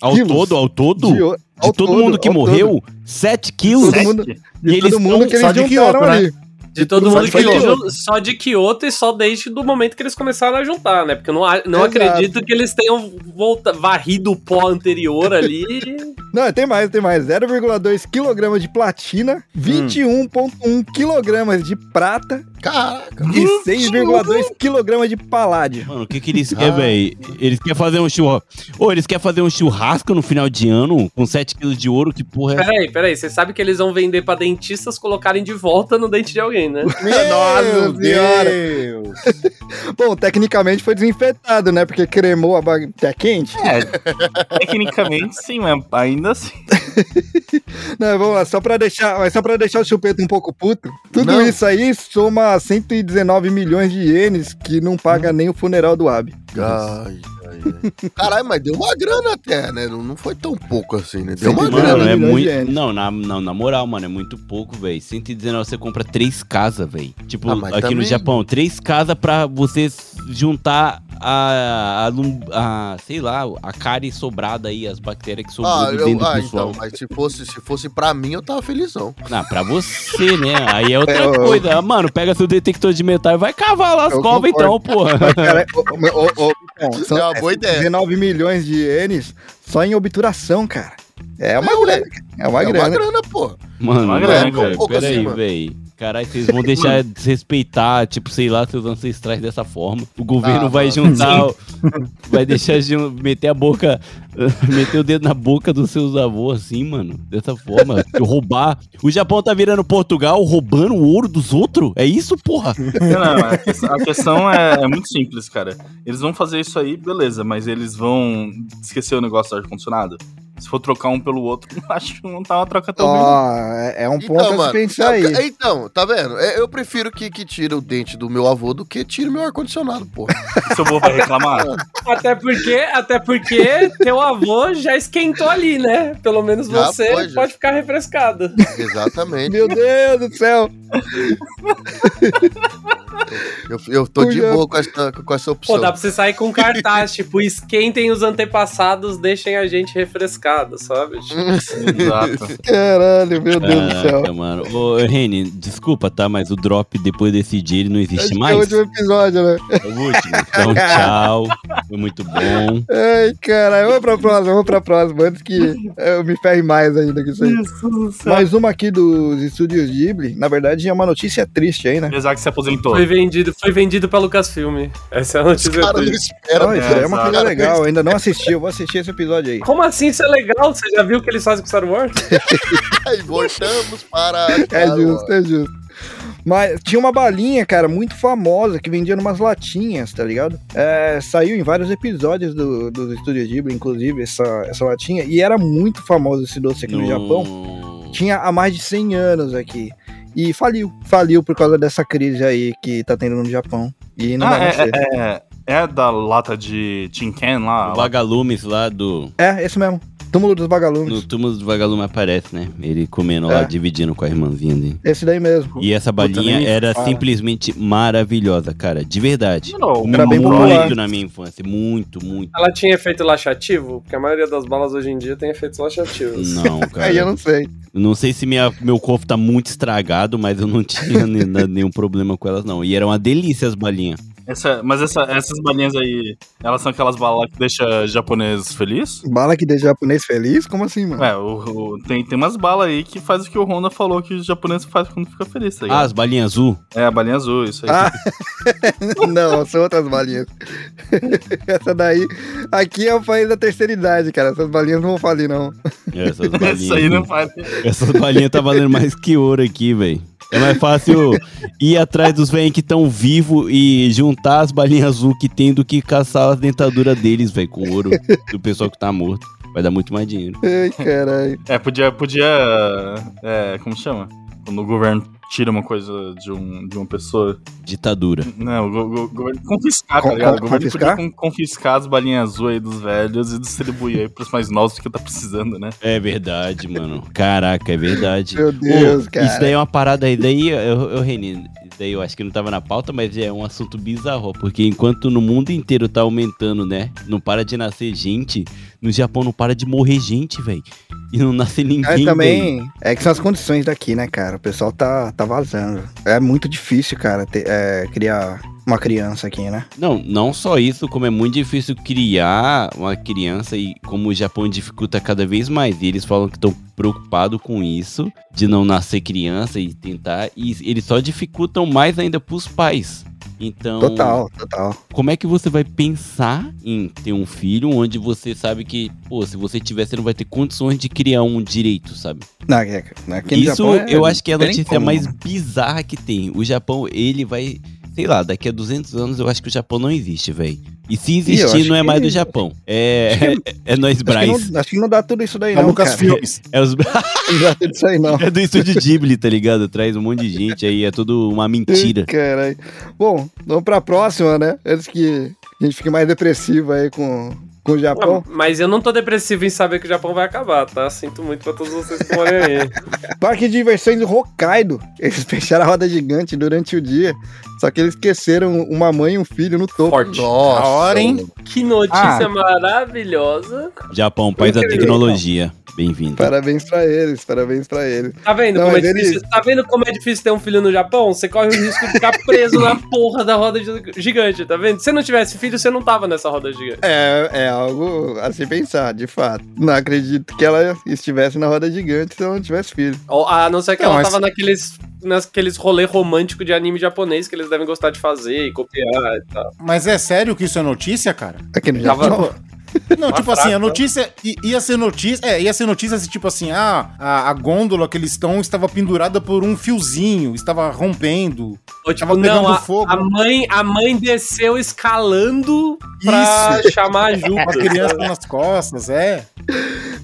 Ao quilos todo, ao todo? de De, ouro. Ao todo todo, mundo que ao morreu, 7 quilos? Todo mundo, E De eles todo mundo que eles de juntaram Kyoto, né? De todo Só mundo de que Kyoto. só de Kyoto e só desde o momento que eles começaram a juntar, né? Porque eu não, não Exato. acredito que eles tenham volta, varrido o pó anterior ali. <laughs> Não, tem mais, tem mais. 0,2 kg de platina, 21,1 kg de prata Caraca. e 6,2 kg de paládio. Mano, o que que eles querem, velho? Eles querem fazer um churrasco. Ou eles querem fazer um churrasco no final de ano com 7 quilos de ouro, que porra é Peraí, peraí, você sabe que eles vão vender pra dentistas colocarem de volta no dente de alguém, né? Nossa senhora. Deus. <laughs> Bom, tecnicamente foi desinfetado, né? Porque cremou a bagulho. É quente? É, tecnicamente sim, mas ainda assim. <laughs> <laughs> Não, vamos lá, só pra deixar, mas só pra deixar o chupeta um pouco puto. Tudo Não. isso aí soma 119 milhões de ienes que não paga nem o funeral do Abi. Ai, ai. <laughs> Caralho, mas deu uma grana até, né? Não, não foi tão pouco assim, né? Deu uma e grana. Mano, é muito. ienes. Não, na, não, na moral, mano, é muito pouco, velho. 119 você compra três casas, velho. Tipo, Ah, aqui no também- Japão, três casas pra você juntar a, a, a, sei lá, a cárie sobrada aí, as bactérias que sobrou Ah, eu, dentro ah do pessoal. então, mas se fosse, se fosse pra mim, eu tava felizão. Não, pra você, né? Aí é outra <laughs> É, eu- coisa. Mano, pega seu detector de metal e vai cavar lá as covas então, porra. Mas, cara, ô, ô, ô, então, <laughs> são boa ideia. 19 milhões de ienes só em obturação, cara. É uma É, grana. É uma é uma grana. grana, pô. Mano, Uma não, grana, velho. um pouco Pera aí, assim, velho. Caralho, vocês vão deixar desrespeitar, tipo, sei lá, seus ancestrais dessa forma. O governo Ah, vai juntar, <laughs> vai deixar de meter a boca <laughs> Meter o dedo na boca dos seus avós, assim, mano. Dessa forma. Roubar. O Japão tá virando Portugal roubando o ouro dos outros? É isso, porra? Não, a questão, a questão é, é muito simples, cara. Eles vão fazer isso aí, beleza, mas eles vão esquecer o negócio do ar-condicionado? Se for trocar um pelo outro, <laughs> acho que não tá uma troca tão. Ó, é, um ponto a se pensar aí. é- Então, tá vendo? É, Eu prefiro que, que tire o dente do meu avô do que tire meu ar-condicionado, porra. <laughs> Seu avô vai reclamar? Até porque, até porque teu avô já esquentou ali, né? Pelo menos Já você já. pode ficar refrescado. Exatamente. Meu Deus do céu. <laughs> Eu, eu tô de boa com essa, com essa opção. Pô, dá pra você sair com cartaz, tipo, esquentem os antepassados, deixem a gente refrescado, sabe? <laughs> Tipo, Exato. Caralho, meu Deus do céu. Caraca, mano. Ô, Reni, desculpa, tá? Mas o drop depois desse dia ele não Acho existe que é o mais. último episódio, né? É o último. Então, <laughs> tchau. Foi muito bom. Ai, caralho. Pra próxima, vamos pra próxima. Antes que eu me ferre mais ainda com isso aí. Mais uma aqui dos estúdios Ghibli. Na verdade, é uma notícia triste aí, né? Apesar que se aposentou. foi vendido, foi vendido pra Lucasfilm. Essa é a notícia caras não triste. esperam. Ó, isso aí é uma coisa legal. Eu ainda não assisti. Eu vou assistir esse episódio aí. Como assim isso é legal? Você já viu o que eles fazem com Star Wars? <laughs> Aí voltamos para. É justo, é justo. Mas tinha uma balinha, cara, muito famosa que vendia numas latinhas, tá ligado? É, saiu em vários episódios do, do Estúdio Ghibli, inclusive, essa, essa latinha. E era muito famoso esse doce aqui no Japão. Tinha há mais de 100 anos aqui. E faliu. Faliu por causa dessa crise aí que tá tendo no Japão. E não Ah, vai é, nascer. é, é, é da lata de Tin Can lá? O Vagalumes lá do. É, esse mesmo. Túmulo dos No Vagalumes. túmulo do Vagalume aparece, né? Ele comendo É. lá, dividindo com a irmãzinha dele. Esse daí mesmo. E essa balinha era fala. simplesmente maravilhosa, cara. De verdade. Não, Era bem muito popular. na minha infância. Muito, muito. Ela tinha efeito laxativo? Porque a maioria das balas hoje em dia tem efeitos laxativos. Não, <laughs> cara. Aí eu não sei. Não sei se minha, meu corpo tá muito estragado, mas eu não <laughs> tinha nenhum problema com elas, não. E era uma delícia as balinhas. Essa, mas essa- essas balinhas aí, elas são aquelas balas que deixam japonês feliz? Bala que deixa japonês feliz? Como assim, mano? É, o, o- tem, tem umas balas aí que faz o que o Honda falou que o japonês faz quando fica feliz, tá Ah, ligado? as balinhas azul? É, a balinha azul, isso aí. Ah, <laughs> não, são outras balinhas. <laughs> Essa daí. Aqui é o país da terceira idade, cara. Essas balinhas não vão falir, não. Essas <laughs> balinhas. Isso aí não faz. Essas balinhas tá valendo mais que ouro aqui, velho. É mais fácil ir atrás dos velhos que estão vivos e juntar as balinhas azul que tem do que caçar as dentaduras deles, velho, com ouro do pessoal que tá morto. Vai dar muito mais dinheiro. Ai, caralho. É, podia. podia é, como chama? Quando o governo tira uma coisa de, um, de uma pessoa. Ditadura. Não, o, go- go- governo. Confiscar, Con- tá ligado? O con- governo confiscar? confiscar as balinhas azul aí dos velhos e distribuir aí pros mais novos que tá precisando, né? É verdade, mano. Caraca, é verdade. Meu Deus, Ô, cara. Isso daí é uma parada aí. Daí, eu, eu Reni, isso daí eu acho que não tava na pauta, mas é um assunto bizarro. Porque enquanto no mundo inteiro tá aumentando, né? Não para de nascer gente, no Japão não para de morrer gente, velho. E não nasce ninguém, véi. também é que são as condições daqui, né, cara? O pessoal tá, tá vazando. É muito difícil, cara, ter- é, criar uma criança aqui, né? Não, não só isso, como é muito difícil criar uma criança e como o Japão dificulta cada vez mais. E eles falam que estão preocupados com isso, de não nascer criança e tentar. E eles só dificultam mais ainda pros pais. Então, Total, total. como é que você vai pensar em ter um filho onde você sabe que, pô, se você tiver, você não vai ter condições de criar um direito, sabe? Não, é- é- Isso Japão é- eu acho que é a notícia como. mais bizarra que tem. O Japão, ele vai. Sei lá, daqui a 200 anos eu acho que o Japão não existe, velho. E se existir, não é mais que- do Japão. É, é, <laughs> é nós Acho que, Braz. não, acho que não dá tudo isso daí, É não, Lucas cara. Filmes. <laughs> É, os... Não dá tudo isso aí, não. é do estúdio Ghibli, tá ligado? Traz um monte de gente aí, é tudo uma mentira. Caralho. Bom, vamos pra próxima, né? Antes que a gente fique mais depressivo aí com, com o Japão. Ah, Mas eu não tô depressivo em saber que o Japão vai acabar, tá? Sinto muito pra todos vocês que moram aí. <laughs> Parque de diversões do Hokkaido. Eles fecharam a roda gigante durante o dia. Só que eles esqueceram uma mãe e um filho no topo. Forte. Nossa. Hora, hein? Que notícia maravilhosa. Japão, país da tecnologia. Bem-vindo. Parabéns pra eles, parabéns pra eles. Tá vendo, Não, como é difícil, tá vendo como é difícil ter um filho no Japão? Você corre o risco de ficar preso na porra da roda gi- gigante, tá vendo? Se você não tivesse filho, você não tava nessa roda gigante. É, é algo a se pensar, de fato. Não acredito que ela estivesse na roda gigante se ela não tivesse filho. Ou- A não ser que Não, ela mas- tava naqueles, naqueles rolê romântico de anime japonês que eles devem gostar de fazer e copiar e tal. Mas é sério que isso é notícia, cara? Aqui no Tava- Japão. Não, Uma tipo assim, a fraca. notícia ia ser notícia. É, ia ser notícia tipo assim, ah, a, a gôndola que eles estão estava pendurada por um fiozinho, estava rompendo. Ou, tipo, Tava pegando não, a, fogo. a mãe, a mãe desceu escalando pra chamar ajuda. Com a criança nas costas, é.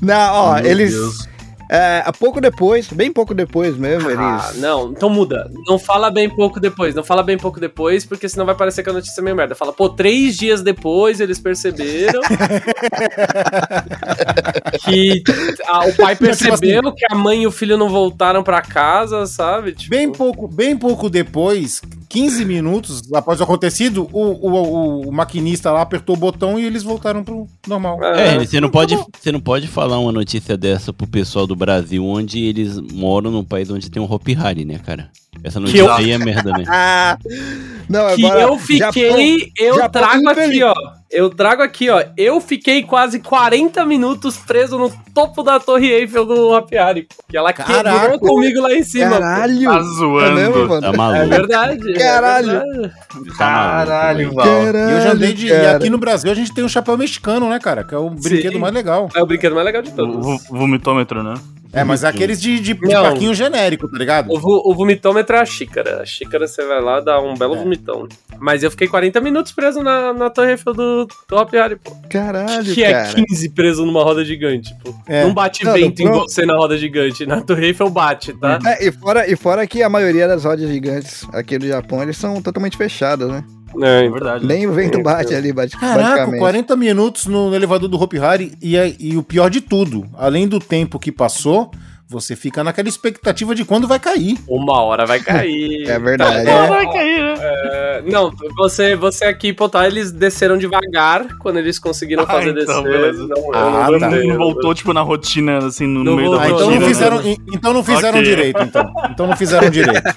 Não, ó, Meu eles. Deus. É, há pouco depois, bem pouco depois mesmo, Ah, eles. não, então muda. Não fala bem pouco depois. Não fala bem pouco depois, porque senão vai parecer que a notícia é meio merda. Fala, pô, três dias depois eles perceberam <laughs> que a- o pai percebeu que a mãe e o filho não voltaram pra casa, sabe? Tipo, Bem pouco, bem pouco depois, 15 minutos após o acontecido, o, o, o- o maquinista lá apertou o botão e eles voltaram pro normal. É, você não pode, você não pode falar uma notícia dessa pro pessoal do Brasil, onde eles moram num país onde tem um Hopi Hari, né, cara? Essa notícia eu- aí é merda, né? <laughs> Não, que eu fiquei, eu Japão trago aqui, ó. Eu trago aqui, ó. Eu fiquei quase 40 minutos preso no topo da Torre Eiffel do Hopiari. Que ela Caraca. quebrou comigo lá em cima. pô. Caralho! Tá É zoando. mesmo, mano? Tá É maluco. verdade. é Caralho. verdade. Caralho, Val. Caralho, E eu já andei de. E aqui no Brasil a gente tem um chapéu mexicano, né, cara? Que é o brinquedo mais legal. É o brinquedo mais legal de O todos. vo- vomitômetro, né? É, mas é aqueles de, de, de Não. parquinho genérico, tá ligado? O, o vomitômetro é a xícara. A xícara você vai lá dá um belo É. vomitão. Mas eu fiquei 40 minutos preso na, na Torre Eiffel do, do Hopiari, pô. Caralho, Que é cara. 15 preso numa roda gigante, pô. É. Não bate Não, vento não, em não. você na roda gigante. Na Torre Eiffel bate, tá? É, e, fora, e fora que a maioria das rodas gigantes aqui do Japão, eles são totalmente fechadas, né? É, É verdade. Nem o vento É, bate ali, bate, Caraca, basicamente. 40 minutos no elevador do Hopi Hari e, é- e o pior de tudo, além do tempo que passou, você fica naquela expectativa de quando vai cair. Uma hora vai cair. <laughs> É verdade. Tá, vai cair, né? é, não, você, você aqui, pô, tá, eles desceram devagar quando eles conseguiram Ah, fazer então, descer. beleza. Não, Ah, não tá. Não voltou, tipo, na rotina, assim, no, Não meio voltou. da Ah, então rotina. não né? fizeram, então não fizeram Ok. direito, então. Então não fizeram direito. <laughs>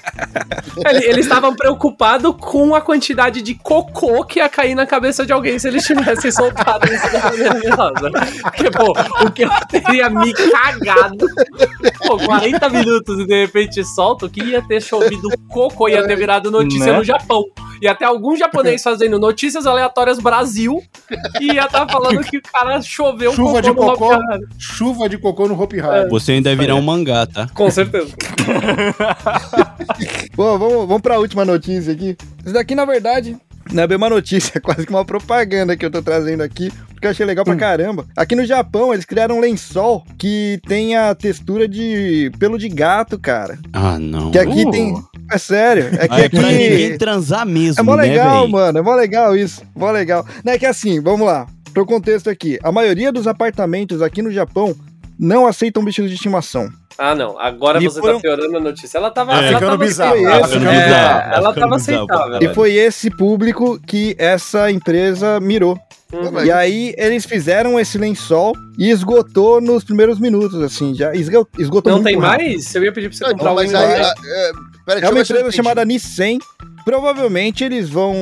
Ele- Eles estavam preocupados com a quantidade de cocô que ia cair na cabeça de alguém se eles tivessem soltado isso da maneira milagrosa. Porque, pô, o que eu teria me cagado. Pô, 40 minutos e de repente solta, o que ia ter chovido cocô, ia ter virado notícia Né? no Japão. Ia ter algum japonês fazendo notícias aleatórias Brasil e ia estar falando que o cara choveu Chuva de no cocô. Chuva de cocô no Hopi Hari. Você ainda virar um mangá, tá? Com certeza. <laughs> Bom, vamos, vamos pra última notícia aqui. Isso daqui, na verdade, não é bem uma notícia, <laughs> é quase que uma propaganda que eu tô trazendo aqui, porque eu achei legal pra caramba. Aqui no Japão, eles criaram um lençol que tem a textura de pelo de gato, cara. Ah, não. Que aqui Uh. tem... É sério, é que Ah, é pra ninguém aqui... transar mesmo, É mó né, legal, velho? mano, é mó legal isso, mó legal. Não é que assim, vamos lá, pro contexto aqui. A maioria dos apartamentos aqui no Japão não aceitam bichos de estimação. Ah, não. Agora E você foram- tá piorando a notícia. Ela tava. É, ela ficando tava bizarro, aceitável. tá ficando É, bizarro, tá ela tava aceitável. cara. E foi esse público que essa empresa mirou. Uhum. E aí eles fizeram esse lençol e esgotou nos primeiros minutos, assim, já esgo- esgotou Não muito tem rápido. mais? Eu ia pedir pra você Não, comprar um mas aí. igual. ah, é, pera, É uma empresa chamada Nissen. Provavelmente eles vão.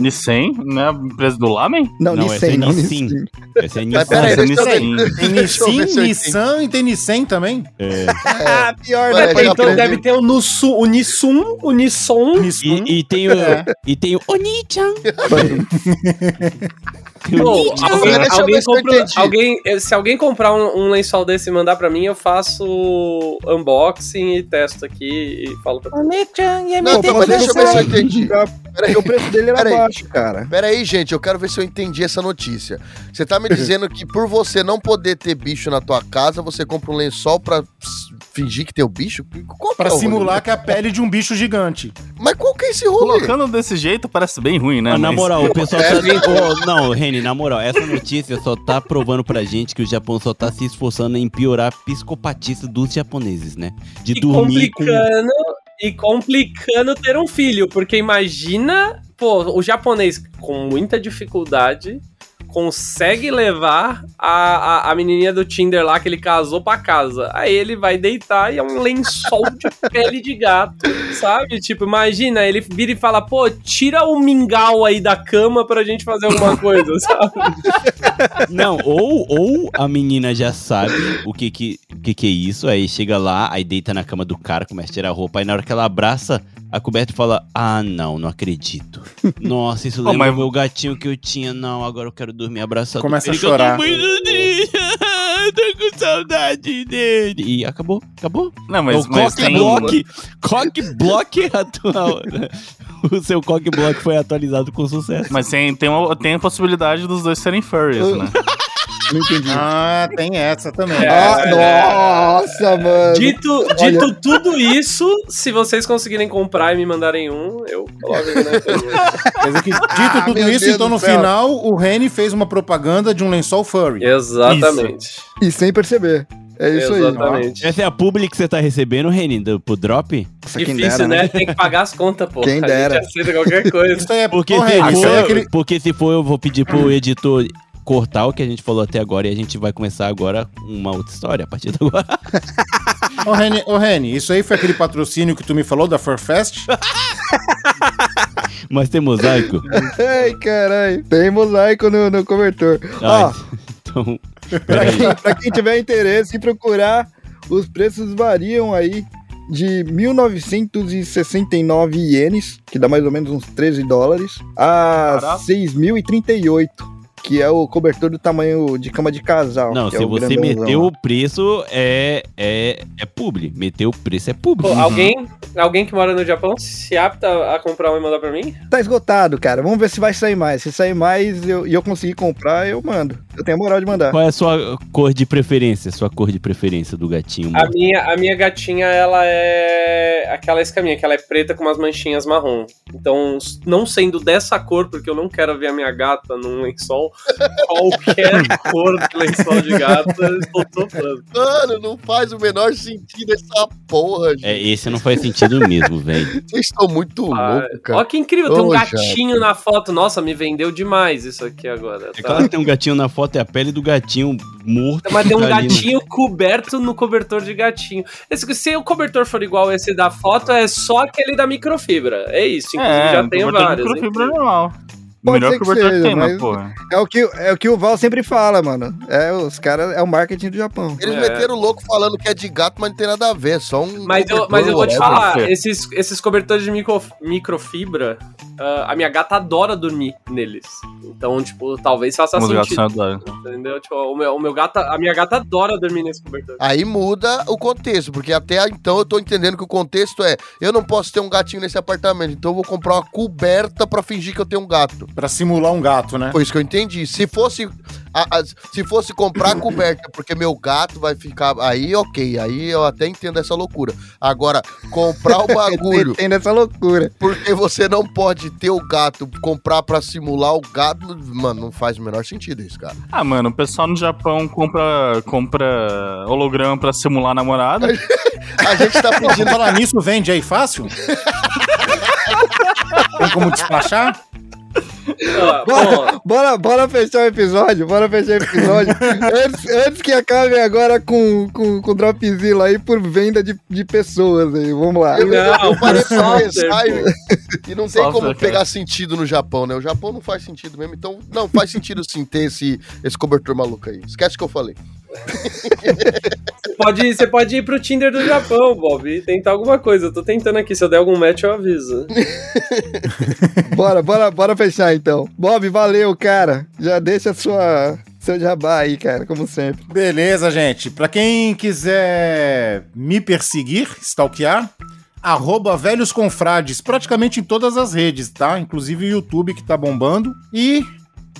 Nissen, né? A empresa do Lamen? Não, Não, é Nissen, não. Nissin. Essa é Nissan. peraí, Essa é ver. Nissin. Tem Nissin, Nissan e tem Nissan também. <laughs> Ah, pior, né? é então aprendi. deve ter o, Nusu, o Nissun, o Nisson. Nissan. E, e tem o. É. E tem o Oni-chan. <laughs> Pô, alguém, alguém alguém- eh, se alguém comprar um, um lençol desse e mandar pra mim, eu faço unboxing e testo aqui e falo pra Não, Pô, então, pra mas você deixa eu não ver se eu entendi. Porque o preço dele era Peraí. baixo, cara. Pera aí, gente, eu quero ver se eu entendi essa notícia. Você tá me <laughs> dizendo que por você não poder ter bicho na tua casa, você compra um lençol pra fingir que tem o bicho? Qual Pra é o simular rolê? que é a pele de um bicho gigante. Mas qual que é esse rolê? Colocando desse jeito parece bem ruim, né? Ah, na Mas- moral, o pessoal tá. Ô, não, Reni, na moral, essa notícia só tá provando pra gente que o Japão só tá se esforçando em piorar a psicopatice dos japoneses, né? De e dormir com. complicando, e complicando ter um filho, porque imagina, pô, o japonês com muita dificuldade consegue levar a, a, a menininha do Tinder lá que ele casou pra casa. Aí ele vai deitar e é um lençol de <laughs> pele de gato, sabe? Tipo, imagina, ele vira e fala, pô, tira o mingau aí da cama pra gente fazer alguma coisa, <laughs> sabe? Não, ou, ou a menina já sabe o que que o que que é isso? Aí chega lá, aí deita na cama do cara, começa a tirar a roupa, aí na hora que ela abraça a coberta fala, ah, não, não acredito. Nossa, isso Oh, lembra mas- o meu gatinho que eu tinha, não, agora eu quero dormir abraçado Começa a chorar. <laughs> Eu tô com saudade dele. E acabou, acabou. Não, é mas, o mas cock tem... block, cock block <laughs> atual. o seu cock block foi atualizado com sucesso. Mas tem, tem, uma, tem a possibilidade dos dois serem furries, né? <laughs> Não entendi. Ah, tem essa também. É. Ah, nossa, mano. Dito, dito tudo isso, se vocês conseguirem comprar e me mandarem um, eu coloco aqui na internet. <laughs> Que, dito tudo Meu isso, Deus então no céu. final o Reni fez uma propaganda de um lençol furry. Exatamente. E sem perceber. É isso aí. Exatamente. Essa é a publi que você tá recebendo, Reni, do, pro drop? Nossa, Difícil, dera, né? Tem que pagar as contas, pô. Quem A dera. gente aceita qualquer coisa. Isso aí é Porque, Ô, se isso for, aí é aquele... porque se for, eu vou pedir pro editor cortar o que a gente falou até agora e a gente vai começar agora uma outra história a partir de agora. <laughs> Ô, Reni, ô, Reni, isso aí foi aquele patrocínio que tu me falou da Furfest? <laughs> Mas tem mosaico? Ai, caralho. Tem mosaico no, no cobertor. Ó, Ah, então. pra quem, pra quem tiver interesse em procurar, os preços variam aí de 1.969 ienes, que dá mais ou menos uns 13 dólares, a Barato. 6.038, que é o cobertor do tamanho de cama de casal. Não, é se o você meteu o preço, é, é, é publi. Meteu o preço, é publi. Pô, alguém, alguém que mora no Japão se apta a comprar um e mandar pra mim? Tá esgotado, cara. Vamos ver se vai sair mais. Se sair mais eu- e eu conseguir comprar, eu mando. Eu tenho a moral de mandar. Qual é a sua cor de preferência? Sua cor de preferência do gatinho? A minha, a minha gatinha, ela é aquela escaminha, que ela é preta com umas manchinhas marrom. Então, não sendo dessa cor, porque eu não quero ver a minha gata num lençol, qualquer cor de lençol de gata, eu estou topando. Mano, não faz o menor sentido essa porra, gente. É, esse não faz sentido mesmo, velho. Vocês estão muito Ah, loucos, cara. Ó que incrível, tem um gatinho na foto. Nossa, me vendeu demais isso aqui agora. É tá? claro que tem um gatinho na foto, é a pele do gatinho morto. Mas tem um tá gatinho coberto no cobertor de gatinho. Esse, se o cobertor for igual esse da foto, é só aquele da microfibra. É isso, inclusive É, já tem vários. microfibra normal. Pode Melhor ser que cobertor que seja, tem, mas, mas- porra. É o que, é o que o Val sempre fala, mano. É, os caras, é o marketing do Japão. Eles É. meteram o louco falando que é de gato, mas não tem nada a ver. é Só um. Mas eu, mas eu vou te falar, esses, esses cobertores de micro, microfibra, ah, a minha gata adora dormir neles. Então, tipo, talvez faça Os sentido. Entendeu? Tipo, o meu, o meu gata, a minha gata adora dormir nesse cobertor. Aí muda o contexto, porque até então eu tô entendendo que o contexto é: eu não posso ter um gatinho nesse apartamento, então eu vou comprar uma coberta pra fingir que eu tenho um gato. Pra simular um gato, né? Foi isso que eu entendi. Se fosse, a- a- se fosse comprar coberta porque meu gato vai ficar. Aí, ok. Aí eu até entendo essa loucura. Agora, comprar o <laughs> bagulho Tem nessa loucura. porque você não pode ter o gato, comprar pra simular o gato. Mano, não faz o menor sentido isso, cara. Ah, mano, o pessoal no Japão compra, compra holograma pra simular namorada. A gente tá pedindo. falar nisso, vende aí fácil? <laughs> Tem como despachar? Ah, bom, Bora, bora, bora fechar o episódio, bora fechar o episódio. <laughs> antes, antes que acabe agora com, com, com Dropzilla aí por venda de, de pessoas aí. Vamos lá. Eu, Não, eu parei pra software, pensar e, e não tem como cara. pegar sentido no Japão, né? O Japão não faz sentido mesmo, então não faz sentido sim ter esse, esse cobertor maluco aí. Esquece o que eu falei. você <laughs> pode, você pode ir pro Tinder do Japão, Bob, e tentar alguma coisa. Eu tô tentando aqui, se eu der algum match, eu aviso. <laughs> Bora, bora, bora fechar então. Bob, valeu, cara. Já deixa sua, seu jabá aí, cara, como sempre. Beleza, gente. Pra quem quiser me perseguir, stalkear, arroba velhos confrades, praticamente em todas as redes, tá? Inclusive o YouTube que tá bombando. E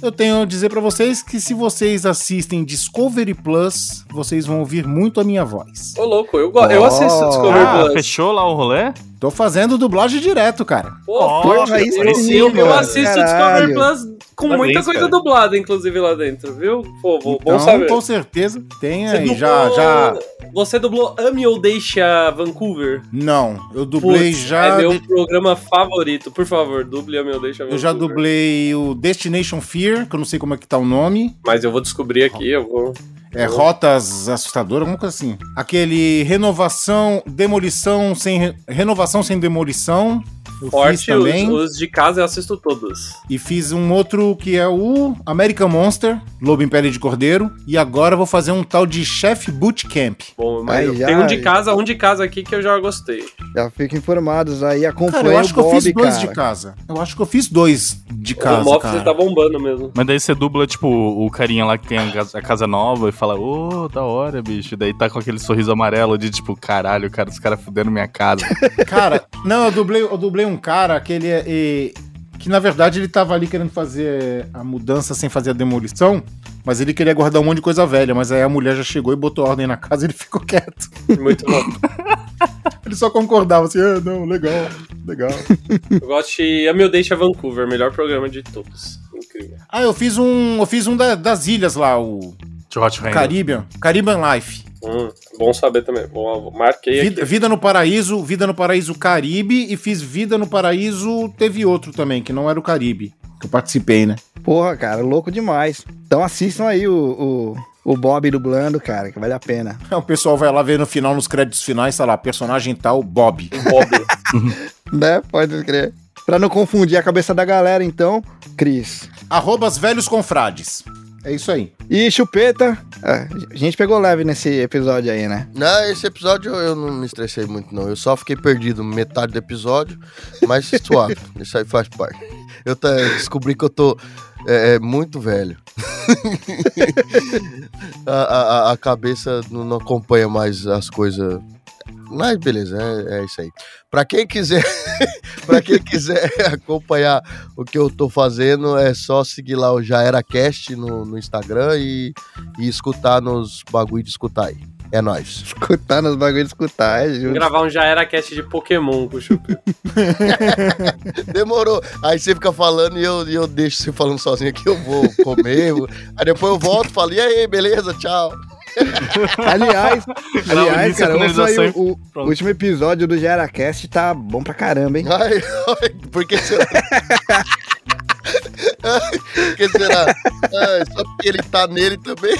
eu tenho a dizer pra vocês que se vocês assistem Discovery Plus, vocês vão ouvir muito a minha voz. Ô, louco, eu, go- eu assisto Oh. Discovery Ah, Plus. fechou lá o rolê? Tô fazendo dublagem direto, cara. Pô, Porra, poxa, aí eu, sim, eu, assisto Caralho. Discovery Plus com Parabéns, muita coisa cara. dublada, inclusive, lá dentro, viu? Pô, bom, bom Então, saber. com certeza, tem aí. dublou- Já, já. Você dublou Ame ou Deixa Vancouver? Não, eu dublei Putz, já. É meu programa favorito. Por favor, duble Ame ou Deixa Vancouver. Eu já dublei o Destination Fear, que eu não sei como é que tá o nome. Mas eu vou descobrir aqui, eu vou... É Rotas Assustadoras, alguma coisa assim. Aquele Renovação, Demolição sem. re- Renovação sem Demolição. Eu Forte, fiz também. os, os de casa eu assisto todos. E fiz um outro que é o American Monster, Lobo em Pele de Cordeiro. E agora vou fazer um tal de Chef Bootcamp. Bom, mas Aí eu- já- tem um de casa, um de casa aqui que eu já gostei. Já fiquem informados aí, acompanha Cara, eu acho o que eu Bob, fiz dois cara. de casa. Eu acho que eu fiz dois de o casa, Office cara. tá bombando mesmo. Mas daí você dubla, tipo, o carinha lá que tem a casa, nova e fala, ô, da hora, bicho. E daí tá com aquele sorriso amarelo de tipo, caralho, cara, os caras fudendo minha casa. <laughs> Cara, não, eu dublei, eu dublei um cara que ele é. é- que na verdade ele tava ali querendo fazer a mudança sem fazer a demolição, mas ele queria guardar um monte de coisa velha, mas aí a mulher já chegou e botou ordem na casa e ele <laughs> ficou quieto. Muito bom. <laughs> Ele só concordava assim, ah, não, legal, legal. Eu gosto de ou Deixa Vancouver, melhor programa de todos. Incrível. Ah, eu fiz um. Eu fiz um da- das ilhas lá, o De Hot Hand. Caribbean. Caribbean Life. Hum, bom saber também. Bom, marquei Vida, aqui. Vida no Paraíso, Vida no Paraíso Caribe e fiz Vida no Paraíso, teve outro também, que não era o Caribe, que eu participei, né? Porra, cara, louco demais. Então assistam aí o, o, o Bob dublando, cara, que vale a pena. <laughs> O pessoal vai lá ver no final, nos créditos finais, tá lá, personagem tal, Bob. Bob. <laughs> Né? Pode crer. Pra não confundir a cabeça da galera, então, Cris. Arrobas velhos confrades. É isso aí. E Chupeta, é, a gente pegou leve nesse episódio aí, né? Não, esse episódio eu não me estressei muito, não. Eu só fiquei perdido metade do episódio, mas <laughs> suave. Isso aí faz parte. Eu descobri que eu tô é, é, muito velho. <laughs> a, a- a cabeça não acompanha mais as coisas. Mas beleza, é, é isso aí. Pra quem quiser, <laughs> para quem quiser <laughs> acompanhar o que eu tô fazendo, é só seguir lá o Já Era Cast no, no Instagram e, e escutar nos bagulho de escutar aí. É nóis. <laughs> Escutar nos bagulhos de escutar, é justo. gravar um Já Era Cast de Pokémon com o. Demorou. Aí você fica falando e eu, e eu deixo você falando sozinho aqui, eu vou comer. Aí depois eu volto e falo, e aí, beleza, tchau. <laughs> Aliás, aliás, cara, ouça aí finalização o, o último episódio do GeraCast tá bom pra caramba, hein? <laughs> Ai, ai, por que será? <laughs> Ai, por que será? Ai, só porque ele tá nele também.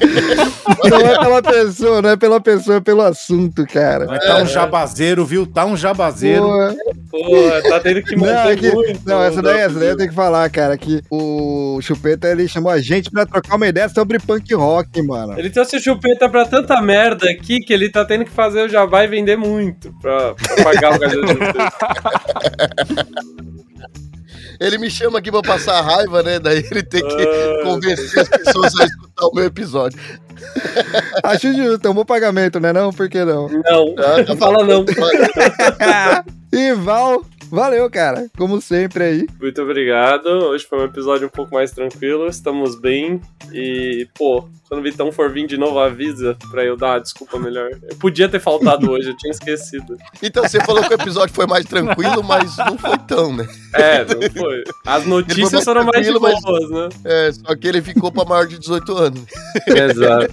<laughs> Não é pela pessoa, não é pela pessoa, é pelo assunto, cara. Mas tá um jabazeiro, viu? Tá um jabazeiro. Porra. Pô, tá tendo que Não, manter é que- muito. não, essa daí, essa daí eu tenho que falar, cara, que o Chupeta, ele chamou a gente pra trocar uma ideia sobre punk rock, mano. Ele trouxe o chupeta pra tanta merda aqui que ele tá tendo que fazer o jabá e vender muito pra, pra pagar o chupeta. <laughs> Ele me chama aqui pra passar raiva, né? Daí ele tem que Ah. convencer as pessoas a escutar o meu episódio. Acho justo, é um bom pagamento, né não? Por que não? Não, Ah, não fala não. <laughs> e Val, valeu, cara, como sempre aí. Muito obrigado. Hoje foi um episódio um pouco mais tranquilo. Estamos bem. E, pô, quando o Vitão for vir de novo, avisa pra eu dar a desculpa melhor. Eu podia ter faltado hoje, eu tinha esquecido. Então, você falou que o episódio foi mais tranquilo, mas não foi tão, né? É, não foi. As notícias mais foram mais de tranquilo, mas- boas, né? É, só que ele ficou pra maior de 18 anos. Exato.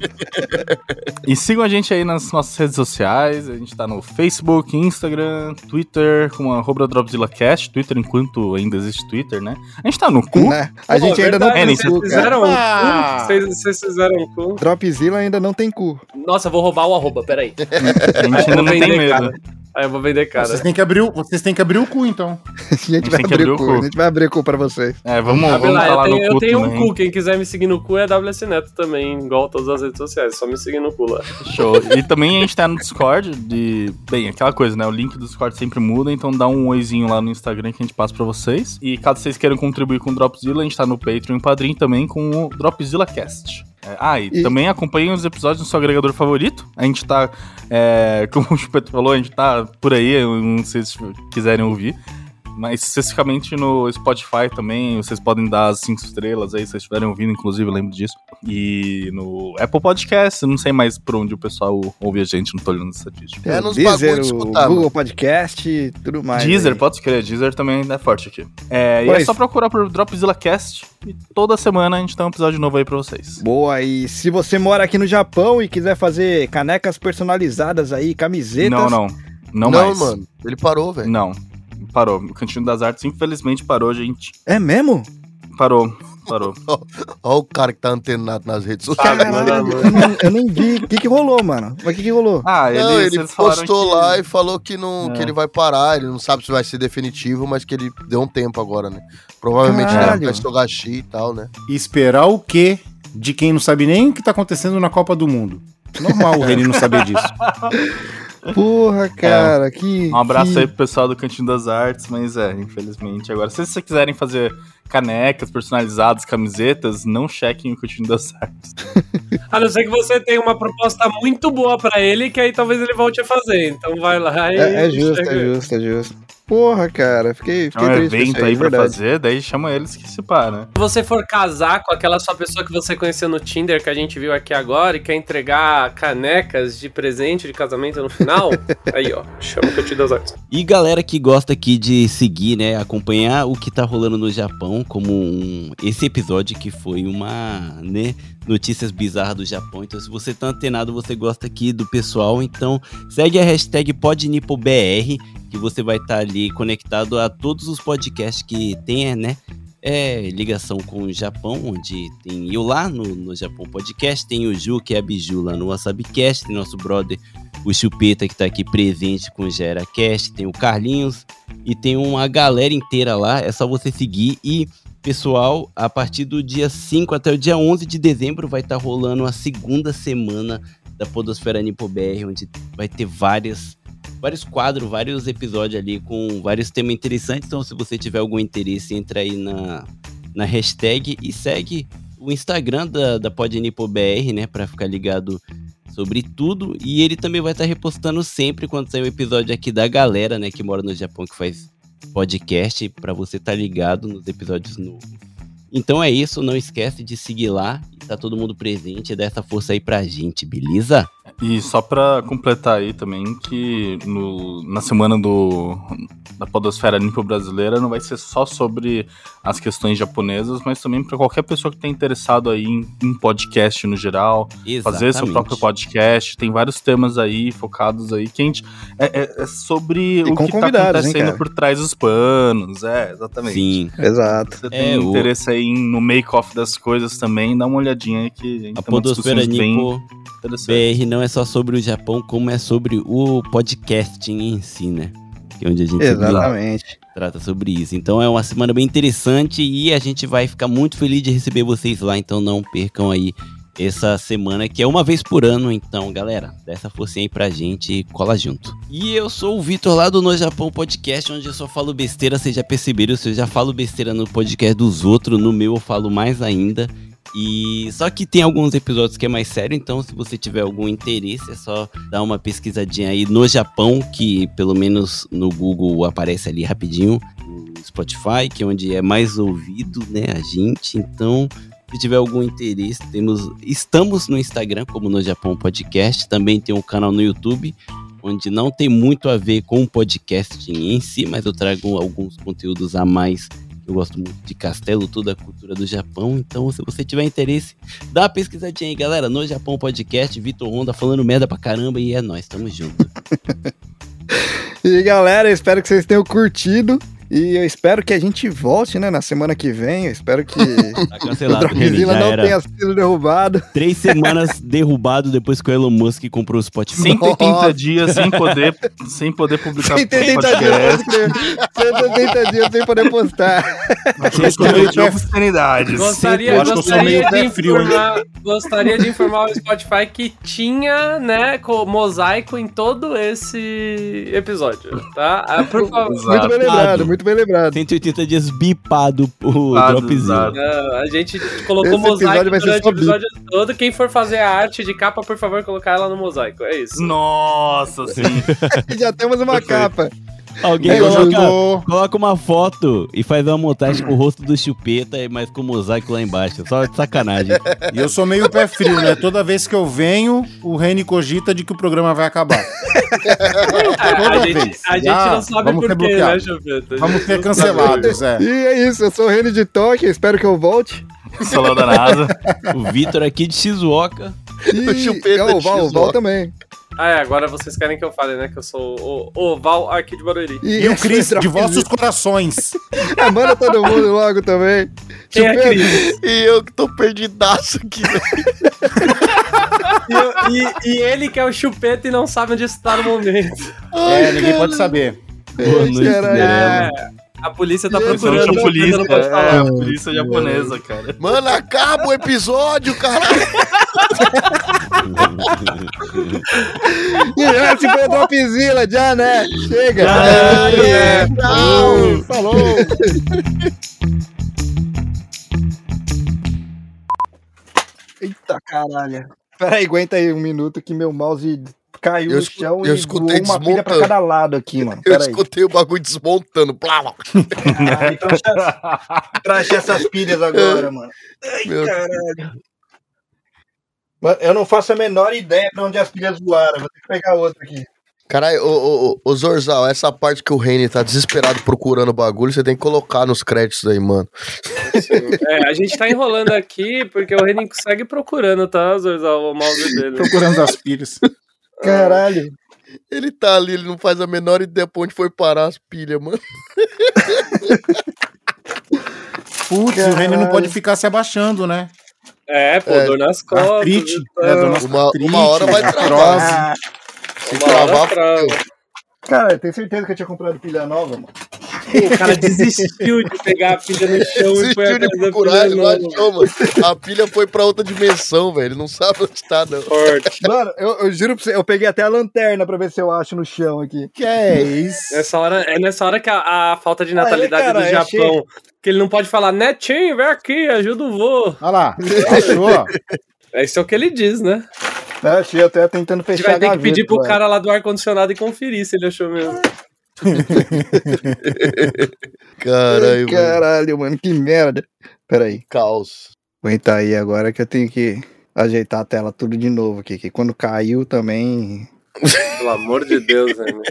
E sigam a gente aí nas nossas redes sociais. A gente tá no Facebook, Instagram, Twitter, com arroba DropzillaCast. Twitter enquanto ainda existe Twitter, né? A gente tá no cu. Né? A Pô, gente ainda não verdade, tem vocês cu, cara. fizeram um Ah! Vocês, vocês fizeram um cu? Dropzilla ainda não tem cu. Nossa, eu vou roubar o arroba, peraí. <laughs> A gente ainda não tem medo. cara. Aí eu vou vender cara. Vocês têm, que abrir o, vocês têm que abrir o cu, então. <laughs> A gente vai abrir abrir o cu. cu. A gente vai abrir o cu pra vocês. É, vamos, Ah, vamos lá, eu falar tenho, no eu cu tenho um também. cu, quem quiser me seguir no cu é WS Neto também, igual todas as redes sociais, só me seguir no cu lá. Show. E também a gente tá no Discord de. Bem, aquela coisa, né? O link do Discord sempre muda, então dá um oizinho lá no Instagram que a gente passa pra vocês. E caso vocês queiram contribuir com o Dropzilla, a gente tá no Patreon e Padrim também com o Dropzilla Cast. É, ah, e, E- também acompanhem os episódios no seu agregador favorito. A gente tá, é, <laughs> como o Chupeto falou, a gente tá por aí, não sei se quiserem ouvir. Mas especificamente no Spotify também, vocês podem dar as 5 estrelas aí, se vocês estiverem ouvindo, inclusive, eu lembro disso. E no Apple Podcast, eu não sei mais por onde o pessoal ouve a gente, não tô olhando essa estatística. É nos Deezer, bagulho de o escutar, Google. Podcast e tudo mais. Deezer, aí. pode crer, Deezer também é forte aqui. É, e é só procurar por Dropzilla Cast e toda semana a gente tem um episódio novo aí pra vocês. Boa, e se você mora aqui no Japão e quiser fazer canecas personalizadas aí, camisetas. Não, não. Não, Não, mais. mano. Ele parou, velho. Não. Parou. O Cantinho das Artes, infelizmente, parou, gente. É mesmo? Parou. Parou. <laughs> Olha o cara que tá antenado nas redes sociais. Caralho, eu, não- eu nem vi. O que que rolou, mano? Mas o que que rolou? Ah, eles, Não, ele postou que- lá e falou que, não, É. que ele vai parar, ele não sabe se vai ser definitivo, mas que ele deu um tempo agora, né? Provavelmente Caralho. vai Togashi e tal, né? E esperar o quê de quem não sabe nem o que tá acontecendo na Copa do Mundo? Normal o Reni não saber disso. <laughs> Porra, cara, que. Um abraço que... aí pro pessoal do Cantinho das Artes, mas é, infelizmente. Agora, se vocês quiserem fazer canecas personalizadas, camisetas, não chequem o Cantinho das Artes. <laughs> A não ser que você tenha uma proposta muito boa pra ele, que aí talvez ele volte a fazer. Então vai lá e. É, é justo, chega. é justo, é justo. Porra, cara, fiquei, É fiquei um triste evento aí pra verdade. fazer, daí chama eles que se pá, né? Se você for casar com aquela sua pessoa que você conheceu no Tinder, que a gente viu aqui agora, e quer entregar canecas de presente de casamento no final, <laughs> aí ó, chama que eu te dou as artes. E galera que gosta aqui de seguir, né, acompanhar o que tá rolando no Japão, como um, esse episódio que foi uma, né, notícias bizarras do Japão. Então, se você tá antenado, você gosta aqui do pessoal, então segue a hashtag PodNipoBR, que você vai estar ali conectado a todos os podcasts que tem, né, é, ligação com o Japão, onde tem eu lá no, no Japão Podcast, tem o Ju, que é a Biju lá no WasabiCast, tem nosso brother o Chupeta que tá aqui presente com o GeraCast, tem o Carlinhos e tem uma galera inteira lá, é só você seguir. E pessoal, a partir do dia 5 até o dia 11 de dezembro vai estar rolando a segunda semana da Podosfera Nipo BR, onde vai ter várias vários quadros, vários episódios ali com vários temas interessantes, então se você tiver algum interesse, entra aí na, na hashtag e segue o Instagram da, da Podnipo BR, né, para ficar ligado sobre tudo. E ele também vai estar repostando sempre quando sair um episódio aqui da galera, né, que mora no Japão, que faz podcast, para você estar ligado nos episódios novos. Então é isso, não esquece de seguir lá, tá todo mundo presente, dá essa força aí pra gente, beleza? E só pra completar aí também que no, na semana do, da Podosfera Limpo Brasileira não vai ser só sobre as questões japonesas, mas também pra qualquer pessoa que tenha interessado aí em, em podcast no geral, fazer seu próprio podcast. Tem vários temas aí focados aí que a gente. É, é- é sobre o com que tá hein, acontecendo cara? por trás dos panos. É, exatamente. Sim. Exato. Você tem É, o- interesse aí em- no make-off das coisas também, dá uma olhadinha aí que a gente A tem Podosfera bem interessantes. BR não é só sobre o Japão, como é sobre o podcasting em si, né? Que é onde a gente Exatamente. trata sobre isso. Então é uma semana bem interessante e a gente vai ficar muito feliz de receber vocês lá. Então não percam aí essa semana, que é uma vez por ano. Então, galera, dá essa forcinha aí pra gente e cola junto. E eu sou o Vitor lá do No Japão Podcast, onde eu só falo besteira. Vocês já perceberam? Se eu já falo besteira no podcast dos outros, no meu eu falo mais ainda. E só que tem alguns episódios que é mais sério, então se você tiver algum interesse, é só dar uma pesquisadinha aí no Japão, que pelo menos no Google aparece ali rapidinho, no Spotify, que é onde é mais ouvido, né, a gente. Então, se tiver algum interesse, temos estamos no Instagram como no Japão Podcast, também tem um canal no YouTube onde não tem muito a ver com o podcasting em si, mas eu trago alguns conteúdos a mais eu gosto muito de castelo, toda a cultura do Japão. Então, se você tiver interesse, dá uma pesquisadinha aí, galera. No Japão Podcast, Vitor Honda falando merda pra caramba e é nóis, tamo junto. <laughs> E galera, espero que vocês tenham curtido. E eu espero que a gente volte, né, na semana que vem. Eu espero que <laughs> Tá o cancelado, Dropzilla não era. tenha sido derrubado. Três semanas <laughs> derrubado depois que o Elon Musk comprou o Spotify. 180 Nossa. dias sem poder, sem poder publicar 180 dias, pode crer. 180 dias sem poder postar. Eu sou meio de obscenidades. Gostaria, Eu acho que eu sou gostaria, meio de pé frio, hein? informar, gostaria de informar o Spotify que tinha, né, com mosaico em todo esse episódio, tá? Ah, por favor. Muito bem lembrado, muito bem lembrado. 180 dias bipado o Bipado, dropzinho. Não, a gente colocou Esse mosaico durante o episódio todo. Quem for fazer a arte de capa, por favor, colocar ela no mosaico. É isso. Nossa, sim. <laughs> Já temos uma Perfeito. capa. Alguém É, já coloca, coloca uma foto e faz uma montagem com o rosto do chupeta, mas com o mosaico lá embaixo. Só de sacanagem. <laughs> E eu sou meio pé frio, né? Toda vez que eu venho, o Reni cogita de que o programa vai acabar. <laughs> a, Toda gente, vez. a gente Ah, não sabe vamos por quê, né. Chupeta? Vamos ser cancelados, é. E é isso, eu sou o Reni de Toque, espero que eu volte. Celular da NASA. O Vitor aqui de Shizuoka. E O Chupeta oh, o de Val, o Shizuoka. Val também. Ah, é, agora vocês querem que eu fale, né? Que eu sou o, o Val aqui de Barueri. E o esse Cris, de vossos corações. <laughs> Ah, manda todo mundo logo também. Quem é Chupeta. Cris? E eu que tô perdidaço aqui. <laughs> E, eu- e- e ele que é o chupeta e não sabe onde está no momento. É, ninguém pode saber. Boa noite. É, a polícia tá é o procurando. São o polícia, chupeta não pode é, falar. a polícia japonesa, cara. Mano, acaba o episódio, caralho. <laughs> <laughs> E esse foi o Dropzilla, já, né? Chega. É, tchau. Falou. <laughs> Eita caralho. Peraí, aguenta aí um minuto que meu mouse caiu Eu no chão eu e escutei uma pilha pra cada lado aqui, mano. Eu Peraí. escutei o bagulho desmontando. Ai, trouxe- Trouxe essas pilhas agora, <laughs> mano. Meu Mano, Eu não faço a menor ideia pra onde as pilhas voaram. Vou ter que pegar outra aqui. Caralho, ô, ô, ô, Zorzal, essa parte que o Reni tá desesperado procurando o bagulho, você tem que colocar nos créditos aí, mano. É, a gente tá enrolando aqui porque o Renin segue procurando, tá, Zorzal, o mouse <laughs> dele. Procurando as pilhas. Caralho. Ele tá ali, ele não faz a menor ideia pra onde foi parar as pilhas, mano. Putz, o Reni não pode ficar se abaixando, né? É, pô, É, dor nas costas. Artrite. então, É, dor nas Uma- uma hora vai travar. <laughs> Se uma hora travar. Cara, eu tenho certeza que eu tinha comprado pilha nova, mano. O cara desistiu de pegar a pilha no chão e foi Desistiu atrás de procurar, ele pilha não nova. achou, mano. A pilha foi pra outra dimensão, velho. Ele não sabe onde tá, não. Forte. Mano, eu, eu juro pra você, eu peguei até a lanterna pra ver se eu acho no chão aqui. Que é isso? Nessa hora, é nessa hora que a, a falta de natalidade cara, do Japão, que ele não pode falar, Netinho, vem aqui, ajuda o vô. Olha lá, achou. É isso é o que ele diz, né? Eu achei, eu até tentando A gente fechar vai ter que gaveta, pedir pro velho. cara lá do ar-condicionado e conferir se ele achou mesmo. <laughs> Caralho, mano. Caralho, mano, que merda. Pera aí, Caos. aguenta aí agora que eu tenho que ajeitar a tela tudo de novo aqui, que quando caiu também... Pelo amor de Deus, velho. <laughs>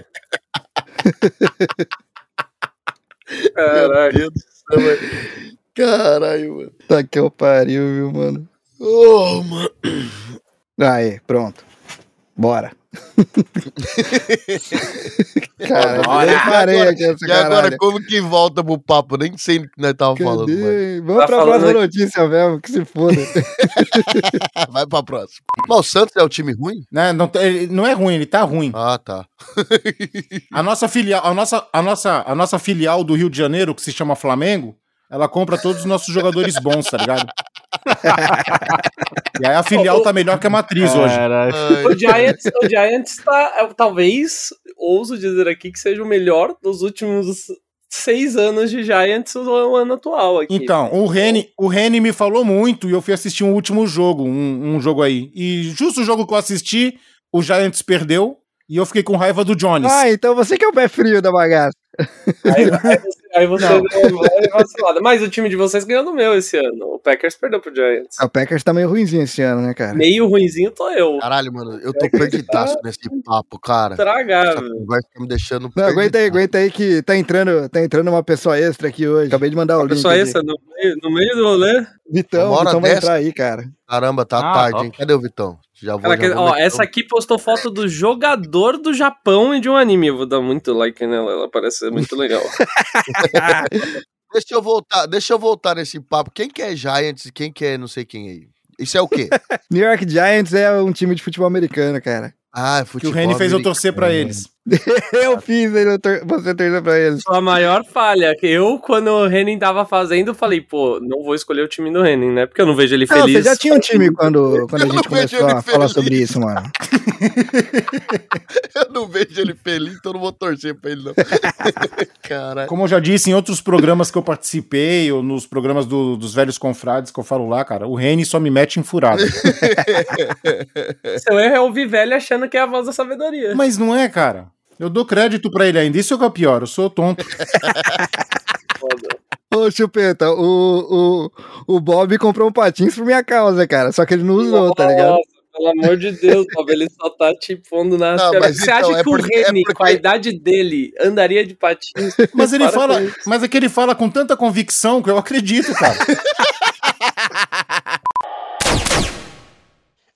Meu Caraca. Deus do céu, velho. Caralho, mano. Tá que eu pariu, viu, mano. Oh, mano. Aí, pronto. Bora. <laughs> Cara, Bora. eu parei aqui essa E agora, como que volta pro papo? Nem sei o que nós tava falando, mano. Cadê? Vamos Tá pra próxima aqui. notícia mesmo, que se foda. <laughs> Vai pra próxima. Mas o Santos é o time ruim? Né, Não, ele não é ruim, ele tá ruim. Ah, tá. A nossa filial, a nossa, a nossa, a nossa filial do Rio de Janeiro, que se chama Flamengo, ela compra todos os nossos jogadores bons, tá ligado? <laughs> E aí a filial tá melhor que a matriz hoje. O Giants, o Giants tá, talvez, ouso dizer aqui, que seja o melhor dos últimos seis anos de Giants o ano atual aqui. Então, o Reni, o Reni me falou muito e eu fui assistir um último jogo, um, um jogo aí. E justo o jogo que eu assisti, o Giants perdeu e eu fiquei com raiva do Jones. ah, então você que é o pé frio da bagaça. Aí, aí você, aí você uma vacilada. Mas o time de vocês ganhou no meu esse ano. O Packers perdeu pro Giants. O Packers tá meio ruimzinho esse ano, né, cara? Meio ruinzinho tô eu. Caralho, mano, eu tô perdidaço nesse papo, cara. Tragável. conversa tá me deixando Não, aguenta aí, aguenta aí que tá entrando, tá entrando uma pessoa extra aqui hoje. Acabei de mandar o link. Aqui. essa, no meio, no meio do rolê. Vitão, Vitão vai entrar aí, cara. Caramba, tá Ah, tarde, top. hein? Cadê o Vitão? Já vou, Cara, já que- vou ó, meter essa aqui postou foto do jogador do Japão e de um anime. Eu vou dar muito like nela, ela parece ser muito legal. <laughs> Deixa eu voltar, deixa eu voltar nesse papo. Quem que é Giants e quem que é não sei quem aí? Isso é o quê? New York Giants é um time de futebol americano, cara. Ah, é que futebol o Reni fez eu torcer pra eles. <laughs> Eu fiz ele, você torcer pra eles. Sua maior falha, que eu, quando o Renin tava fazendo, falei, pô, não vou escolher o time do Renin, né? Porque eu não vejo ele Não, feliz. você já tinha um time <laughs> quando, quando a gente não começou ele a falar feliz. sobre isso, mano. <laughs> Eu não vejo ele feliz, então eu não vou torcer pra ele, não. Caralho. Como eu já disse em outros programas que eu participei, ou nos programas do- dos velhos confrades que eu falo lá, cara, o Reni só me mete em furada. Seu erro é ouvir velho achando que é a voz da sabedoria. Mas não é, cara. Eu dou crédito pra ele ainda. Isso é o que é pior, eu sou tonto. Foda. <laughs> Ô, Chupeta, o, o, o Bob comprou um patins por minha causa, cara. Só que ele não usou, tá ligado? Nossa, pelo amor de Deus, Bob, ele só tá te pondo na Não, Você então, acha é que porque- o é Reni, porque- com a idade dele, andaria de patins? <laughs> Mas ele Para fala, mas é que ele fala com tanta convicção que eu acredito, cara. <laughs>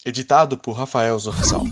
Editado por Rafael Zorzal.